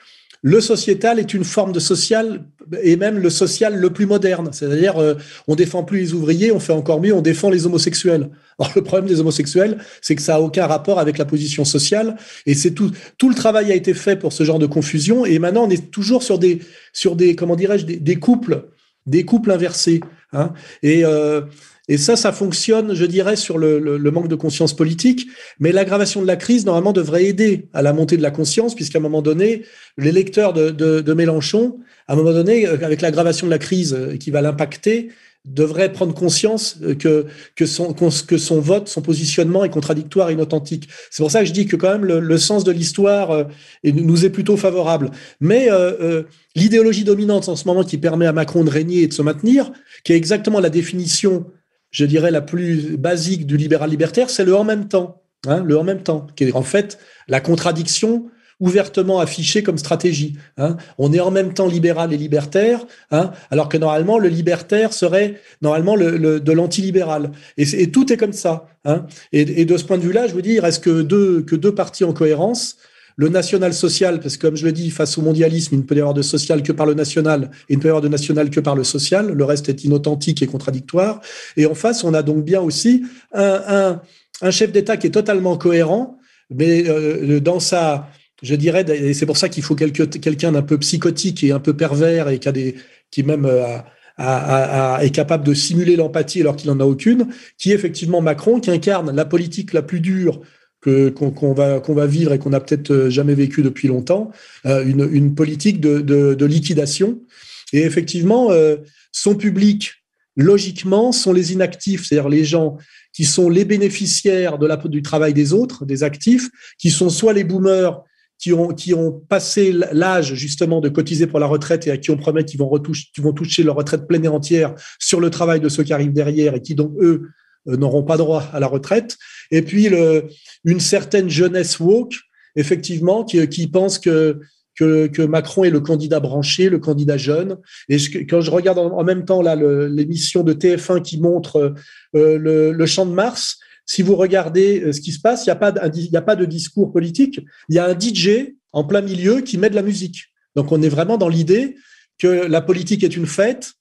le sociétal est une forme de social et même le social le plus moderne. C'est-à-dire, euh, on défend plus les ouvriers, on fait encore mieux, on défend les homosexuels. Or, le problème des homosexuels, c'est que ça a aucun rapport avec la position sociale. Et c'est tout, tout le travail a été fait pour ce genre de confusion. Et maintenant, on est toujours sur des, sur des, comment dirais-je, des, couples, des couples inversés. Hein. Et, euh, et ça, ça fonctionne, je dirais, sur le, le, manque de conscience politique. Mais l'aggravation de la crise, normalement, devrait aider à la montée de la conscience, puisqu'à un moment donné, l'électeur de, de, de, Mélenchon, à un moment donné, euh, avec l'aggravation de la crise euh, qui va l'impacter, devrait prendre conscience euh, que, que, son, que son vote, son positionnement est contradictoire et inauthentique. C'est pour ça que je dis que quand même le, le sens de l'histoire nous est plutôt favorable. Mais euh, l'idéologie dominante en ce moment qui permet à Macron de régner et de se maintenir, qui est exactement la définition je dirais, la plus basique du libéral libertaire, c'est le en même temps. Hein, le en même temps, qui est en fait la contradiction ouvertement affichée comme stratégie. Hein. On est en même temps libéral et libertaire, hein, alors que normalement le libertaire serait normalement le, de l'antilibéral. Et, tout est comme ça. Et, de ce point de vue-là, je vous dis, il reste que deux, que deux partis en cohérence. Le national-social, parce que comme je le dis, face au mondialisme, il ne peut y avoir de social que par le national, et il ne peut y avoir de national que par le social. Le reste est inauthentique et contradictoire. Et en face, on a donc bien aussi un, un, chef d'État qui est totalement cohérent, mais euh, dans sa, je dirais, et c'est pour ça qu'il faut quelqu'un d'un peu psychotique et un peu pervers et qui a des, qui même euh, est capable de simuler l'empathie alors qu'il n'en a aucune, qui est effectivement Macron, qui incarne la politique la plus dure qu'on va qu'on va vivre et qu'on n'a peut-être euh, jamais vécu depuis longtemps, euh, une, une, politique de, de, liquidation. Et effectivement, euh, son public, logiquement, sont les inactifs, c'est-à-dire les gens qui sont les bénéficiaires de la, du travail des autres, des actifs, qui sont soit les boomers qui ont, qui ont passé l'âge justement de cotiser pour la retraite et à qui on promet qu'ils vont, vont toucher leur retraite pleine et entière sur le travail de ceux qui arrivent derrière et qui donc, eux, n'auront pas droit à la retraite. Et puis une certaine jeunesse woke, effectivement, qui, qui pense que, que, Macron est le candidat branché, le candidat jeune. Et quand je regarde en, même temps là l'émission de TF1 qui montre euh, le, champ de Mars, si vous regardez euh, ce qui se passe, il n'y a, de, a pas de discours politique, il y a un DJ en plein milieu qui met de la musique. Donc on est vraiment dans l'idée que la politique est une fête,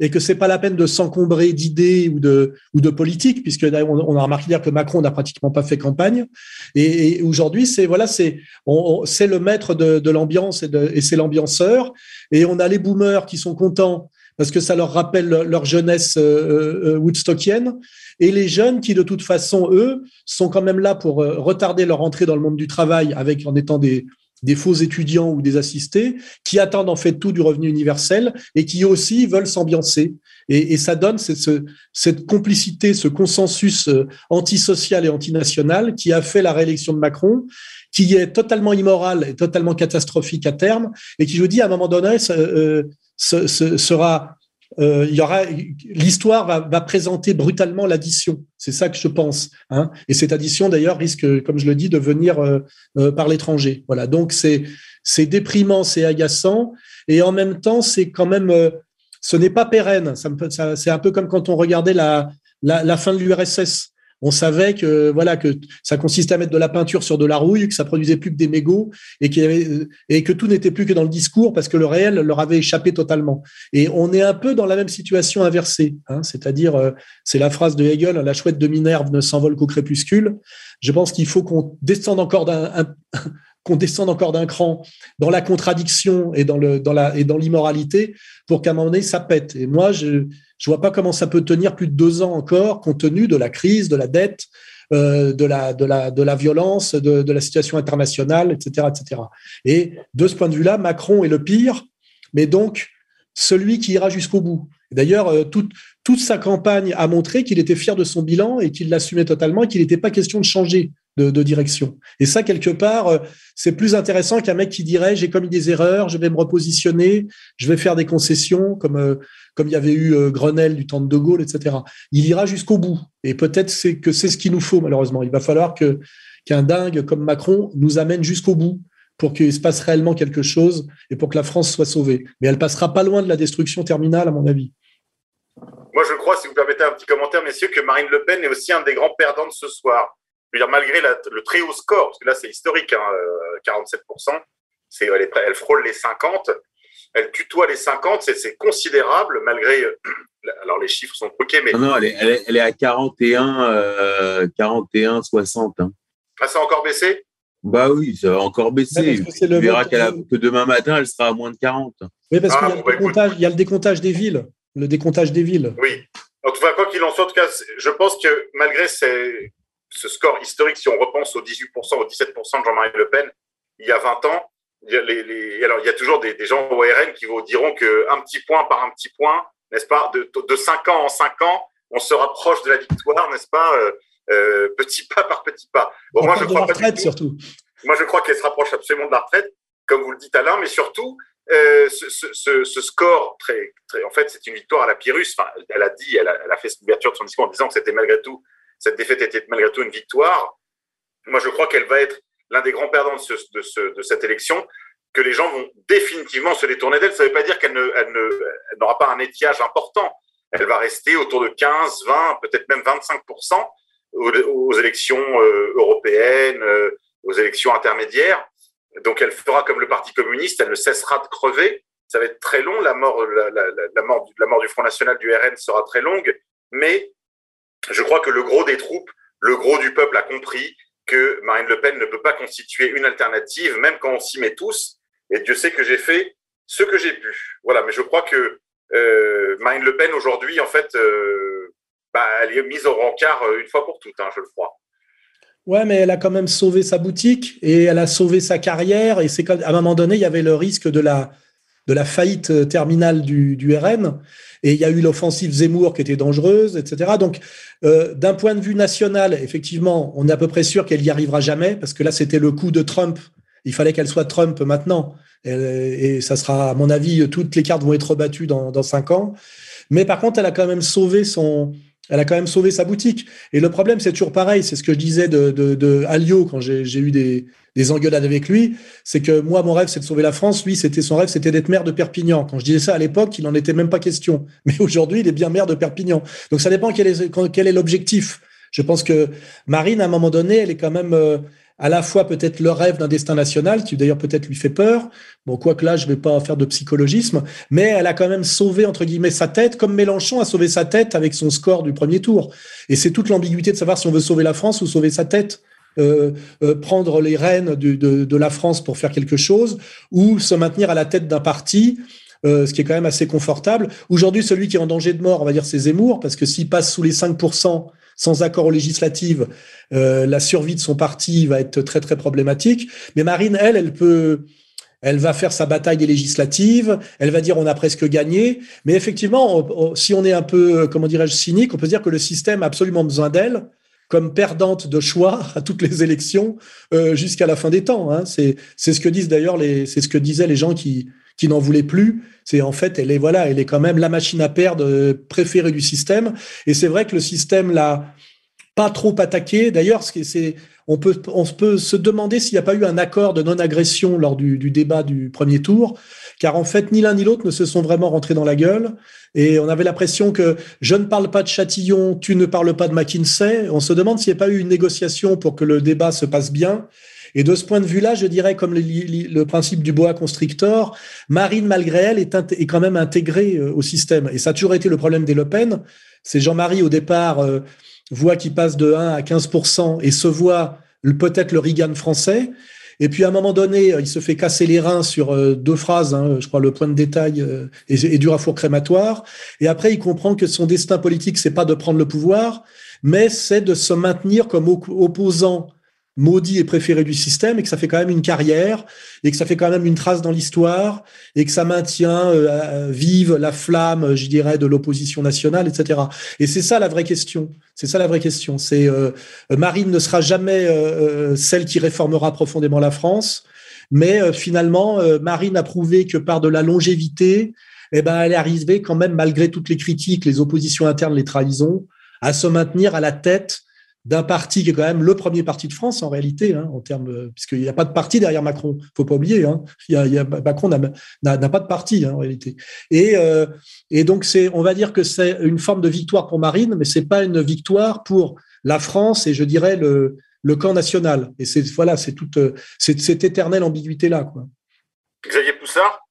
et que c'est pas la peine de s'encombrer d'idées ou de ou de politique puisque on, a remarqué dire que Macron n'a pratiquement pas fait campagne. Et, aujourd'hui c'est voilà c'est c'est le maître de, de l'ambiance et, et c'est l'ambianceur. Et on a les boomers qui sont contents parce que ça leur rappelle leur jeunesse euh, euh, woodstockienne. Et les jeunes qui de toute façon eux sont quand même là pour euh, retarder leur entrée dans le monde du travail avec en étant des des faux étudiants ou des assistés qui attendent en fait tout du revenu universel et qui aussi veulent s'ambiancer. Et, ça donne cette, complicité, ce consensus euh, antisocial et antinational qui a fait la réélection de Macron, qui est totalement immoral et totalement catastrophique à terme, et qui, je vous dis, à un moment donné, euh, sera euh, il y aura l'histoire va, présenter brutalement l'addition. C'est ça que je pense. Hein. Et cette addition, d'ailleurs, risque, comme je le dis, de venir euh, euh, par l'étranger. Voilà. Donc c'est c'est déprimant, c'est agaçant, et en même temps, c'est quand même, ce n'est pas pérenne. Ça, ça c'est un peu comme quand on regardait la, la, la fin de l'URSS on savait que voilà que ça consistait à mettre de la peinture sur de la rouille, que ça produisait plus que des mégots et, que tout n'était plus que dans le discours parce que le réel leur avait échappé totalement. Et on est un peu dans la même situation inversée, hein, c'est-à-dire euh, c'est la phrase de Hegel la chouette de Minerve ne s'envole qu'au crépuscule. Je pense qu'il faut qu'on descende encore d'un qu'on descende encore d'un cran dans la contradiction et dans dans et dans l'immoralité pour qu'à un moment donné ça pète. Et moi je je vois pas comment ça peut tenir plus de deux ans encore compte tenu de la crise, de la dette, euh, de la de la de la violence, de, de la situation internationale, etc., etc. Et de ce point de vue-là, Macron est le pire, mais donc celui qui ira jusqu'au bout. D'ailleurs, euh, toute, toute sa campagne a montré qu'il était fier de son bilan et qu'il l'assumait totalement et qu'il n'était pas question de changer de, direction. Et ça, quelque part, euh, c'est plus intéressant qu'un mec qui dirait j'ai commis des erreurs, je vais me repositionner, je vais faire des concessions, comme comme il y avait eu euh, Grenelle du temps de De Gaulle, etc. Il ira jusqu'au bout. Et peut-être que c'est ce qu'il nous faut malheureusement. Il va falloir qu'un dingue comme Macron nous amène jusqu'au bout pour qu'il se passe réellement quelque chose et pour que la France soit sauvée. Mais elle passera pas loin de la destruction terminale, à mon avis. Moi, je crois, si vous permettez un petit commentaire, messieurs, que Marine Le Pen est aussi un des grands perdants de ce soir malgré le très haut score, parce que là c'est historique, 47%, hein, euh, elle, elle, frôle les 50, elle tutoie les 50, c'est considérable malgré. Euh, alors les chiffres sont truqués, mais. Non, non elle, est, elle, est, à 41, 41, 60. Ah, ça a encore baissé? Bah oui, ça va encore baisser. tu verras que demain matin, elle sera à moins de 40. Oui, parce qu'il y, ah, bah, y, a le décomptage des villes. Le décomptage des villes. Oui. En tout cas, quoi qu'il en soit, en tout cas, je pense que malgré ces, ce score historique, si on repense aux 18%, aux 17% de Jean-Marie Le Pen, il y a 20 ans, y a, les, alors, il y a toujours des, gens au RN qui vous diront qu'un petit point par un petit point, n'est-ce pas, de, de 5 ans en 5 ans, on se rapproche de la victoire, n'est-ce pas, euh, euh, petit pas par petit pas. Bon, moi, je crois la retraite, surtout. Moi, je crois qu'elle se rapproche absolument de la retraite, comme vous le dites Alain, mais surtout, euh, ce, ce, score, très, très, en fait, c'est une victoire à la Pyrrhus. Enfin, elle a dit, elle a, elle a fait l'ouverture de son discours en disant que c'était malgré tout cette défaite était malgré tout une victoire. Moi, je crois qu'elle va être l'un des grands perdants de, cette élection, que les gens vont définitivement se détourner d'elle. Ça ne veut pas dire qu'elle n'aura pas un étiage important. Elle va rester autour de 15, 20, peut-être même 25% aux, élections euh, européennes, euh, aux élections intermédiaires. Donc, elle fera comme le Parti communiste, elle ne cessera de crever. Ça va être très long. La mort, la mort, la mort du Front National du RN sera très longue, mais je crois que le gros des troupes, le gros du peuple a compris que Marine Le Pen ne peut pas constituer une alternative, même quand on s'y met tous. Et Dieu sait que j'ai fait ce que j'ai pu. Voilà, mais je crois que euh, Marine Le Pen aujourd'hui, en fait, euh, bah, elle est mise au rencard euh, une fois pour toutes, hein, je le crois. Ouais, mais elle a quand même sauvé sa boutique et elle a sauvé sa carrière. Et c'est à un moment donné, il y avait le risque de la, de la faillite terminale du, du RN. Et il y a eu l'offensive Zemmour qui était dangereuse, etc. Donc, euh, d'un point de vue national, effectivement, on est à peu près sûr qu'elle y arrivera jamais, parce que là, c'était le coup de Trump. Il fallait qu'elle soit Trump maintenant. Et, ça sera, à mon avis, toutes les cartes vont être rebattues dans, dans cinq ans. Mais par contre, elle a quand même sauvé son, elle a quand même sauvé sa boutique. Et le problème, c'est toujours pareil. C'est ce que je disais de, de, de quand j'ai eu des, des engueulades avec lui. C'est que moi, mon rêve, c'est de sauver la France. Lui, c'était son rêve, c'était d'être maire de Perpignan. Quand je disais ça à l'époque, il n'en était même pas question. Mais aujourd'hui, il est bien maire de Perpignan. Donc, ça dépend quel est, quel est l'objectif. Je pense que Marine, à un moment donné, elle est quand même euh, à la fois peut-être le rêve d'un destin national, qui d'ailleurs peut-être lui fait peur. Bon, quoique là, je vais pas faire de psychologisme, mais elle a quand même sauvé, entre guillemets, sa tête, comme Mélenchon a sauvé sa tête avec son score du premier tour. Et c'est toute l'ambiguïté de savoir si on veut sauver la France ou sauver sa tête. Euh, euh, prendre les rênes de, la France pour faire quelque chose, ou se maintenir à la tête d'un parti, euh, ce qui est quand même assez confortable. Aujourd'hui, celui qui est en danger de mort, on va dire, c'est Zemmour, parce que s'il passe sous les 5%, sans accord aux législatives, euh, la survie de son parti va être très très problématique. Mais Marine, elle, elle peut, elle va faire sa bataille des législatives, elle va dire on a presque gagné. Mais effectivement, si on est un peu, comment dirais-je, cynique, on peut dire que le système a absolument besoin d'elle comme perdante de choix à toutes les élections euh, jusqu'à la fin des temps. Hein. C'est ce que disent d'ailleurs les, c'est ce que disaient les gens qui qui n'en voulaient plus. C'est en fait, elle est voilà, elle est quand même la machine à perdre euh, préférée du système. Et c'est vrai que le système l'a pas trop attaqué. D'ailleurs, c'est on peut, on peut se demander s'il n'y a pas eu un accord de non-agression lors du, du, débat du premier tour, car en fait, ni l'un ni l'autre ne se sont vraiment rentrés dans la gueule. Et on avait l'impression que je ne parle pas de Châtillon, tu ne parles pas de McKinsey. On se demande s'il n'y a pas eu une négociation pour que le débat se passe bien. Et de ce point de vue-là, je dirais, comme le, principe du boa constrictor, Marine, malgré elle, est, quand même intégrée euh, au système. Et ça a toujours été le problème des Le Pen. C'est Jean-Marie, au départ, euh, voit qu'il passe de 1 à 15% et se voit peut-être le Reagan français. Et puis à un moment donné, il se fait casser les reins sur euh, deux phrases, hein, je crois le point de détail euh, et, du rafour crématoire. Et après, il comprend que son destin politique, c'est pas de prendre le pouvoir, mais c'est de se maintenir comme opposant maudit et préféré du système et que ça fait quand même une carrière et que ça fait quand même une trace dans l'histoire et que ça maintient euh, vive la flamme, je dirais, de l'opposition nationale, etc. Et c'est ça la vraie question. C'est ça la vraie question. C'est euh, Marine ne sera jamais euh, celle qui réformera profondément la France, mais finalement Marine a prouvé que par de la longévité, eh ben elle est arrivée quand même malgré toutes les critiques, les oppositions internes, les trahisons, à se maintenir à la tête d'un parti qui est quand même le premier parti de France en réalité, hein, en termes, puisqu'il n'y a pas de parti derrière Macron. Faut pas oublier, hein, Macron n'a pas de parti hein, en réalité. Et, euh, et donc c'est, on va dire que c'est une forme de victoire pour Marine, mais c'est pas une victoire pour la France et je dirais le, le camp national. Et c'est voilà, c'est toute cette, cette éternelle ambiguïté là. Xavier Poussard?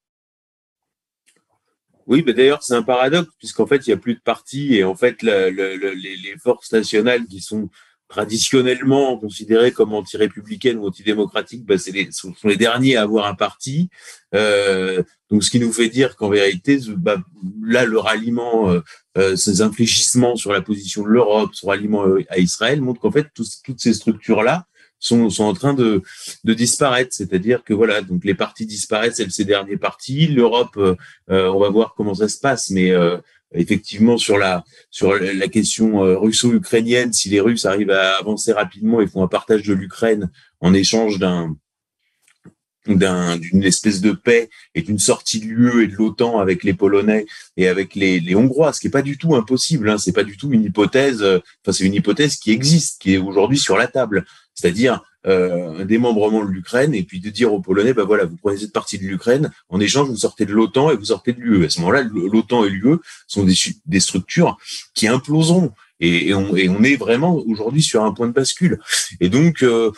Oui, mais d'ailleurs, c'est un paradoxe, puisqu'en fait, il n'y a plus de partis et en fait, le, le, les, les, forces nationales qui sont traditionnellement considérées comme anti-républicaines ou antidémocratiques, bah, les, sont, les derniers à avoir un parti. Euh, donc, ce qui nous fait dire qu'en vérité, bah, là, le ralliement, euh, euh, ces infléchissements sur la position de l'Europe, ce ralliement euh, à Israël, montre qu'en fait, toutes ces structures-là, sont, sont en train de, de disparaître. C'est-à-dire que voilà, donc les partis disparaissent, c'est ces derniers partis. L'Europe, euh, euh, on va voir comment ça se passe, mais euh, effectivement sur la sur la question russo-ukrainienne, si les Russes arrivent à avancer rapidement et font un partage de l'Ukraine en échange d'un d'une espèce de paix et d'une sortie de l'UE et de l'OTAN avec les Polonais et avec les, les Hongrois, ce qui est pas du tout impossible. Hein, c'est pas du tout une hypothèse. Enfin, c'est une hypothèse qui existe, qui est aujourd'hui sur la table c'est-à-dire euh, un démembrement de l'Ukraine, et puis de dire aux Polonais, ben voilà, vous prenez cette partie de l'Ukraine, en échange, vous sortez de l'OTAN et vous sortez de l'UE. À ce moment-là, l'OTAN et l'UE sont des, structures qui imploseront. Et, et, on, et on est vraiment aujourd'hui sur un point de bascule. Et donc, euh,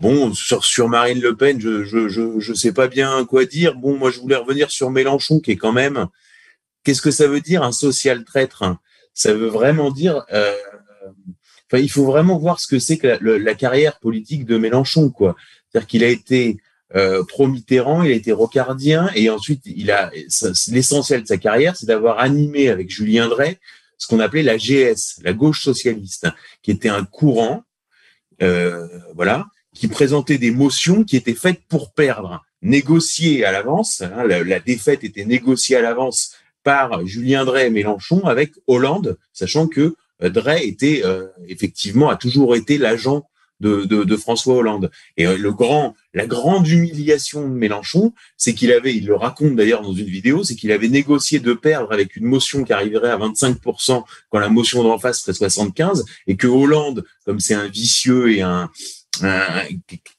bon, sur, sur Marine Le Pen, je, je, je, je sais pas bien quoi dire. Bon, moi, je voulais revenir sur Mélenchon, qui est quand même, qu'est-ce que ça veut dire un social traître? Ça veut vraiment dire euh, il faut vraiment voir ce que c'est que la, carrière politique de Mélenchon, quoi. C'est-à-dire qu'il a été euh, pro-Mitterrand, il a été rocardien, et ensuite, il a l'essentiel de sa carrière, c'est d'avoir animé avec Julien Drey ce qu'on appelait la GS, la gauche socialiste, qui était un courant, euh, voilà, qui présentait des motions qui étaient faites pour perdre, négociées à l'avance. Hein, la, la, défaite était négociée à l'avance par Julien Drey et Mélenchon avec Hollande, sachant que Drey était euh, effectivement a toujours été l'agent de, de, de, François Hollande. Et euh, le grand, la grande humiliation de Mélenchon, c'est qu'il avait, il le raconte d'ailleurs dans une vidéo, c'est qu'il avait négocié de perdre avec une motion qui arriverait à 25% quand la motion d'en face serait 75, et que Hollande, comme c'est un vicieux et un,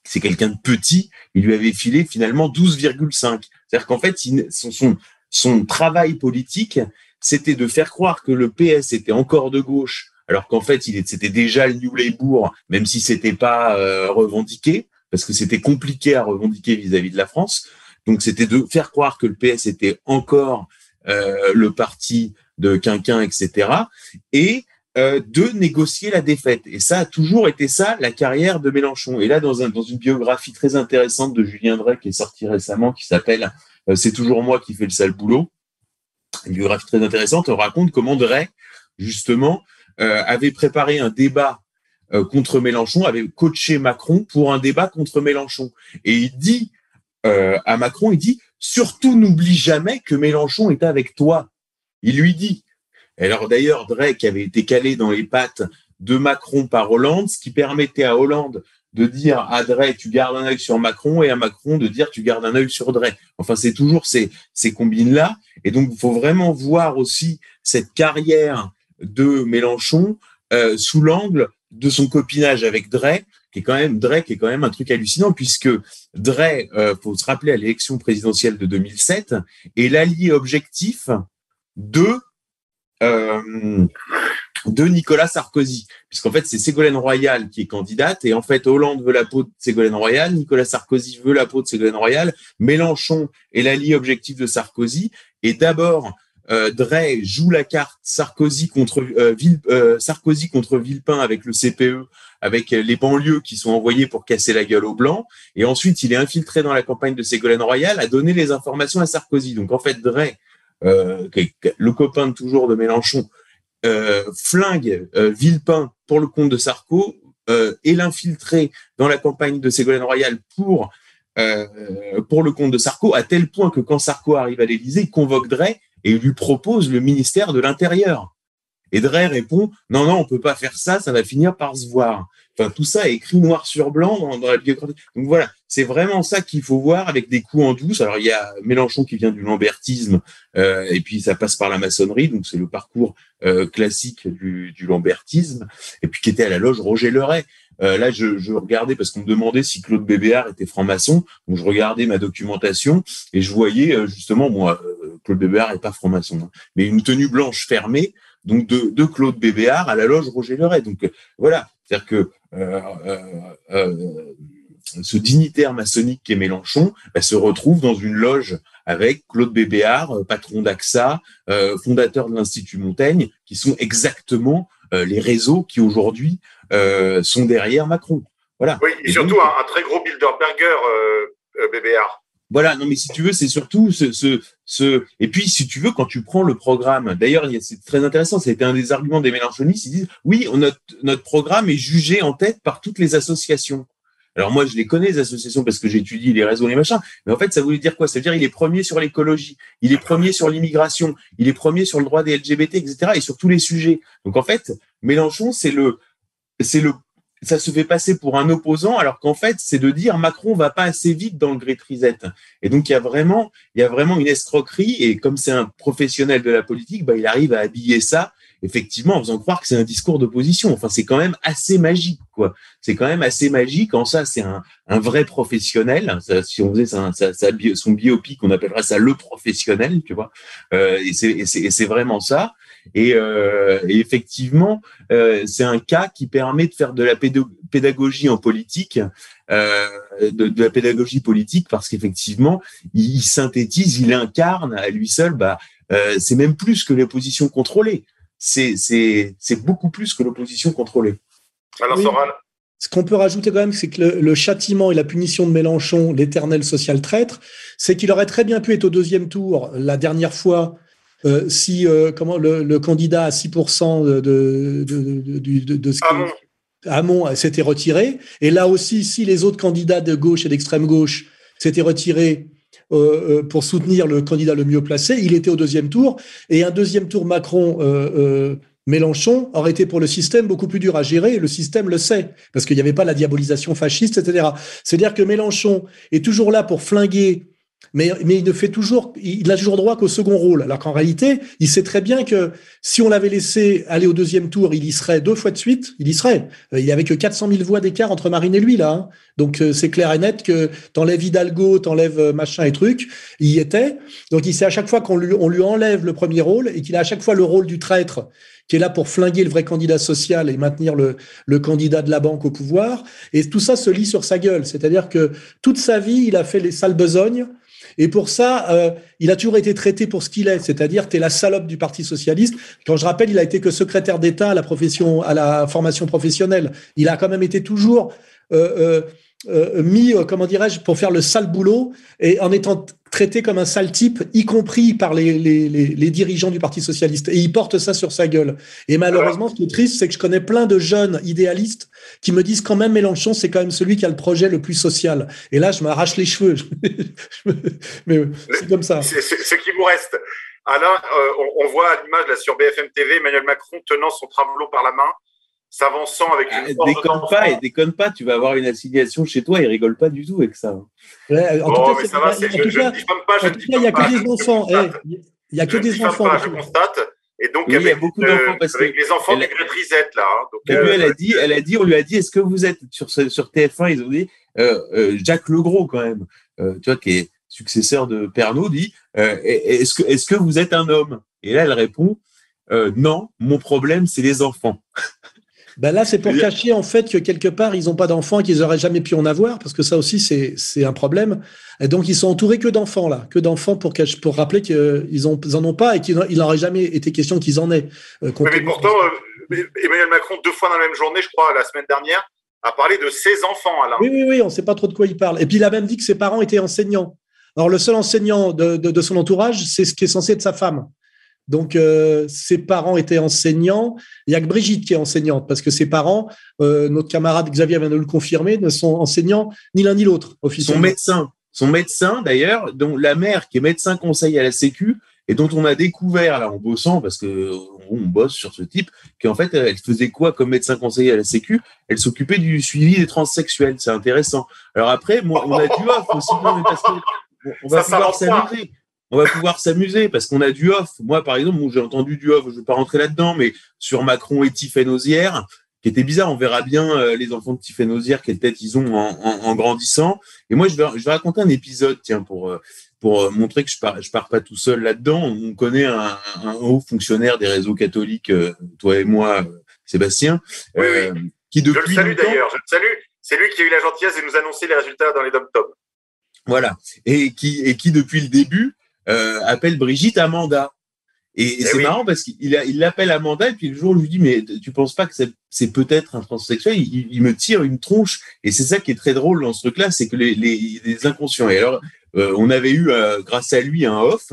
c'est quelqu'un de petit, il lui avait filé finalement 12,5. C'est-à-dire qu'en fait, son, son, son travail politique, c'était de faire croire que le PS était encore de gauche, alors qu'en fait, il c'était déjà le New Labour, même si c'était pas euh, revendiqué, parce que c'était compliqué à revendiquer vis-à-vis de la France. Donc, c'était de faire croire que le PS était encore euh, le parti de Quinquin, etc. Et euh, de négocier la défaite. Et ça a toujours été ça, la carrière de Mélenchon. Et là, dans, un, dans une biographie très intéressante de Julien Drey qui est sortie récemment, qui s'appelle C'est toujours moi qui fais le sale boulot, une biographie très intéressante, on raconte comment Drey, justement, avait préparé un débat contre Mélenchon, avait coaché Macron pour un débat contre Mélenchon. Et il dit à Macron, il dit, surtout n'oublie jamais que Mélenchon est avec toi. Il lui dit. Alors d'ailleurs, Drake avait été calé dans les pattes de Macron par Hollande, ce qui permettait à Hollande de dire à Drey, tu gardes un œil sur Macron, et à Macron de dire, tu gardes un œil sur Drey. Enfin, c'est toujours ces, ces combines-là. Et donc, il faut vraiment voir aussi cette carrière de Mélenchon euh, sous l'angle de son copinage avec Drey, qui est quand même Drey, qui est quand même un truc hallucinant, puisque Drey, euh, faut se rappeler à l'élection présidentielle de 2007, est l'allié objectif de euh, de Nicolas Sarkozy, puisqu'en fait c'est Ségolène Royal qui est candidate. Et en fait Hollande veut la peau de Ségolène Royal, Nicolas Sarkozy veut la peau de Ségolène Royal, Mélenchon est l'allié objectif de Sarkozy. Et d'abord euh, Drey joue la carte Sarkozy contre euh, euh, Sarkozy contre Villepin avec le CPE, avec les banlieues qui sont envoyées pour casser la gueule aux blancs, et ensuite il est infiltré dans la campagne de Ségolène Royal à donner les informations à Sarkozy. Donc en fait Drey, euh, le copain toujours de Mélenchon, flingue euh, Villepin pour le compte de Sarko euh, et l'infiltrer dans la campagne de Ségolène Royal pour pour le compte de Sarko, à tel point que quand Sarko arrive à l'Élysée, il convoque Drey et lui propose le ministère de l'Intérieur. Et Drey répond non non on peut pas faire ça, ça va finir par se voir. Enfin tout ça est écrit noir sur blanc dans, dans la biographie. Donc voilà, c'est vraiment ça qu'il faut voir avec des coups en douce. Alors il y a Mélenchon qui vient du lambertisme euh, et puis ça passe par la maçonnerie, donc c'est le parcours euh, classique du, du, lambertisme. Et puis qui était à la loge Roger Leray. Euh, là, je, je, regardais parce qu'on me demandait si Claude Bébéard était franc-maçon. Donc, je regardais ma documentation et je voyais euh, justement, moi, euh, Claude Bébéard n'est pas franc-maçon, hein, mais une tenue blanche fermée, donc de, de Claude Bébéard à la loge Roger Leray. Donc voilà, c'est-à-dire que ce dignitaire maçonnique qui est Mélenchon bah, se retrouve dans une loge avec Claude Bébéard, euh, patron d'AXA, euh, fondateur de l'Institut Montaigne, qui sont exactement euh, les réseaux qui aujourd'hui sont derrière Macron. Voilà. Oui, et, surtout un, très gros Bilderberger, Bébéard. Voilà, non, mais si tu veux, c'est surtout ce, ce, ce, et puis si tu veux, quand tu prends le programme, d'ailleurs, c'est très intéressant, c'était un des arguments des Mélenchonistes, ils disent, oui, notre, notre programme est jugé en tête par toutes les associations. Alors moi, je les connais, les associations, parce que j'étudie les réseaux, les machins. Mais en fait, ça voulait dire quoi? Ça veut dire il est premier sur l'écologie, il est premier sur l'immigration, il est premier sur le droit des LGBT, etc. et sur tous les sujets. Donc en fait, Mélenchon, c'est le, c'est le, ça se fait passer pour un opposant, alors qu'en fait, c'est de dire Macron va pas assez vite dans le Great Reset. Et donc il y a vraiment, il y a vraiment une escroquerie. Et comme c'est un professionnel de la politique, bah, il arrive à habiller ça effectivement, en faisant croire que c'est un discours d'opposition. Enfin, c'est quand même assez magique, quoi. C'est quand même assez magique. En ça, c'est un, un, vrai professionnel. Ça, si on faisait ça, ça, ça, son biopic, on appellerait ça le professionnel, tu vois. Euh, et c'est vraiment ça. Et, euh, et effectivement, euh, c'est un cas qui permet de faire de la pédagogie en politique, euh, de, de, la pédagogie politique, parce qu'effectivement, il, synthétise, il incarne à lui seul. Bah, euh, c'est même plus que l'opposition contrôlée c'est beaucoup plus que l'opposition contrôlée. Alors, Ce qu'on peut rajouter quand même, c'est que le, châtiment et la punition de Mélenchon, l'éternel social traître, c'est qu'il aurait très bien pu être au deuxième tour la dernière fois euh, si euh, comment le, candidat à 6% de, de, de, de, ce Hamon s'était retiré. Et là aussi, si les autres candidats de gauche et d'extrême gauche s'étaient retirés euh, euh, pour soutenir le candidat le mieux placé. Il était au deuxième tour. Et un deuxième tour Macron. Euh, Mélenchon aurait été pour le système beaucoup plus dur à gérer, et le système le sait, parce qu'il n'y avait pas la diabolisation fasciste, etc. C'est-à-dire que Mélenchon est toujours là pour flinguer mais, mais il ne fait toujours, il a toujours droit qu'au second rôle. Alors qu'en réalité, il sait très bien que si on l'avait laissé aller au deuxième tour, il y serait deux fois de suite, il y serait. Euh, il n'y avait que 400 000 voix d'écart entre Marine et lui, là. Hein. Donc, euh, c'est clair et net que t'enlèves Hidalgo, t'enlèves euh, machin et truc, il y était. Donc, il sait à chaque fois qu'on lui, on lui enlève le premier rôle et qu'il a à chaque fois le rôle du traître qui est là pour flinguer le vrai candidat social et maintenir le, le candidat de la banque au pouvoir. Et tout ça se lit sur sa gueule. C'est-à-dire que toute sa vie, il a fait les sales besognes et pour ça, euh, il a toujours été traité pour ce qu'il est, c'est-à-dire tu es la salope du Parti socialiste. Quand je rappelle, il a été que secrétaire d'État à la profession, à la formation professionnelle. Il a quand même été toujours euh, euh, mis, comment dirais-je, pour faire le sale boulot et en étant traité comme un sale type, y compris par les, les, les, dirigeants du Parti socialiste. Et il porte ça sur sa gueule. Et malheureusement, ce qui est triste, c'est que je connais plein de jeunes idéalistes qui me disent quand même Mélenchon, c'est quand même celui qui a le projet le plus social. Et là, je m'arrache les cheveux. Mais c'est comme ça. C'est ce qui vous reste. Alain, euh, on, on, voit à l'image là sur BFM TV Emmanuel Macron tenant son travelot par la main s'avançant avec une ah, déconne pas et déconne pas, tu vas avoir une assignation chez toi, il rigole pas du tout avec ça. Ouais, en tout cas, mais ça va, je, ne dis pas, je il n'y a que des enfants. Il n'y a que des enfants. je constate. Et donc, oui, il y a beaucoup d'enfants parce que les enfants elle, Grisette, là. Hein, donc, euh, elle a dit, elle a dit, on lui a dit, est-ce que vous êtes sur sur TF1 Ils ont dit, euh, euh, Jacques Legros quand même, euh, tu vois, qui est successeur de Pernod, dit, euh, est-ce que est-ce que vous êtes un homme? Et là, elle répond, non, mon problème, c'est les enfants. Ben là, c'est pour cacher en fait que quelque part, ils n'ont pas d'enfants et qu'ils n'auraient jamais pu en avoir, parce que ça aussi, c'est un problème. Et donc, ils sont entourés que d'enfants, là, que d'enfants pour, pour rappeler qu'ils n'en ont pas et qu'il n'aurait jamais été question qu'ils en aient. Euh, mais pourtant, euh, Emmanuel Macron, deux fois dans la même journée, je crois, la semaine dernière, a parlé de ses enfants, Alain. Oui, oui, oui, on ne sait pas trop de quoi il parle. Et puis, il a même dit que ses parents étaient enseignants. Alors, le seul enseignant de, de, de son entourage, c'est ce qui est censé être sa femme. Donc, euh, ses parents étaient enseignants. Il n'y a que Brigitte qui est enseignante, parce que ses parents, euh, notre camarade Xavier vient de le confirmer, ne sont enseignants ni l'un ni l'autre, officiellement. Son médecin, son médecin d'ailleurs, dont la mère qui est médecin conseil à la Sécu, et dont on a découvert là en bossant, parce que on bosse sur ce type, qu'en fait elle faisait quoi comme médecin conseiller à la Sécu? Elle s'occupait du suivi des transsexuels. C'est intéressant. Alors après, moi, on a du off aussi, parce que on va pouvoir s'amuser on va pouvoir s'amuser parce qu'on a du off. Moi, par exemple, j'ai entendu du off, je ne vais pas rentrer là-dedans, mais sur Macron et Tiffen Ozière, qui était bizarre. On verra bien euh, les enfants de Tiffen Ozière, quelle tête ils ont en, grandissant. Et moi, je vais, je vais raconter un épisode, tiens, pour, euh, pour euh, montrer que je pars, je pars pas tout seul là-dedans. On connaît un, haut fonctionnaire des réseaux catholiques, toi et moi, Sébastien, qui depuis Je le salue d'ailleurs, je le salue. C'est lui qui a eu la gentillesse de nous annoncer les résultats dans les dom Voilà. Et qui, et qui, depuis le début, euh, appelle Brigitte Amanda. Et, eh c'est marrant parce qu'il il l'appelle Amanda et puis le jour où je lui dis mais tu penses pas que c'est peut-être un transsexuel? Il, il, me tire une tronche. Et c'est ça qui est très drôle dans ce truc-là c'est que les, les, les, inconscients. Et alors euh, on avait eu euh, grâce à lui un off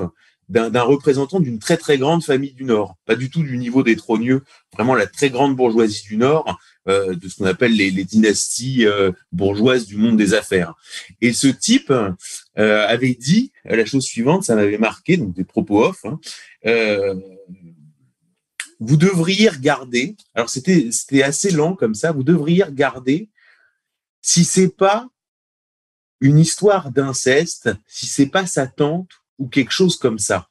d'un représentant d'une très très grande famille du Nord pas du tout du niveau des trogneux vraiment la très grande bourgeoisie du Nord euh, de ce qu'on appelle les, dynasties euh, bourgeoises du monde des affaires. Et ce type euh, avait dit la chose suivante, ça m'avait marqué, donc des propos off. Hein, vous devriez regarder. Alors c'était c'était assez lent comme ça. Vous devriez regarder si c'est pas une histoire d'inceste, si c'est pas sa tante ou quelque chose comme ça.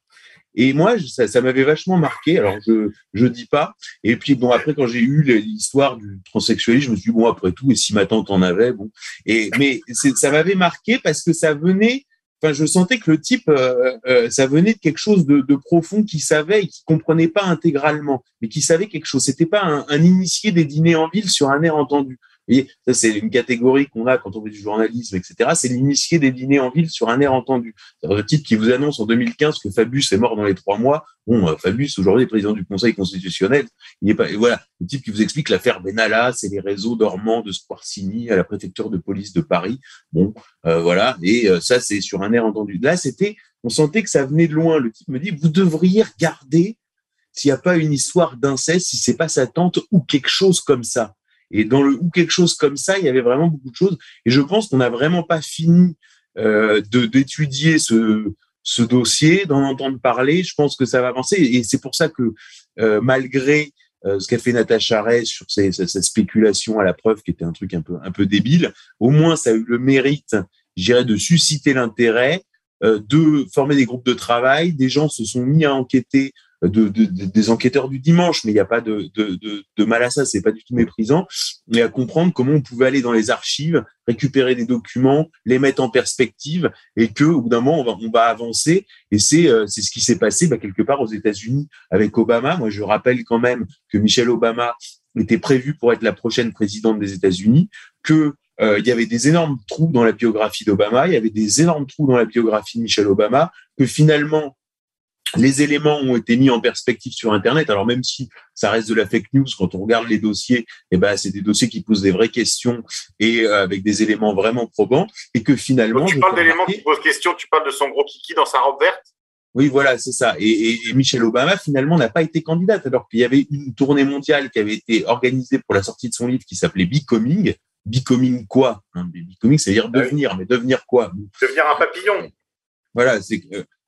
Et moi, ça, ça m'avait vachement marqué. Alors, je je dis pas. Et puis bon, après, quand j'ai eu l'histoire du transsexualisme, je me suis dit, bon, après tout, et si ma tante en avait, bon. Et mais ça m'avait marqué parce que ça venait. Enfin, je sentais que le type, euh, euh, ça venait de quelque chose de, profond qu'il savait et qui comprenait pas intégralement, mais qui savait quelque chose. C'était pas un, un initié des dîners en ville sur un air entendu voyez, ça c'est une catégorie qu'on a quand on fait du journalisme, etc. C'est l'initié des dîners en ville sur un air entendu. Le type qui vous annonce en 2015 que Fabius est mort dans les trois mois. Bon, euh, Fabius aujourd'hui président du Conseil constitutionnel. Il n'est pas. Voilà, le type qui vous explique l'affaire Benalla, c'est les réseaux dormants de Squarcini à la préfecture de police de Paris. Bon, euh, voilà. Et euh, ça c'est sur un air entendu. Là, c'était, on sentait que ça venait de loin. Le type me dit, vous devriez regarder s'il n'y a pas une histoire d'inceste, si c'est pas sa tante ou quelque chose comme ça. Et dans le ou quelque chose comme ça, il y avait vraiment beaucoup de choses. Et je pense qu'on n'a vraiment pas fini euh, d'étudier ce, ce dossier, d'en entendre parler. Je pense que ça va avancer. Et c'est pour ça que euh, malgré euh, ce qu'a fait Natacha Arès sur ses, sa, spéculation à la preuve, qui était un truc un peu un peu débile, au moins ça a eu le mérite, j'irais, de susciter l'intérêt, euh, de former des groupes de travail. Des gens se sont mis à enquêter de, de, des enquêteurs du dimanche, mais il n'y a pas de, de, mal à ça, c'est pas du tout méprisant, mais à comprendre comment on pouvait aller dans les archives, récupérer des documents, les mettre en perspective, et que au bout d'un moment on va, on va avancer. Et c'est euh, c'est ce qui s'est passé bah, quelque part aux États-Unis avec Obama. Moi, je rappelle quand même que Michelle Obama était prévue pour être la prochaine présidente des États-Unis, que euh, il y avait des énormes trous dans la biographie d'Obama, il y avait des énormes trous dans la biographie de Michelle Obama, que finalement, les éléments ont été mis en perspective sur Internet. Alors même si ça reste de la fake news, quand on regarde les dossiers, eh ben c'est des dossiers qui posent des vraies questions et euh, avec des éléments vraiment probants, et que finalement. Quand tu parles d'éléments qui posent question, tu parles de son gros kiki dans sa robe verte? Oui, voilà, c'est ça. Et, et, et, Michelle Obama, finalement, n'a pas été candidate, alors qu'il y avait une tournée mondiale qui avait été organisée pour la sortie de son livre qui s'appelait Becoming. Becoming quoi? Hein, Becoming, c'est-à-dire devenir, mais devenir quoi? Devenir un papillon. Voilà, c'est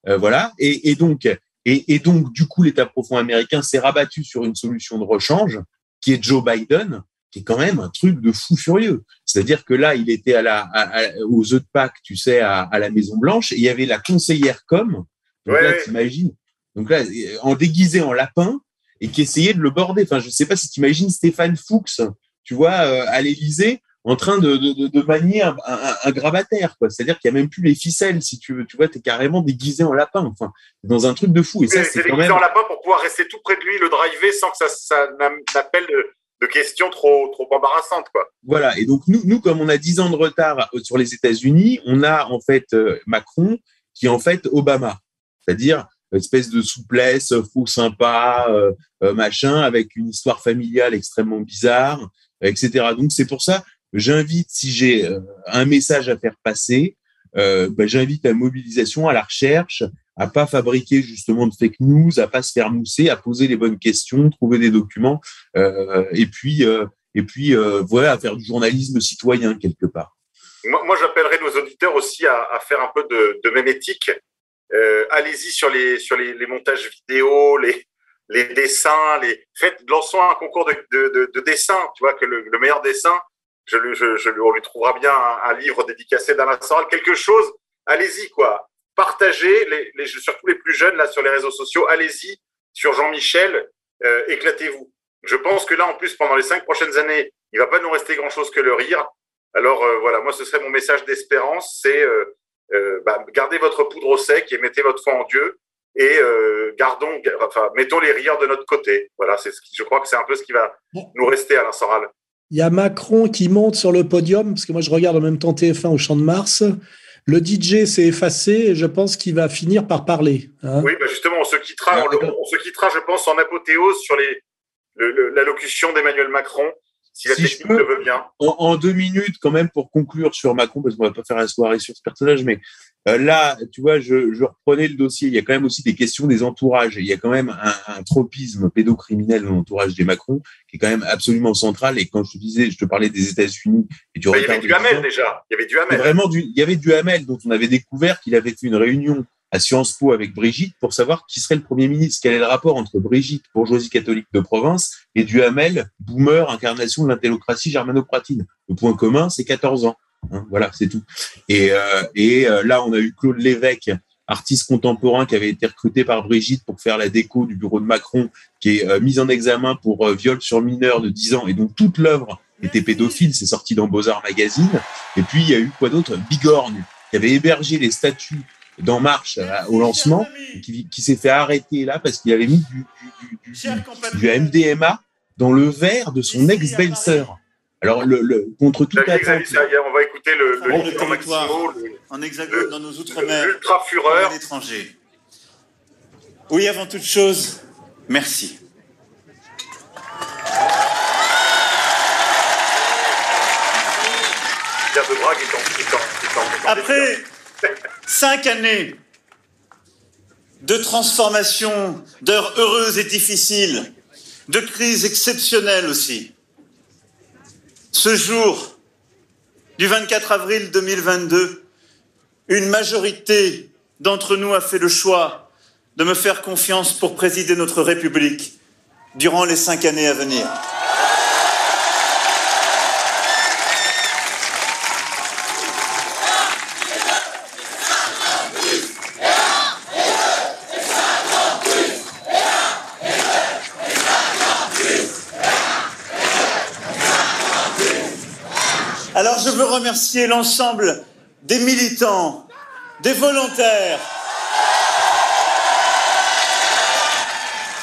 euh, voilà. Et, et donc, et, et, donc, du coup, l'État profond américain s'est rabattu sur une solution de rechange qui est Joe Biden, qui est quand même un truc de fou furieux. C'est-à-dire que là, il était à la, à, à, aux œufs de Pâques, tu sais, à, à la Maison Blanche, et il y avait la conseillère com. Donc Ouais, là, t'imagines. Donc là, en déguisé en lapin et qui essayait de le border. Enfin, je sais pas si t'imagines Stéphane Fuchs, tu vois, euh, à l'Élysée, en train de, de, de, manier un, un, un grabataire, quoi. C'est-à-dire qu'il y a même plus les ficelles, si tu veux. Tu vois, t'es carrément déguisé en lapin. Enfin, dans un truc de fou. Et ça, C'est quand déguisé même. en lapin pour pouvoir rester tout près de lui, le driver sans que ça, ça n'appelle de, questions trop, trop embarrassantes, quoi. Voilà. Et donc, nous, nous, comme on a 10 ans de retard euh, sur les États-Unis, on a en fait euh, Macron qui est en fait Obama. C'est-à-dire espèce de souplesse, faux sympa, euh, euh, machin, avec une histoire familiale extrêmement bizarre, etc. Donc, c'est pour ça, j'invite, si j'ai euh, un message à faire passer, euh, ben, j'invite à la mobilisation, à la recherche, à pas fabriquer justement de fake news, à pas se faire mousser, à poser les bonnes questions, trouver des documents, euh, et puis euh, et puis euh, voilà, à faire du journalisme citoyen quelque part. Moi, moi j'appellerais nos auditeurs aussi à, à faire un peu de, de même éthique. Euh, Allez-y sur les sur les, les montages vidéo, les les dessins, les faites, lançons un concours de, de, de, de dessin. Tu vois que le, le meilleur dessin, je, lui- je, je, lui- on lui trouvera bien un, un livre dédicacé d'Alain Soral, quelque chose. Allez-y quoi, partagez les, les surtout les plus jeunes là sur les réseaux sociaux. Allez-y sur Jean-Michel, euh, éclatez-vous. Je pense que là en plus pendant les cinq prochaines années, il va pas nous rester grand chose que le rire. Alors euh, voilà, moi ce serait mon message d'espérance, c'est euh, euh, bah, gardez votre poudre au sec et mettez votre foi en Dieu et euh, gardons, ga- enfin mettons les rieurs de notre côté. Voilà, c'est ce qui, je crois que c'est un peu ce qui va nous rester Alain Soral. Il y a Macron qui monte sur le podium, parce que moi je regarde en même temps TF1 au Champ de Mars. Le DJ s'est effacé et je pense qu'il va finir par parler. hein. Oui, bah justement, on se quittera, on, le- on se quittera, je pense, en apothéose sur le- l'allocution d'Emmanuel Macron, si la Si je technique peux. le veut bien. En, en deux minutes, quand même, pour conclure sur Macron, parce qu'on va pas faire la soirée sur ce personnage, mais là, tu vois, je, je reprenais le dossier. Il y a quand même aussi des questions des entourages. Il y a quand même un, un tropisme pédocriminel dans l'entourage des Macron qui est quand même absolument central. Et quand je te disais, je te parlais des États-Unis et du Bah, il y avait du Hamel déjà, il y avait du Hamel. vraiment du, il y avait du Hamel dont on avait découvert qu'il avait fait une réunion à Sciences Po avec Brigitte pour savoir qui serait le Premier ministre, quel est le rapport entre Brigitte, bourgeoisie catholique de province, et du Hamel, boomer, incarnation de l'intellocratie germanopratine. Le point commun, c'est 14 ans. Hein, voilà, c'est tout. Et, euh, et euh, là, on a eu Claude Lévesque, artiste contemporain qui avait été recruté par Brigitte pour faire la déco du bureau de Macron, qui est euh, mise en examen pour euh, viol sur mineur de 10 ans, et donc toute l'œuvre était pédophile, c'est sorti dans Beaux-Arts Magazine. Et puis, il y a eu quoi d'autre? Bigorgne, qui avait hébergé les statues d'En Marche euh, au lancement, et qui, qui s'est fait arrêter là parce qu'il avait mis du, du, du, du, du MDMA dans le verre de son ex-belle-sœur. Alors, le, le, contre toute attente, écouter le, le le territoire Maximo, le- en hexagone dans nos outre-mer, à l'étranger. Oui, avant toute chose, merci. Après cinq années de transformation, d'heures heureuses et difficiles, de crises exceptionnelles aussi, ce jour du 24 avril 2022, une majorité d'entre nous a fait le choix de me faire confiance pour présider notre République durant les cinq années à venir. Alors je veux remercier l'ensemble des militants, des volontaires,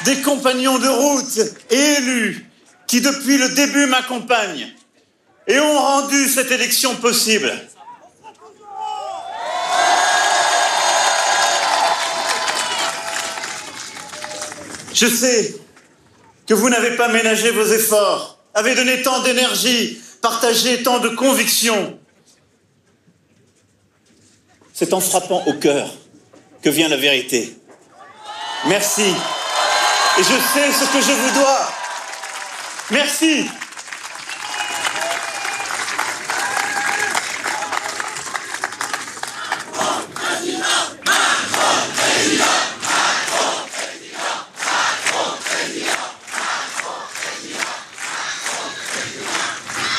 des compagnons de route et élus qui depuis le début m'accompagnent et ont rendu cette élection possible. Je sais que vous n'avez pas ménagé vos efforts, avez donné tant d'énergie, partagé tant de convictions. C'est en frappant au cœur que vient la vérité. Merci. Et je sais ce que je vous dois. Merci.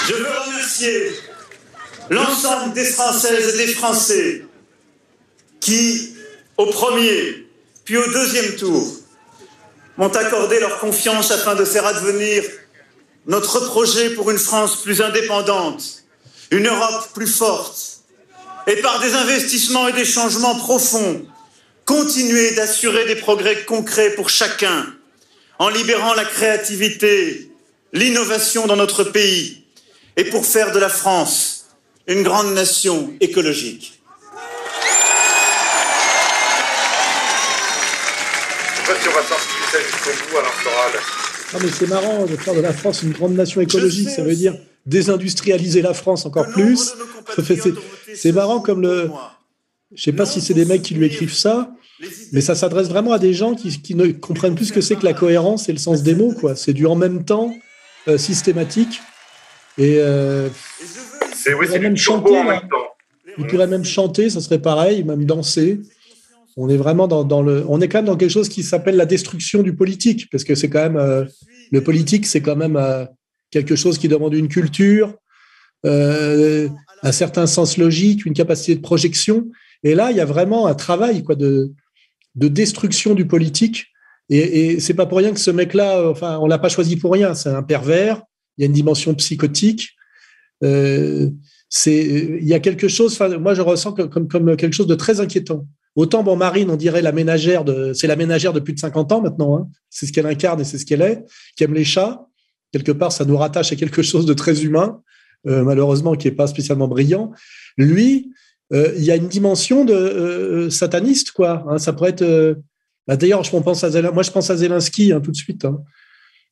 Je veux remercier l'ensemble des Françaises et des Français qui, au premier, puis au deuxième tour, m'ont accordé leur confiance afin de faire advenir notre projet pour une France plus indépendante, une Europe plus forte, et par des investissements et des changements profonds, continuer d'assurer des progrès concrets pour chacun, en libérant la créativité, l'innovation dans notre pays, et pour faire de la France une grande nation écologique. Je sais pas si on va sortir jusqu'au bout, Soral. Non, mais c'est marrant de faire de la France une grande nation écologique. Ça veut dire désindustrialiser la France encore plus. C'est- C'est marrant comme le. Je sais pas si c'est des mecs qui lui écrivent ça, mais ça s'adresse vraiment à des gens qui, qui ne comprennent plus ce que c'est que la cohérence et le sens des mots. quoi. C'est du en même temps euh, systématique. Et euh, C'est oui, même chanter, en là. même temps. il pourrait même chanter, ça serait pareil, même danser. On est vraiment dans, dans le, on est quand même dans quelque chose qui s'appelle la destruction du politique, parce que c'est quand même euh, le politique, c'est quand même euh, quelque chose qui demande une culture, euh, un certain sens logique, une capacité de projection. Et là, il y a vraiment un travail quoi de, de destruction du politique. Et, et c'est pas pour rien que ce mec-là, enfin, on l'a pas choisi pour rien. C'est un pervers. Il y a une dimension psychotique. Euh, c'est, il y a quelque chose. Moi, je ressens comme, comme quelque chose de très inquiétant. Autant, bon, Marine, on dirait la ménagère de, c'est la ménagère de plus de 50 ans maintenant. hein. C'est ce qu'elle incarne et c'est ce qu'elle est, qui aime les chats. Quelque part, ça nous rattache à quelque chose de très humain, euh, malheureusement, qui est pas spécialement brillant. Lui, euh, il y a une dimension de euh, sataniste, quoi. hein. ça pourrait être. euh, bah, D'ailleurs, je pense à moi, je pense à Zelensky hein, tout de suite. hein.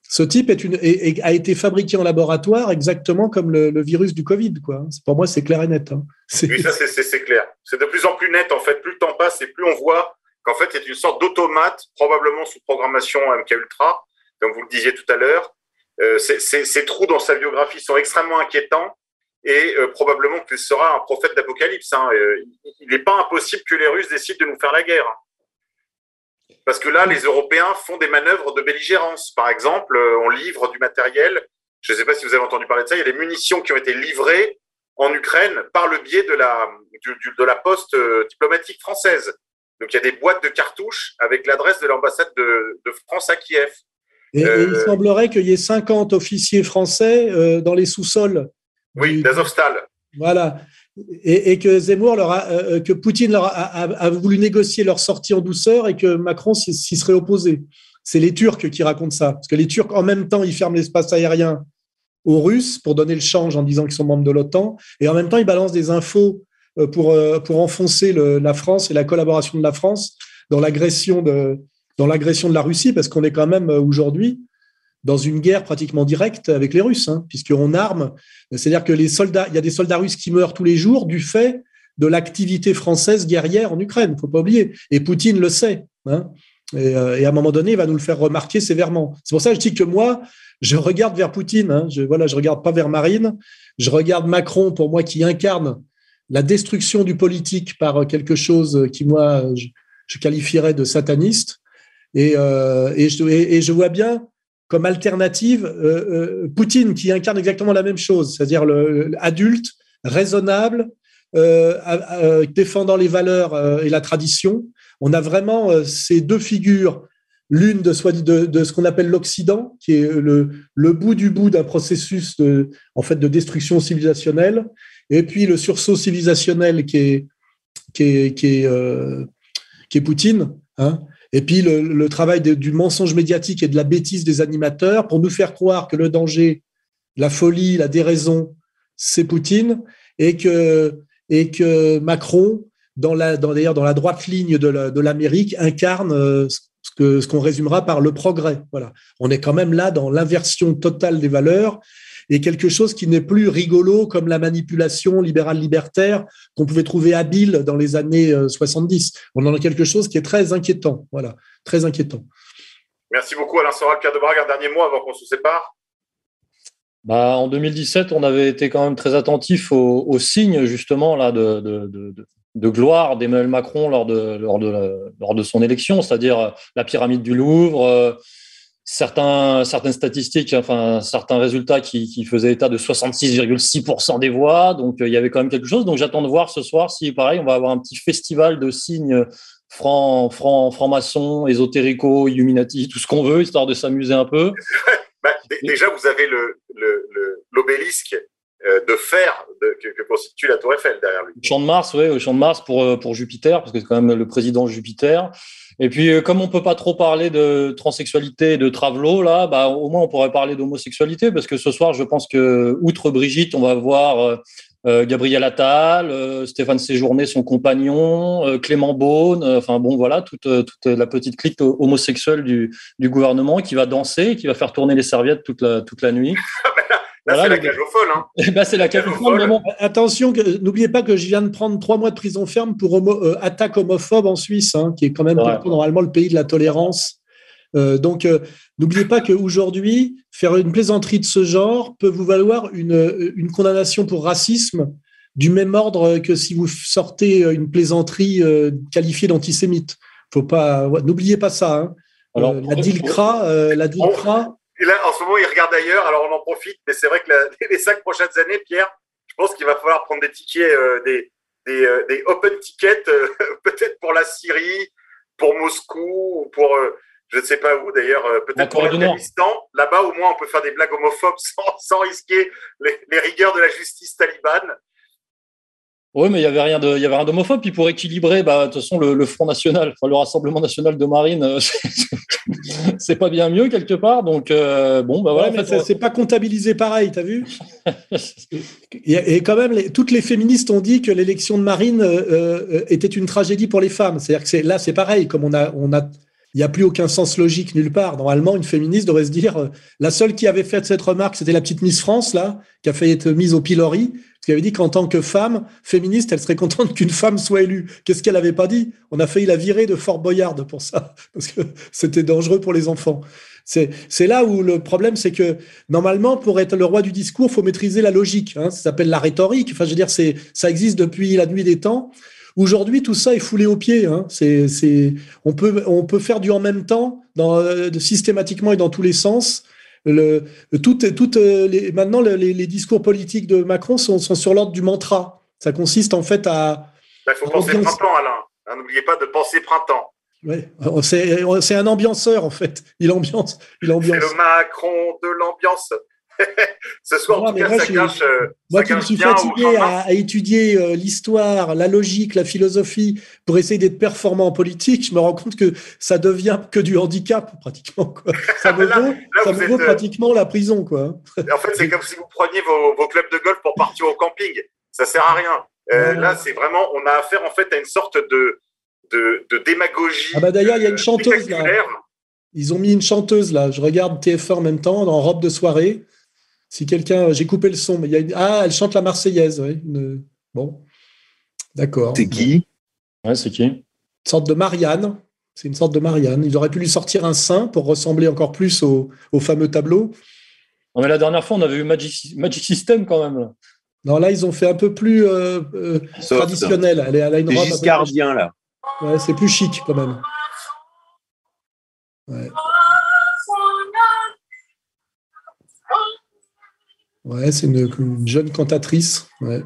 Ce type a été fabriqué en laboratoire exactement comme le, virus du Covid, quoi. Pour moi, c'est clair et net. hein. Oui, ça c'est- clair. C'est de plus en plus net en fait. Plus le temps passe et plus on voit qu'en fait c'est une sorte d'automate, probablement sous programmation MK Ultra, comme vous le disiez tout à l'heure. Euh, ces trous dans sa biographie sont extrêmement inquiétants et euh, probablement qu'il sera un prophète d'Apocalypse. hein. Euh, il n'est pas impossible que les Russes décident de nous faire la guerre. Parce que là, les Européens font des manœuvres de belligérance. Par exemple, euh, on livre du matériel. Je ne sais pas si vous avez entendu parler de ça. Il y a des munitions qui ont été livrées en Ukraine par le biais de la, du- du- de la poste euh, diplomatique française. Donc, il y a des boîtes de cartouches avec l'adresse de l'ambassade de, de France à Kiev. Et, et Euh, il semblerait qu'il y ait 50 officiers français euh, dans les sous-sols. Oui, d'Azovstal. Voilà. Et, que Zemmour leur a, euh, que Poutine leur a, a- a voulu négocier leur sortie en douceur et que Macron s'y serait opposé. C'est les Turcs qui racontent ça. Parce que les Turcs, en même temps, ils ferment l'espace aérien aux Russes pour donner le change en disant qu'ils sont membres de l'OTAN. Et en même temps, ils balancent des infos euh, pour, euh, pour enfoncer le- la France et la collaboration de la France dans l'agression de, dans l'agression de la Russie, parce qu'on est quand même euh, aujourd'hui dans une guerre pratiquement directe avec les Russes, hein, puisqu'on arme. C'est-à-dire que les soldats, il y a des soldats russes qui meurent tous les jours du fait de l'activité française guerrière en Ukraine. Il faut pas oublier. Et Poutine le sait. hein. Et, euh, et à un moment donné, il va nous le faire remarquer sévèrement. C'est pour ça que je dis que moi, je regarde vers Poutine. Hein. Je voilà, je regarde pas vers Marine. Je regarde Macron pour moi qui incarne la destruction du politique par quelque chose qui moi je, qualifierais de sataniste. Euh, et, et je vois bien comme alternative euh, euh, Poutine qui incarne exactement la même chose, c'est-à-dire le, le adulte, raisonnable, euh, défendant les valeurs et la tradition. On a vraiment ces deux figures, l'une de, ce qu'on appelle l'Occident, qui est le, bout du bout d'un processus de, en fait, de destruction civilisationnelle, et puis le sursaut civilisationnel qui est, qui est, qui est Poutine. Hein, et puis le, travail du mensonge médiatique et de la bêtise des animateurs pour nous faire croire que le danger, la folie, la déraison c'est Poutine, et que, et que Macron, dans la, d'ailleurs dans la droite ligne de l'Amérique, incarne euh, ce qu'on résumera par le progrès. Voilà. On est quand même là dans l'inversion totale des valeurs et quelque chose qui n'est plus rigolo comme la manipulation libérale libertaire qu'on pouvait trouver habile dans les années 70. Euh, On en a quelque chose qui est très inquiétant. Voilà, très inquiétant. Merci beaucoup Alain Soral, Pierre de Brague. Un dernier mot avant qu'on se sépare. Bah, en 2017, on avait été quand même très attentif aux, signes justement là de, de, de, gloire d'Emmanuel Macron lors de, lors, de, lors de son élection, c'est-à-dire la pyramide du Louvre, euh, certains, certaines statistiques, enfin certains résultats qui, qui faisaient état de 66,6% des voix. Donc euh, il y avait quand même quelque chose. Donc j'attends de voir ce soir si, pareil, on va avoir un petit festival de signes francs, francs, francs-maçons, ésotérico, illuminati, tout ce qu'on veut, histoire de s'amuser un peu. bah, déjà, vous avez l'obélisque le, le, de fer que, que, constitue la Tour Eiffel derrière lui. Champ de Mars, oui, au Champ de Mars pour, euh, pour Jupiter, parce que c'est quand même le président Jupiter. Et puis, euh, comme on peut pas trop parler de transsexualité et de travelo, là, bah, au moins on pourrait parler d'homosexualité, parce que ce soir, je pense que, outre Brigitte, on va voir euh, euh Gabriel Attal, euh, Stéphane Séjourné, son compagnon, euh, Clément Beaune, enfin bon, voilà, toute, toute la petite clique homosexuelle du, du gouvernement qui va danser, qui va faire tourner les serviettes toute la, toute la nuit. Là, voilà, c'est la cage aux folles. Hein. bah, c'est la cage aux folles. Bon. Attention, n'oubliez pas que je viens de prendre trois mois de prison ferme pour homo, euh, attaque homophobe en Suisse, hein, qui est quand même ouais. normalement le pays de la tolérance. Euh, donc, euh, n'oubliez pas qu'aujourd'hui, faire une plaisanterie de ce genre peut vous valoir une, une condamnation pour racisme du même ordre que si vous sortez une plaisanterie euh, qualifiée d'antisémite. Faut pas, ouais, n'oubliez pas ça. Hein. Alors, la DILCRA, la DILCRA et là, en ce moment, il regarde ailleurs, alors on en profite, mais c'est vrai que la, les cinq prochaines années, Pierre, je pense qu'il va falloir prendre des tickets, euh, des, des, euh, des, open tickets, euh, peut-être pour la Syrie, pour Moscou, ou pour, je ne sais pas où d'ailleurs, peut-être pour l'Afghanistan. Là-bas, au moins, on peut faire des blagues homophobes sans, sans risquer les, les, rigueurs de la justice talibane. Oui, mais il y avait rien avait d'homophobe. Puis pour équilibrer, bah, de toute façon, le, le Front National, enfin, le Rassemblement National de Marine, c'est pas bien mieux quelque part. Donc euh, bon, bah voilà. Ouais, c'est pas comptabilisé pareil, t'as vu Et quand même, les, toutes les féministes ont dit que l'élection de Marine euh, euh, était une tragédie pour les femmes. C'est-à-dire que là, c'est pareil, comme on a, on a, il n'y a plus aucun sens logique nulle part. Normalement, une féministe devrait se dire, euh, la seule qui avait fait cette remarque, c'était la petite Miss France là, qui a fait être mise au pilori qui avait dit qu'en tant que femme féministe, elle serait contente qu'une femme soit élue. Qu'est-ce qu'elle n'avait pas dit? On a failli la virer de Fort Boyard pour ça, parce que c'était dangereux pour les enfants. C'est là où le problème, c'est que normalement, pour être le roi du discours, faut maîtriser la logique. Hein, ça s'appelle la rhétorique. Enfin, je veux dire, ça existe depuis la nuit des temps. Aujourd'hui, tout ça est foulé aux pieds. Hein. C'est, c'est, on peut, on peut faire du en même temps, dans, euh, systématiquement et dans tous les sens. Le, tout, tout, les, maintenant, les, les, discours politiques de Macron sont, sont sur l'ordre du mantra. Ça consiste en fait à. Il faut penser ambiance... printemps, Alain. N'oubliez pas de penser printemps. Ouais, c'est un ambianceur en fait. Il ambiance. Il ambiance. C'est le Macron de l'ambiance. Ce soir, en tout cas, moi, ça cache. Moi ça qui me suis fatigué à, à étudier euh, l'histoire, la logique, la philosophie pour essayer d'être performant en politique, je me rends compte que ça devient que du handicap pratiquement. Quoi. Ça me Là- vaut, là, ça me vaut êtes, euh, pratiquement la prison. Quoi. En fait, c'est comme si vous preniez vos, vos clubs de golf pour partir au camping. Ça sert à rien. Euh. Là, c'est vraiment, on a affaire en fait à une sorte de, de, de démagogie. Ah bah d'ailleurs, il y a une chanteuse là. Ils ont mis une chanteuse là. Je regarde TF1 en même temps, en robe de soirée. Si quelqu'un, j'ai coupé le son, mais il y a une... ah, elle chante la Marseillaise. une- Bon, d'accord. C'est qui? Ouais, c'est qui? Une sorte de Marianne. C'est une sorte de Marianne. Ils auraient pu lui sortir un sein pour ressembler encore plus au, au fameux tableau. Non, mais la dernière fois, on avait eu Magic, Magic System quand même. Là. Non, là, ils ont fait un peu plus euh, euh, Soft. traditionnel. Elle, est- elle a une C'est robe. Giscardien, là. Ouais, c'est plus chic quand même. Ouais. Ouais, c'est une, une jeune cantatrice. Ouais.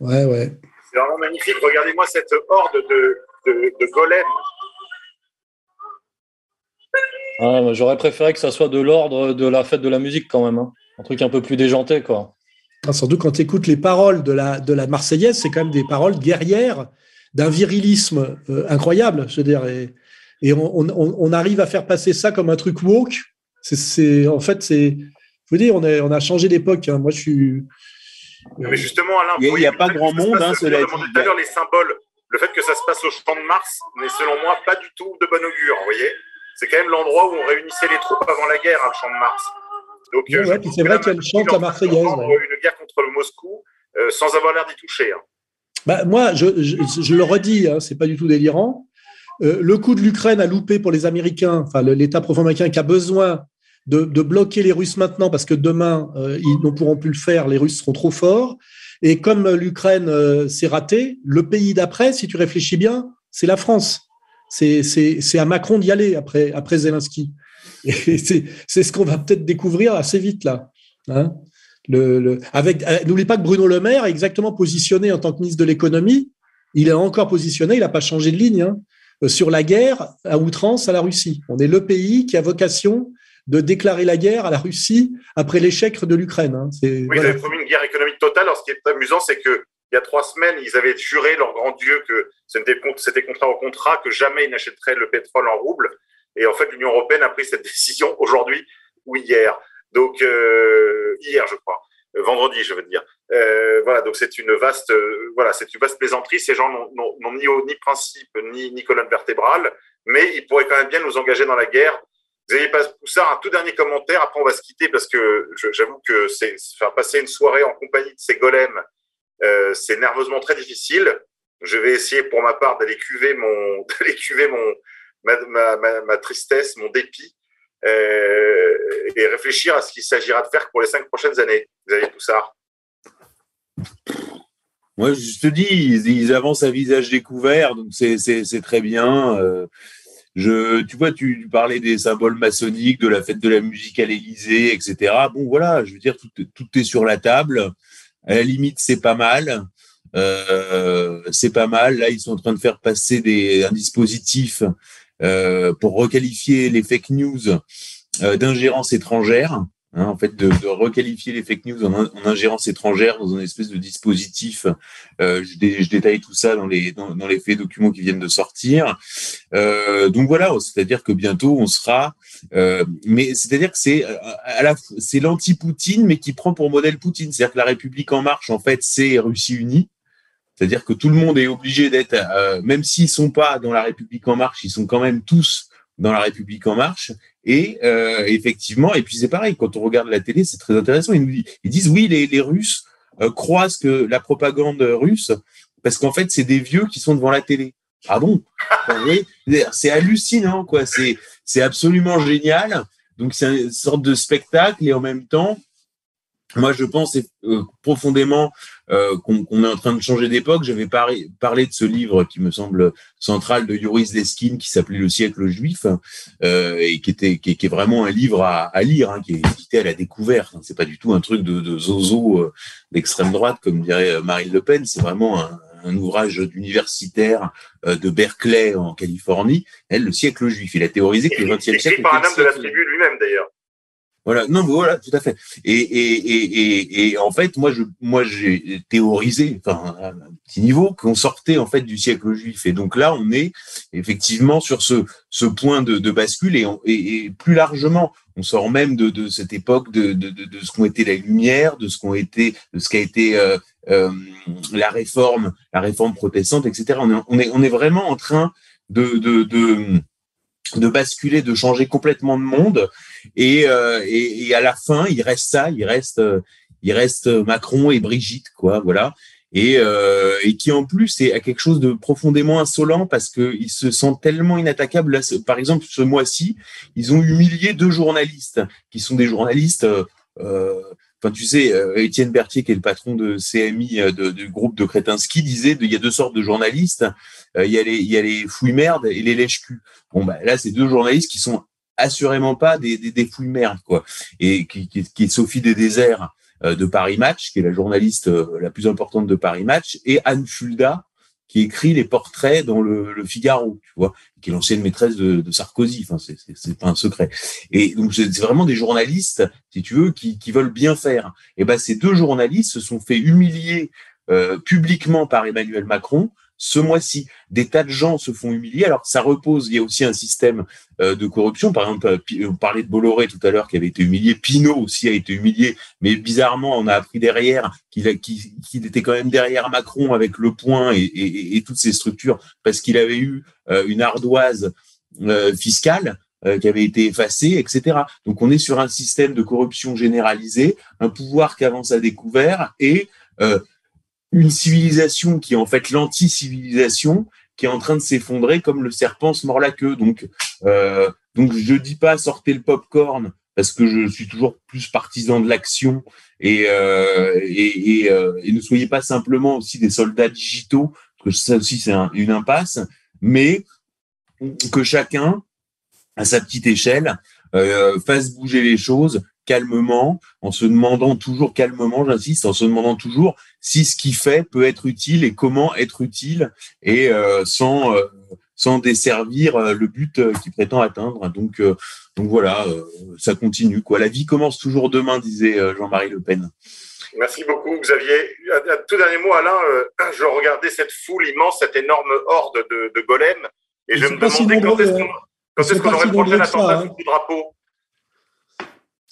Ouais, ouais. C'est vraiment magnifique. Regardez-moi cette horde de, de, de golems. Ah, J'aurais préféré que ça soit de l'ordre de la fête de la musique quand même. hein. Un truc un peu plus déjanté, quoi. Ah, surtout quand tu écoutes les paroles de la, de la Marseillaise, c'est quand même des paroles guerrières, d'un virilisme euh, incroyable. Je veux dire, et, et on, on, on arrive à faire passer ça comme un truc woke. C'est, en fait, c'est, faut dire, on a, on a changé d'époque. Hein. Moi, je suis. Mais justement, Alain, il n'y a, pas grand monde, hein, cela dit. Tout à l'heure, les symboles, le fait que ça se passe au champ de Mars n'est selon moi pas du tout de bon augure, vous voyez C'est quand même l'endroit où on réunissait les troupes avant la guerre, hein, le champ de Mars. Donc, ouais, c'est vrai qu'elle chante la Marseillaise. Une guerre contre le Moscou euh, sans avoir l'air d'y toucher. Hein. Bah, moi, je, je, je, le redis, hein, c'est pas du tout délirant. Euh, le coup de l'Ukraine a loupé pour les Américains, enfin l'État profond américain qui a besoin de, bloquer les Russes maintenant parce que demain euh, ils ne pourront plus le faire, les Russes seront trop forts. Et comme l'Ukraine euh, s'est ratée, le pays d'après, si tu réfléchis bien, c'est la France. C'est à Macron d'y aller après, après Zelensky. Et c'est ce qu'on va peut-être découvrir assez vite là. Hein le, le, avec, n'oublie pas que Bruno Le Maire est exactement positionné en tant que ministre de l'économie. Il est encore positionné, il n'a pas changé de ligne hein, sur la guerre à outrance à la Russie. On est le pays qui a vocation de déclarer la guerre à la Russie après l'échec de l'Ukraine. Hein. Oui, voilà. ils avaient promis une guerre économique totale. Alors, ce qui est amusant, c'est que il y a trois semaines, ils avaient juré, leur grand Dieu, que c'était contrat au contrat, que jamais ils n'achèteraient le pétrole en rouble. Et en fait, l'Union européenne a pris cette décision aujourd'hui ou hier. Donc, euh, hier, je crois. Euh, vendredi, je veux dire. Euh, voilà, donc c'est une vaste, euh, voilà, c'est une vaste plaisanterie. Ces gens n'ont ni, ni principe, ni, ni colonne vertébrale, mais ils pourraient quand même bien nous engager dans la guerre Xavier Poussard, un tout dernier commentaire. Après, on va se quitter parce que j'avoue que faire passer une soirée en compagnie de ces golems, euh, c'est nerveusement très difficile. Je vais essayer pour ma part d'aller cuver mon, d'aller cuver mon, ma, ma, ma, tristesse, mon dépit, euh, et réfléchir à ce qu'il s'agira de faire pour les cinq prochaines années. Xavier Poussard. Moi, je te dis, ils, ils avancent à visage découvert, donc c'est très bien. Euh, je, tu vois, tu, parlais des symboles maçonniques, de la fête de la musique à l'Élysée, etc. Bon, voilà, je veux dire, tout, est sur la table. À la limite, c'est pas mal. Euh, c'est pas mal. Là, ils sont en train de faire passer des, un dispositif euh, pour requalifier les fake news euh, d'ingérence étrangère. Hein, en fait, de, de, requalifier les fake news en, en, ingérence étrangère dans un espèce de dispositif. Euh, je, dé, je, détaille tout ça dans les dans, les faits documents qui viennent de sortir. Euh, donc voilà, c'est-à-dire que bientôt on sera. Euh, mais c'est-à-dire que c'est à la c'est l'anti-Poutine, mais qui prend pour modèle Poutine. C'est-à-dire que la République en marche, en fait, c'est Russie unie. C'est-à-dire que tout le monde est obligé d'être, euh, même s'ils sont pas dans la République en marche, ils sont quand même tous dans la République en marche. Et euh, effectivement, et puis c'est pareil, quand on regarde la télé, c'est très intéressant. Ils nous disent, ils disent oui, les, les Russes euh, croient que la propagande russe, parce qu'en fait, c'est des vieux qui sont devant la télé. Ah bon? C'est hallucinant, quoi. C'est c'est absolument génial. Donc c'est une sorte de spectacle et en même temps, moi, je pense euh, profondément euh, qu'on est en train de changer d'époque. J'avais parlé, parlé de ce livre qui me semble central de Yoris Leskin qui s'appelait Le siècle juif euh, et qui était qui, qui, est vraiment un livre à, à lire, hein, qui est édité à la découverte. C'est pas du tout un truc de, de zozo euh, d'extrême droite comme dirait Marine Le Pen. C'est vraiment un, un ouvrage d'universitaire de Berkeley en Californie, elle, le siècle juif. Il a théorisé que le XXe siècle. Écrit par un homme de la tribu lui-même d'ailleurs. Voilà, non, voilà, tout à fait. Et, et, et, et, en fait, moi, je, moi, j'ai théorisé, enfin, à un petit niveau, qu'on sortait en fait du siècle juif. Et donc là, on est effectivement sur ce, ce point de, de bascule et, et, plus largement, on sort même de, de cette époque de, de, de, ce qu'ont été la lumière, de ce qu'ont été, de ce qu'a été euh, euh, la réforme, la réforme protestante, etc. On est, on est, on est vraiment en train de, de, de de basculer, de changer complètement de monde. Et, euh, et, et, à la fin, il reste ça, il reste, euh, il reste Macron et Brigitte, quoi, voilà. Et, euh, et qui en plus est à quelque chose de profondément insolent parce qu'ils se sentent tellement inattaquables. Là, par exemple, ce mois-ci, ils ont humilié deux journalistes qui sont des journalistes. Euh, Enfin, tu sais, Étienne Berthier, qui est le patron de CMI, de, du groupe de Kretinsky, disait il y a deux sortes de journalistes. il y a les, il y a les fouilles merdes et les lèches-culs. Bon, bah, là, c'est deux journalistes qui sont assurément pas des, des, des fouilles merdes, quoi. Et qui, qui, qui est Sophie des Déserts euh, de Paris Match, qui est la journaliste euh, la plus importante de Paris Match, et Anne Fulda, qui écrit les portraits dans le, le Figaro, tu vois, qui est l'ancienne maîtresse de, de Sarkozy. Enfin, c'est, c'est, pas un secret. Et donc, c'est vraiment des journalistes, si tu veux, qui, qui veulent bien faire. Et ben, ces deux journalistes se sont fait humilier euh, publiquement par Emmanuel Macron ce mois-ci. Des tas de gens se font humilier. Alors ça repose, il y a aussi un système euh, de corruption. Par exemple, on parlait de Bolloré tout à l'heure qui avait été humilié. Pinot aussi a été humilié. Mais bizarrement, on a appris derrière qu'il était quand même derrière Macron avec le point et, toutes ces structures parce qu'il avait eu une ardoise fiscale. qui avait été effacée, etc. Donc on est sur un système de corruption généralisée, un pouvoir qui avance à découvert et une civilisation qui est en fait l'anti-civilisation, qui est en train de s'effondrer comme le serpent se mord la queue. Donc, euh, donc je dis pas sortez le popcorn parce que je suis toujours plus partisan de l'action et, euh, et, euh, et, ne soyez pas simplement aussi des soldats digitaux, parce que ça aussi c'est une impasse, mais que chacun, à sa petite échelle, euh, fasse bouger les choses, calmement, en se demandant toujours calmement, j'insiste, en se demandant toujours si ce qu'il fait peut être utile et comment être utile et euh, sans euh, sans desservir euh, le but qu'il prétend atteindre. Donc donc voilà, ça continue quoi. La vie commence toujours demain, disait Jean-Marie Le Pen. Merci beaucoup, Xavier. Un, tout dernier mot, Alain. je regardais cette foule immense, cette énorme horde de, de golems, et je me demandais quand est-ce qu'on aurait le prochain attentat du drapeau?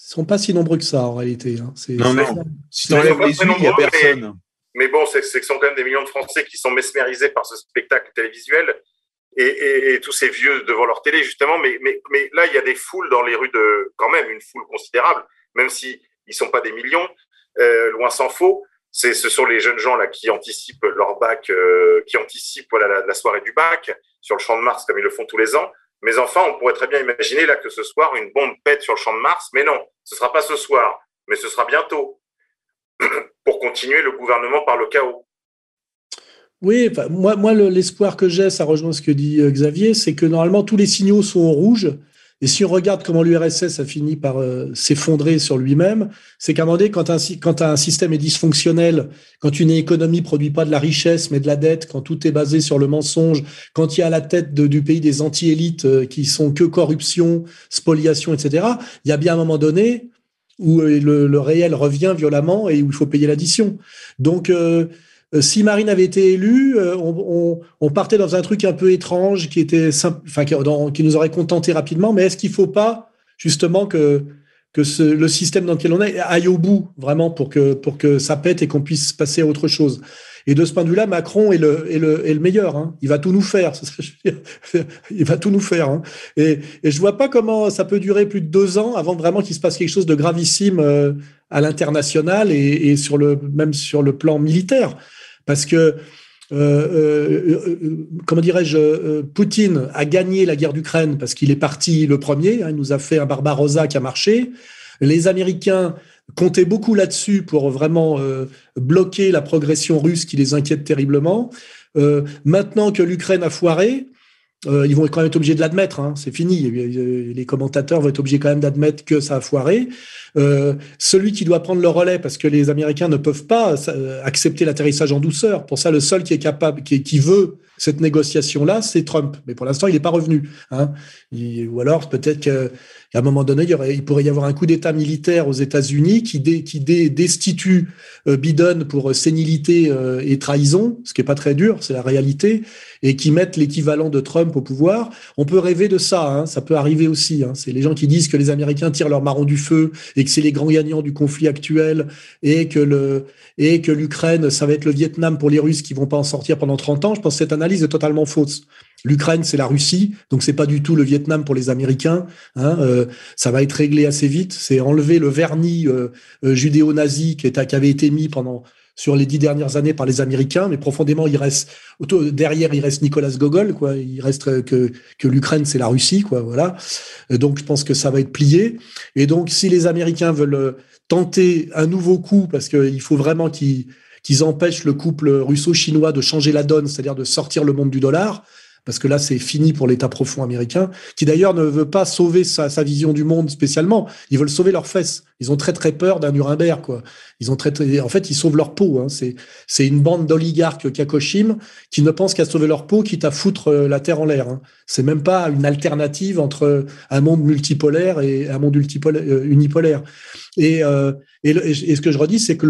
Sont pas si nombreux que ça en réalité. Hein. Non, non. Si tu enlèves les il n'y a personne. Mais, bon, c'est que ce sont quand même des millions de Français qui sont mesmérisés par ce spectacle télévisuel et, tous ces vieux devant leur télé, justement. Mais, mais, mais là, il y a des foules dans les rues de. quand même, une foule considérable, même s'ils ne sont pas des millions, euh, loin s'en faut. Ce sont les jeunes gens là qui anticipent leur bac, euh, qui anticipent voilà, la soirée du bac sur le champ de Mars comme ils le font tous les ans. Mais enfin, on pourrait très bien imaginer là que ce soir, une bombe pète sur le champ de Mars. Mais non, ce ne sera pas ce soir, mais ce sera bientôt pour continuer le gouvernement par le chaos. Oui, moi, moi l'espoir que j'ai, ça rejoint ce que dit euh, Xavier, c'est que normalement tous les signaux sont au rouge et si on regarde comment l'URSS a fini par euh, s'effondrer sur lui-même, c'est qu'à un moment donné, quand un, système est dysfonctionnel, quand une économie produit pas de la richesse mais de la dette, quand tout est basé sur le mensonge, quand il y a à la tête du pays des anti-élites euh, qui sont que corruption, spoliation, etc., il y a bien un moment donné où euh, le, réel revient violemment et où il faut payer l'addition. Donc, euh, si Marine avait été élue, euh, on, partait dans un truc un peu étrange qui était enfin qui, nous aurait contenté rapidement. Mais est-ce qu'il ne faut pas justement que le système dans lequel on est aille au bout vraiment pour que ça pète et qu'on puisse passer à autre chose? Et de ce point de vue-là, Macron est le, meilleur. Hein. Il va tout nous faire. Il va tout nous faire. Hein. Et, et je vois pas comment ça peut durer plus de deux ans avant vraiment qu'il se passe quelque chose de gravissime euh, à l'international et, et, sur le même sur le plan militaire. Parce que, euh, euh, euh, comment dirais-je, Poutine a gagné la guerre d'Ukraine parce qu'il est parti le premier. Hein, il nous a fait un Barbarossa qui a marché. Les Américains comptaient beaucoup là-dessus pour vraiment bloquer la progression russe qui les inquiète terriblement. maintenant que l'Ukraine a foiré, ils vont quand même être obligés de l'admettre. Hein, c'est fini. Les commentateurs vont être obligés quand même d'admettre que ça a foiré. Euh, celui qui doit prendre le relais, parce que les Américains ne peuvent pas euh, accepter l'atterrissage en douceur. Pour ça, le seul qui est capable, qui veut cette négociation-là, c'est Trump. Mais pour l'instant, il n'est pas revenu. Hein. ou alors, peut-être qu'à un moment donné, il, pourrait y avoir un coup d'État militaire aux États-Unis qui, qui destitue euh, Biden pour sénilité et trahison, ce qui est pas très dur, c'est la réalité, et qui mettent l'équivalent de Trump au pouvoir. On peut rêver de ça, hein, ça peut arriver aussi. Hein. C'est les gens qui disent que les Américains tirent leur marron du feu et que c'est les grands gagnants du conflit actuel et que et que l'Ukraine, ça va être le Vietnam pour les Russes qui vont pas en sortir pendant 30 ans. Je pense que cette analyse est totalement fausse. L'Ukraine, c'est la Russie, donc c'est pas du tout le Vietnam pour les Américains. Hein, euh, ça va être réglé assez vite. C'est enlever le vernis euh, euh, judéo-nazi qui, avait été mis pendant sur les dix dernières années par les Américains, mais profondément, il reste derrière, il reste Nicolas Gogol, quoi. Il reste que que l'Ukraine, c'est la Russie, quoi. Voilà. Donc, je pense que ça va être plié. Et donc, si les Américains veulent tenter un nouveau coup, parce qu'il faut vraiment qu'ils qu'ils empêchent le couple russo-chinois de changer la donne, c'est-à-dire de sortir le monde du dollar, parce que là, c'est fini pour l'État profond américain, qui d'ailleurs ne veut pas sauver sa, vision du monde spécialement. Ils veulent sauver leurs fesses. Ils ont très très peur d'un Nuremberg, quoi. Ils ont très, très, en fait, ils sauvent leur peau. Hein. C'est c'est une bande d'oligarques kakoshim qui ne pensent qu'à sauver leur peau, quitte à foutre euh, la terre en l'air. Hein. C'est même pas une alternative entre un monde multipolaire et un monde euh, unipolaire. Et, euh, et, ce que je redis, c'est que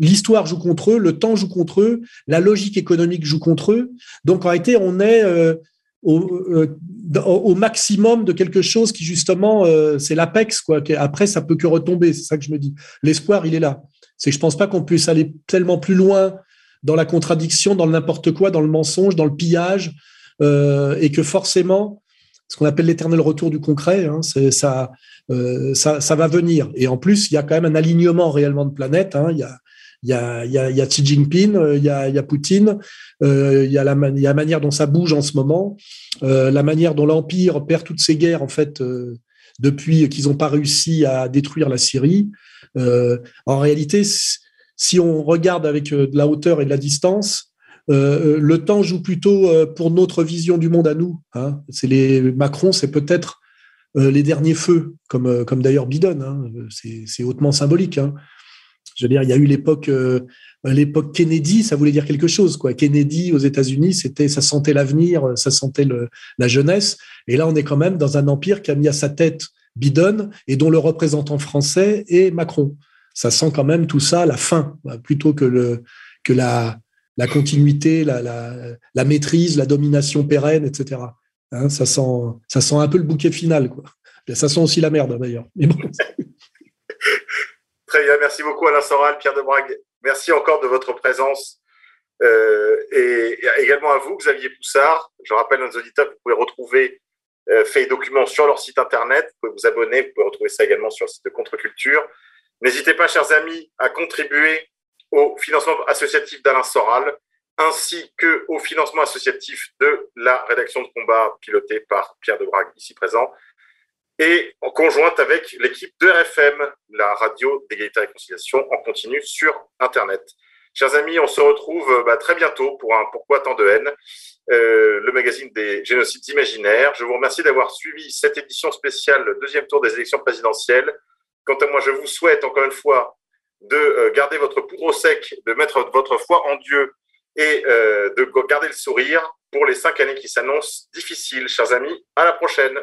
l'histoire joue contre eux, le temps joue contre eux, la logique économique joue contre eux. Donc en réalité, on est euh, au, euh, au, maximum de quelque chose qui justement, c'est l'apex. quoi. Après, ça peut que retomber. C'est ça que je me dis. L'espoir, il est là. C'est que je pense pas qu'on puisse aller tellement plus loin dans la contradiction, dans le n'importe quoi, dans le mensonge, dans le pillage, et que forcément, ce qu'on appelle l'éternel retour du concret, hein, ça euh, ça, ça, va venir. Et en plus, il y a quand même un alignement réellement de planètes. Hein. Il, y a, il, il, il y a Xi Jinping, euh, il y a, il y a Poutine, euh, il, y a la, il y a la manière dont ça bouge en ce moment, euh, la manière dont l'Empire perd toutes ses guerres, en fait, euh, depuis qu'ils n'ont pas réussi à détruire la Syrie. en réalité, si on regarde avec de la hauteur et de la distance, euh, le temps joue plutôt pour notre vision du monde à nous. Hein. C'est les Macron, c'est peut-être euh, les derniers feux, comme, euh, comme d'ailleurs Bidon. Hein, c'est hautement symbolique. Hein. Je veux dire, il y a eu l'époque euh, Kennedy, ça voulait dire quelque chose. Quoi. Kennedy aux États-Unis, c'était, ça sentait l'avenir, ça sentait la jeunesse. Et là, on est quand même dans un empire qui a mis à sa tête Biden et dont le représentant français est Macron. Ça sent quand même tout ça la fin, plutôt que, le, que la, la continuité, la, maîtrise, la domination pérenne, etc. Hein, ça, sent, ça sent un peu le bouquet final. Quoi. Ça sent aussi la merde, d'ailleurs. Très bien, merci beaucoup Alain Soral, Pierre de Brague. Merci encore de votre présence. Euh, et, également à vous, Xavier Poussard. Je rappelle à nos auditeurs que vous pouvez retrouver euh, Fait et Documents sur leur site internet. Vous pouvez vous abonner, vous pouvez retrouver ça également sur le site de Contre-Culture. N'hésitez pas, chers amis, à contribuer au financement associatif d'Alain Soral ainsi que au financement associatif de la rédaction de combat pilotée par Pierre Debrague, ici présent, et en conjointe avec l'équipe de RFM, la radio d'égalité et réconciliation, en continu sur Internet. Chers amis, on se retrouve bah, très bientôt pour un Pourquoi tant de haine, euh, le magazine des génocides imaginaires. Je vous remercie d'avoir suivi cette édition spéciale, le deuxième tour des élections présidentielles. Quant à moi, je vous souhaite encore une fois de euh, garder votre poudre au sec, de mettre votre foi en Dieu et euh, de garder le sourire pour les cinq années qui s'annoncent difficiles. Chers amis, à la prochaine.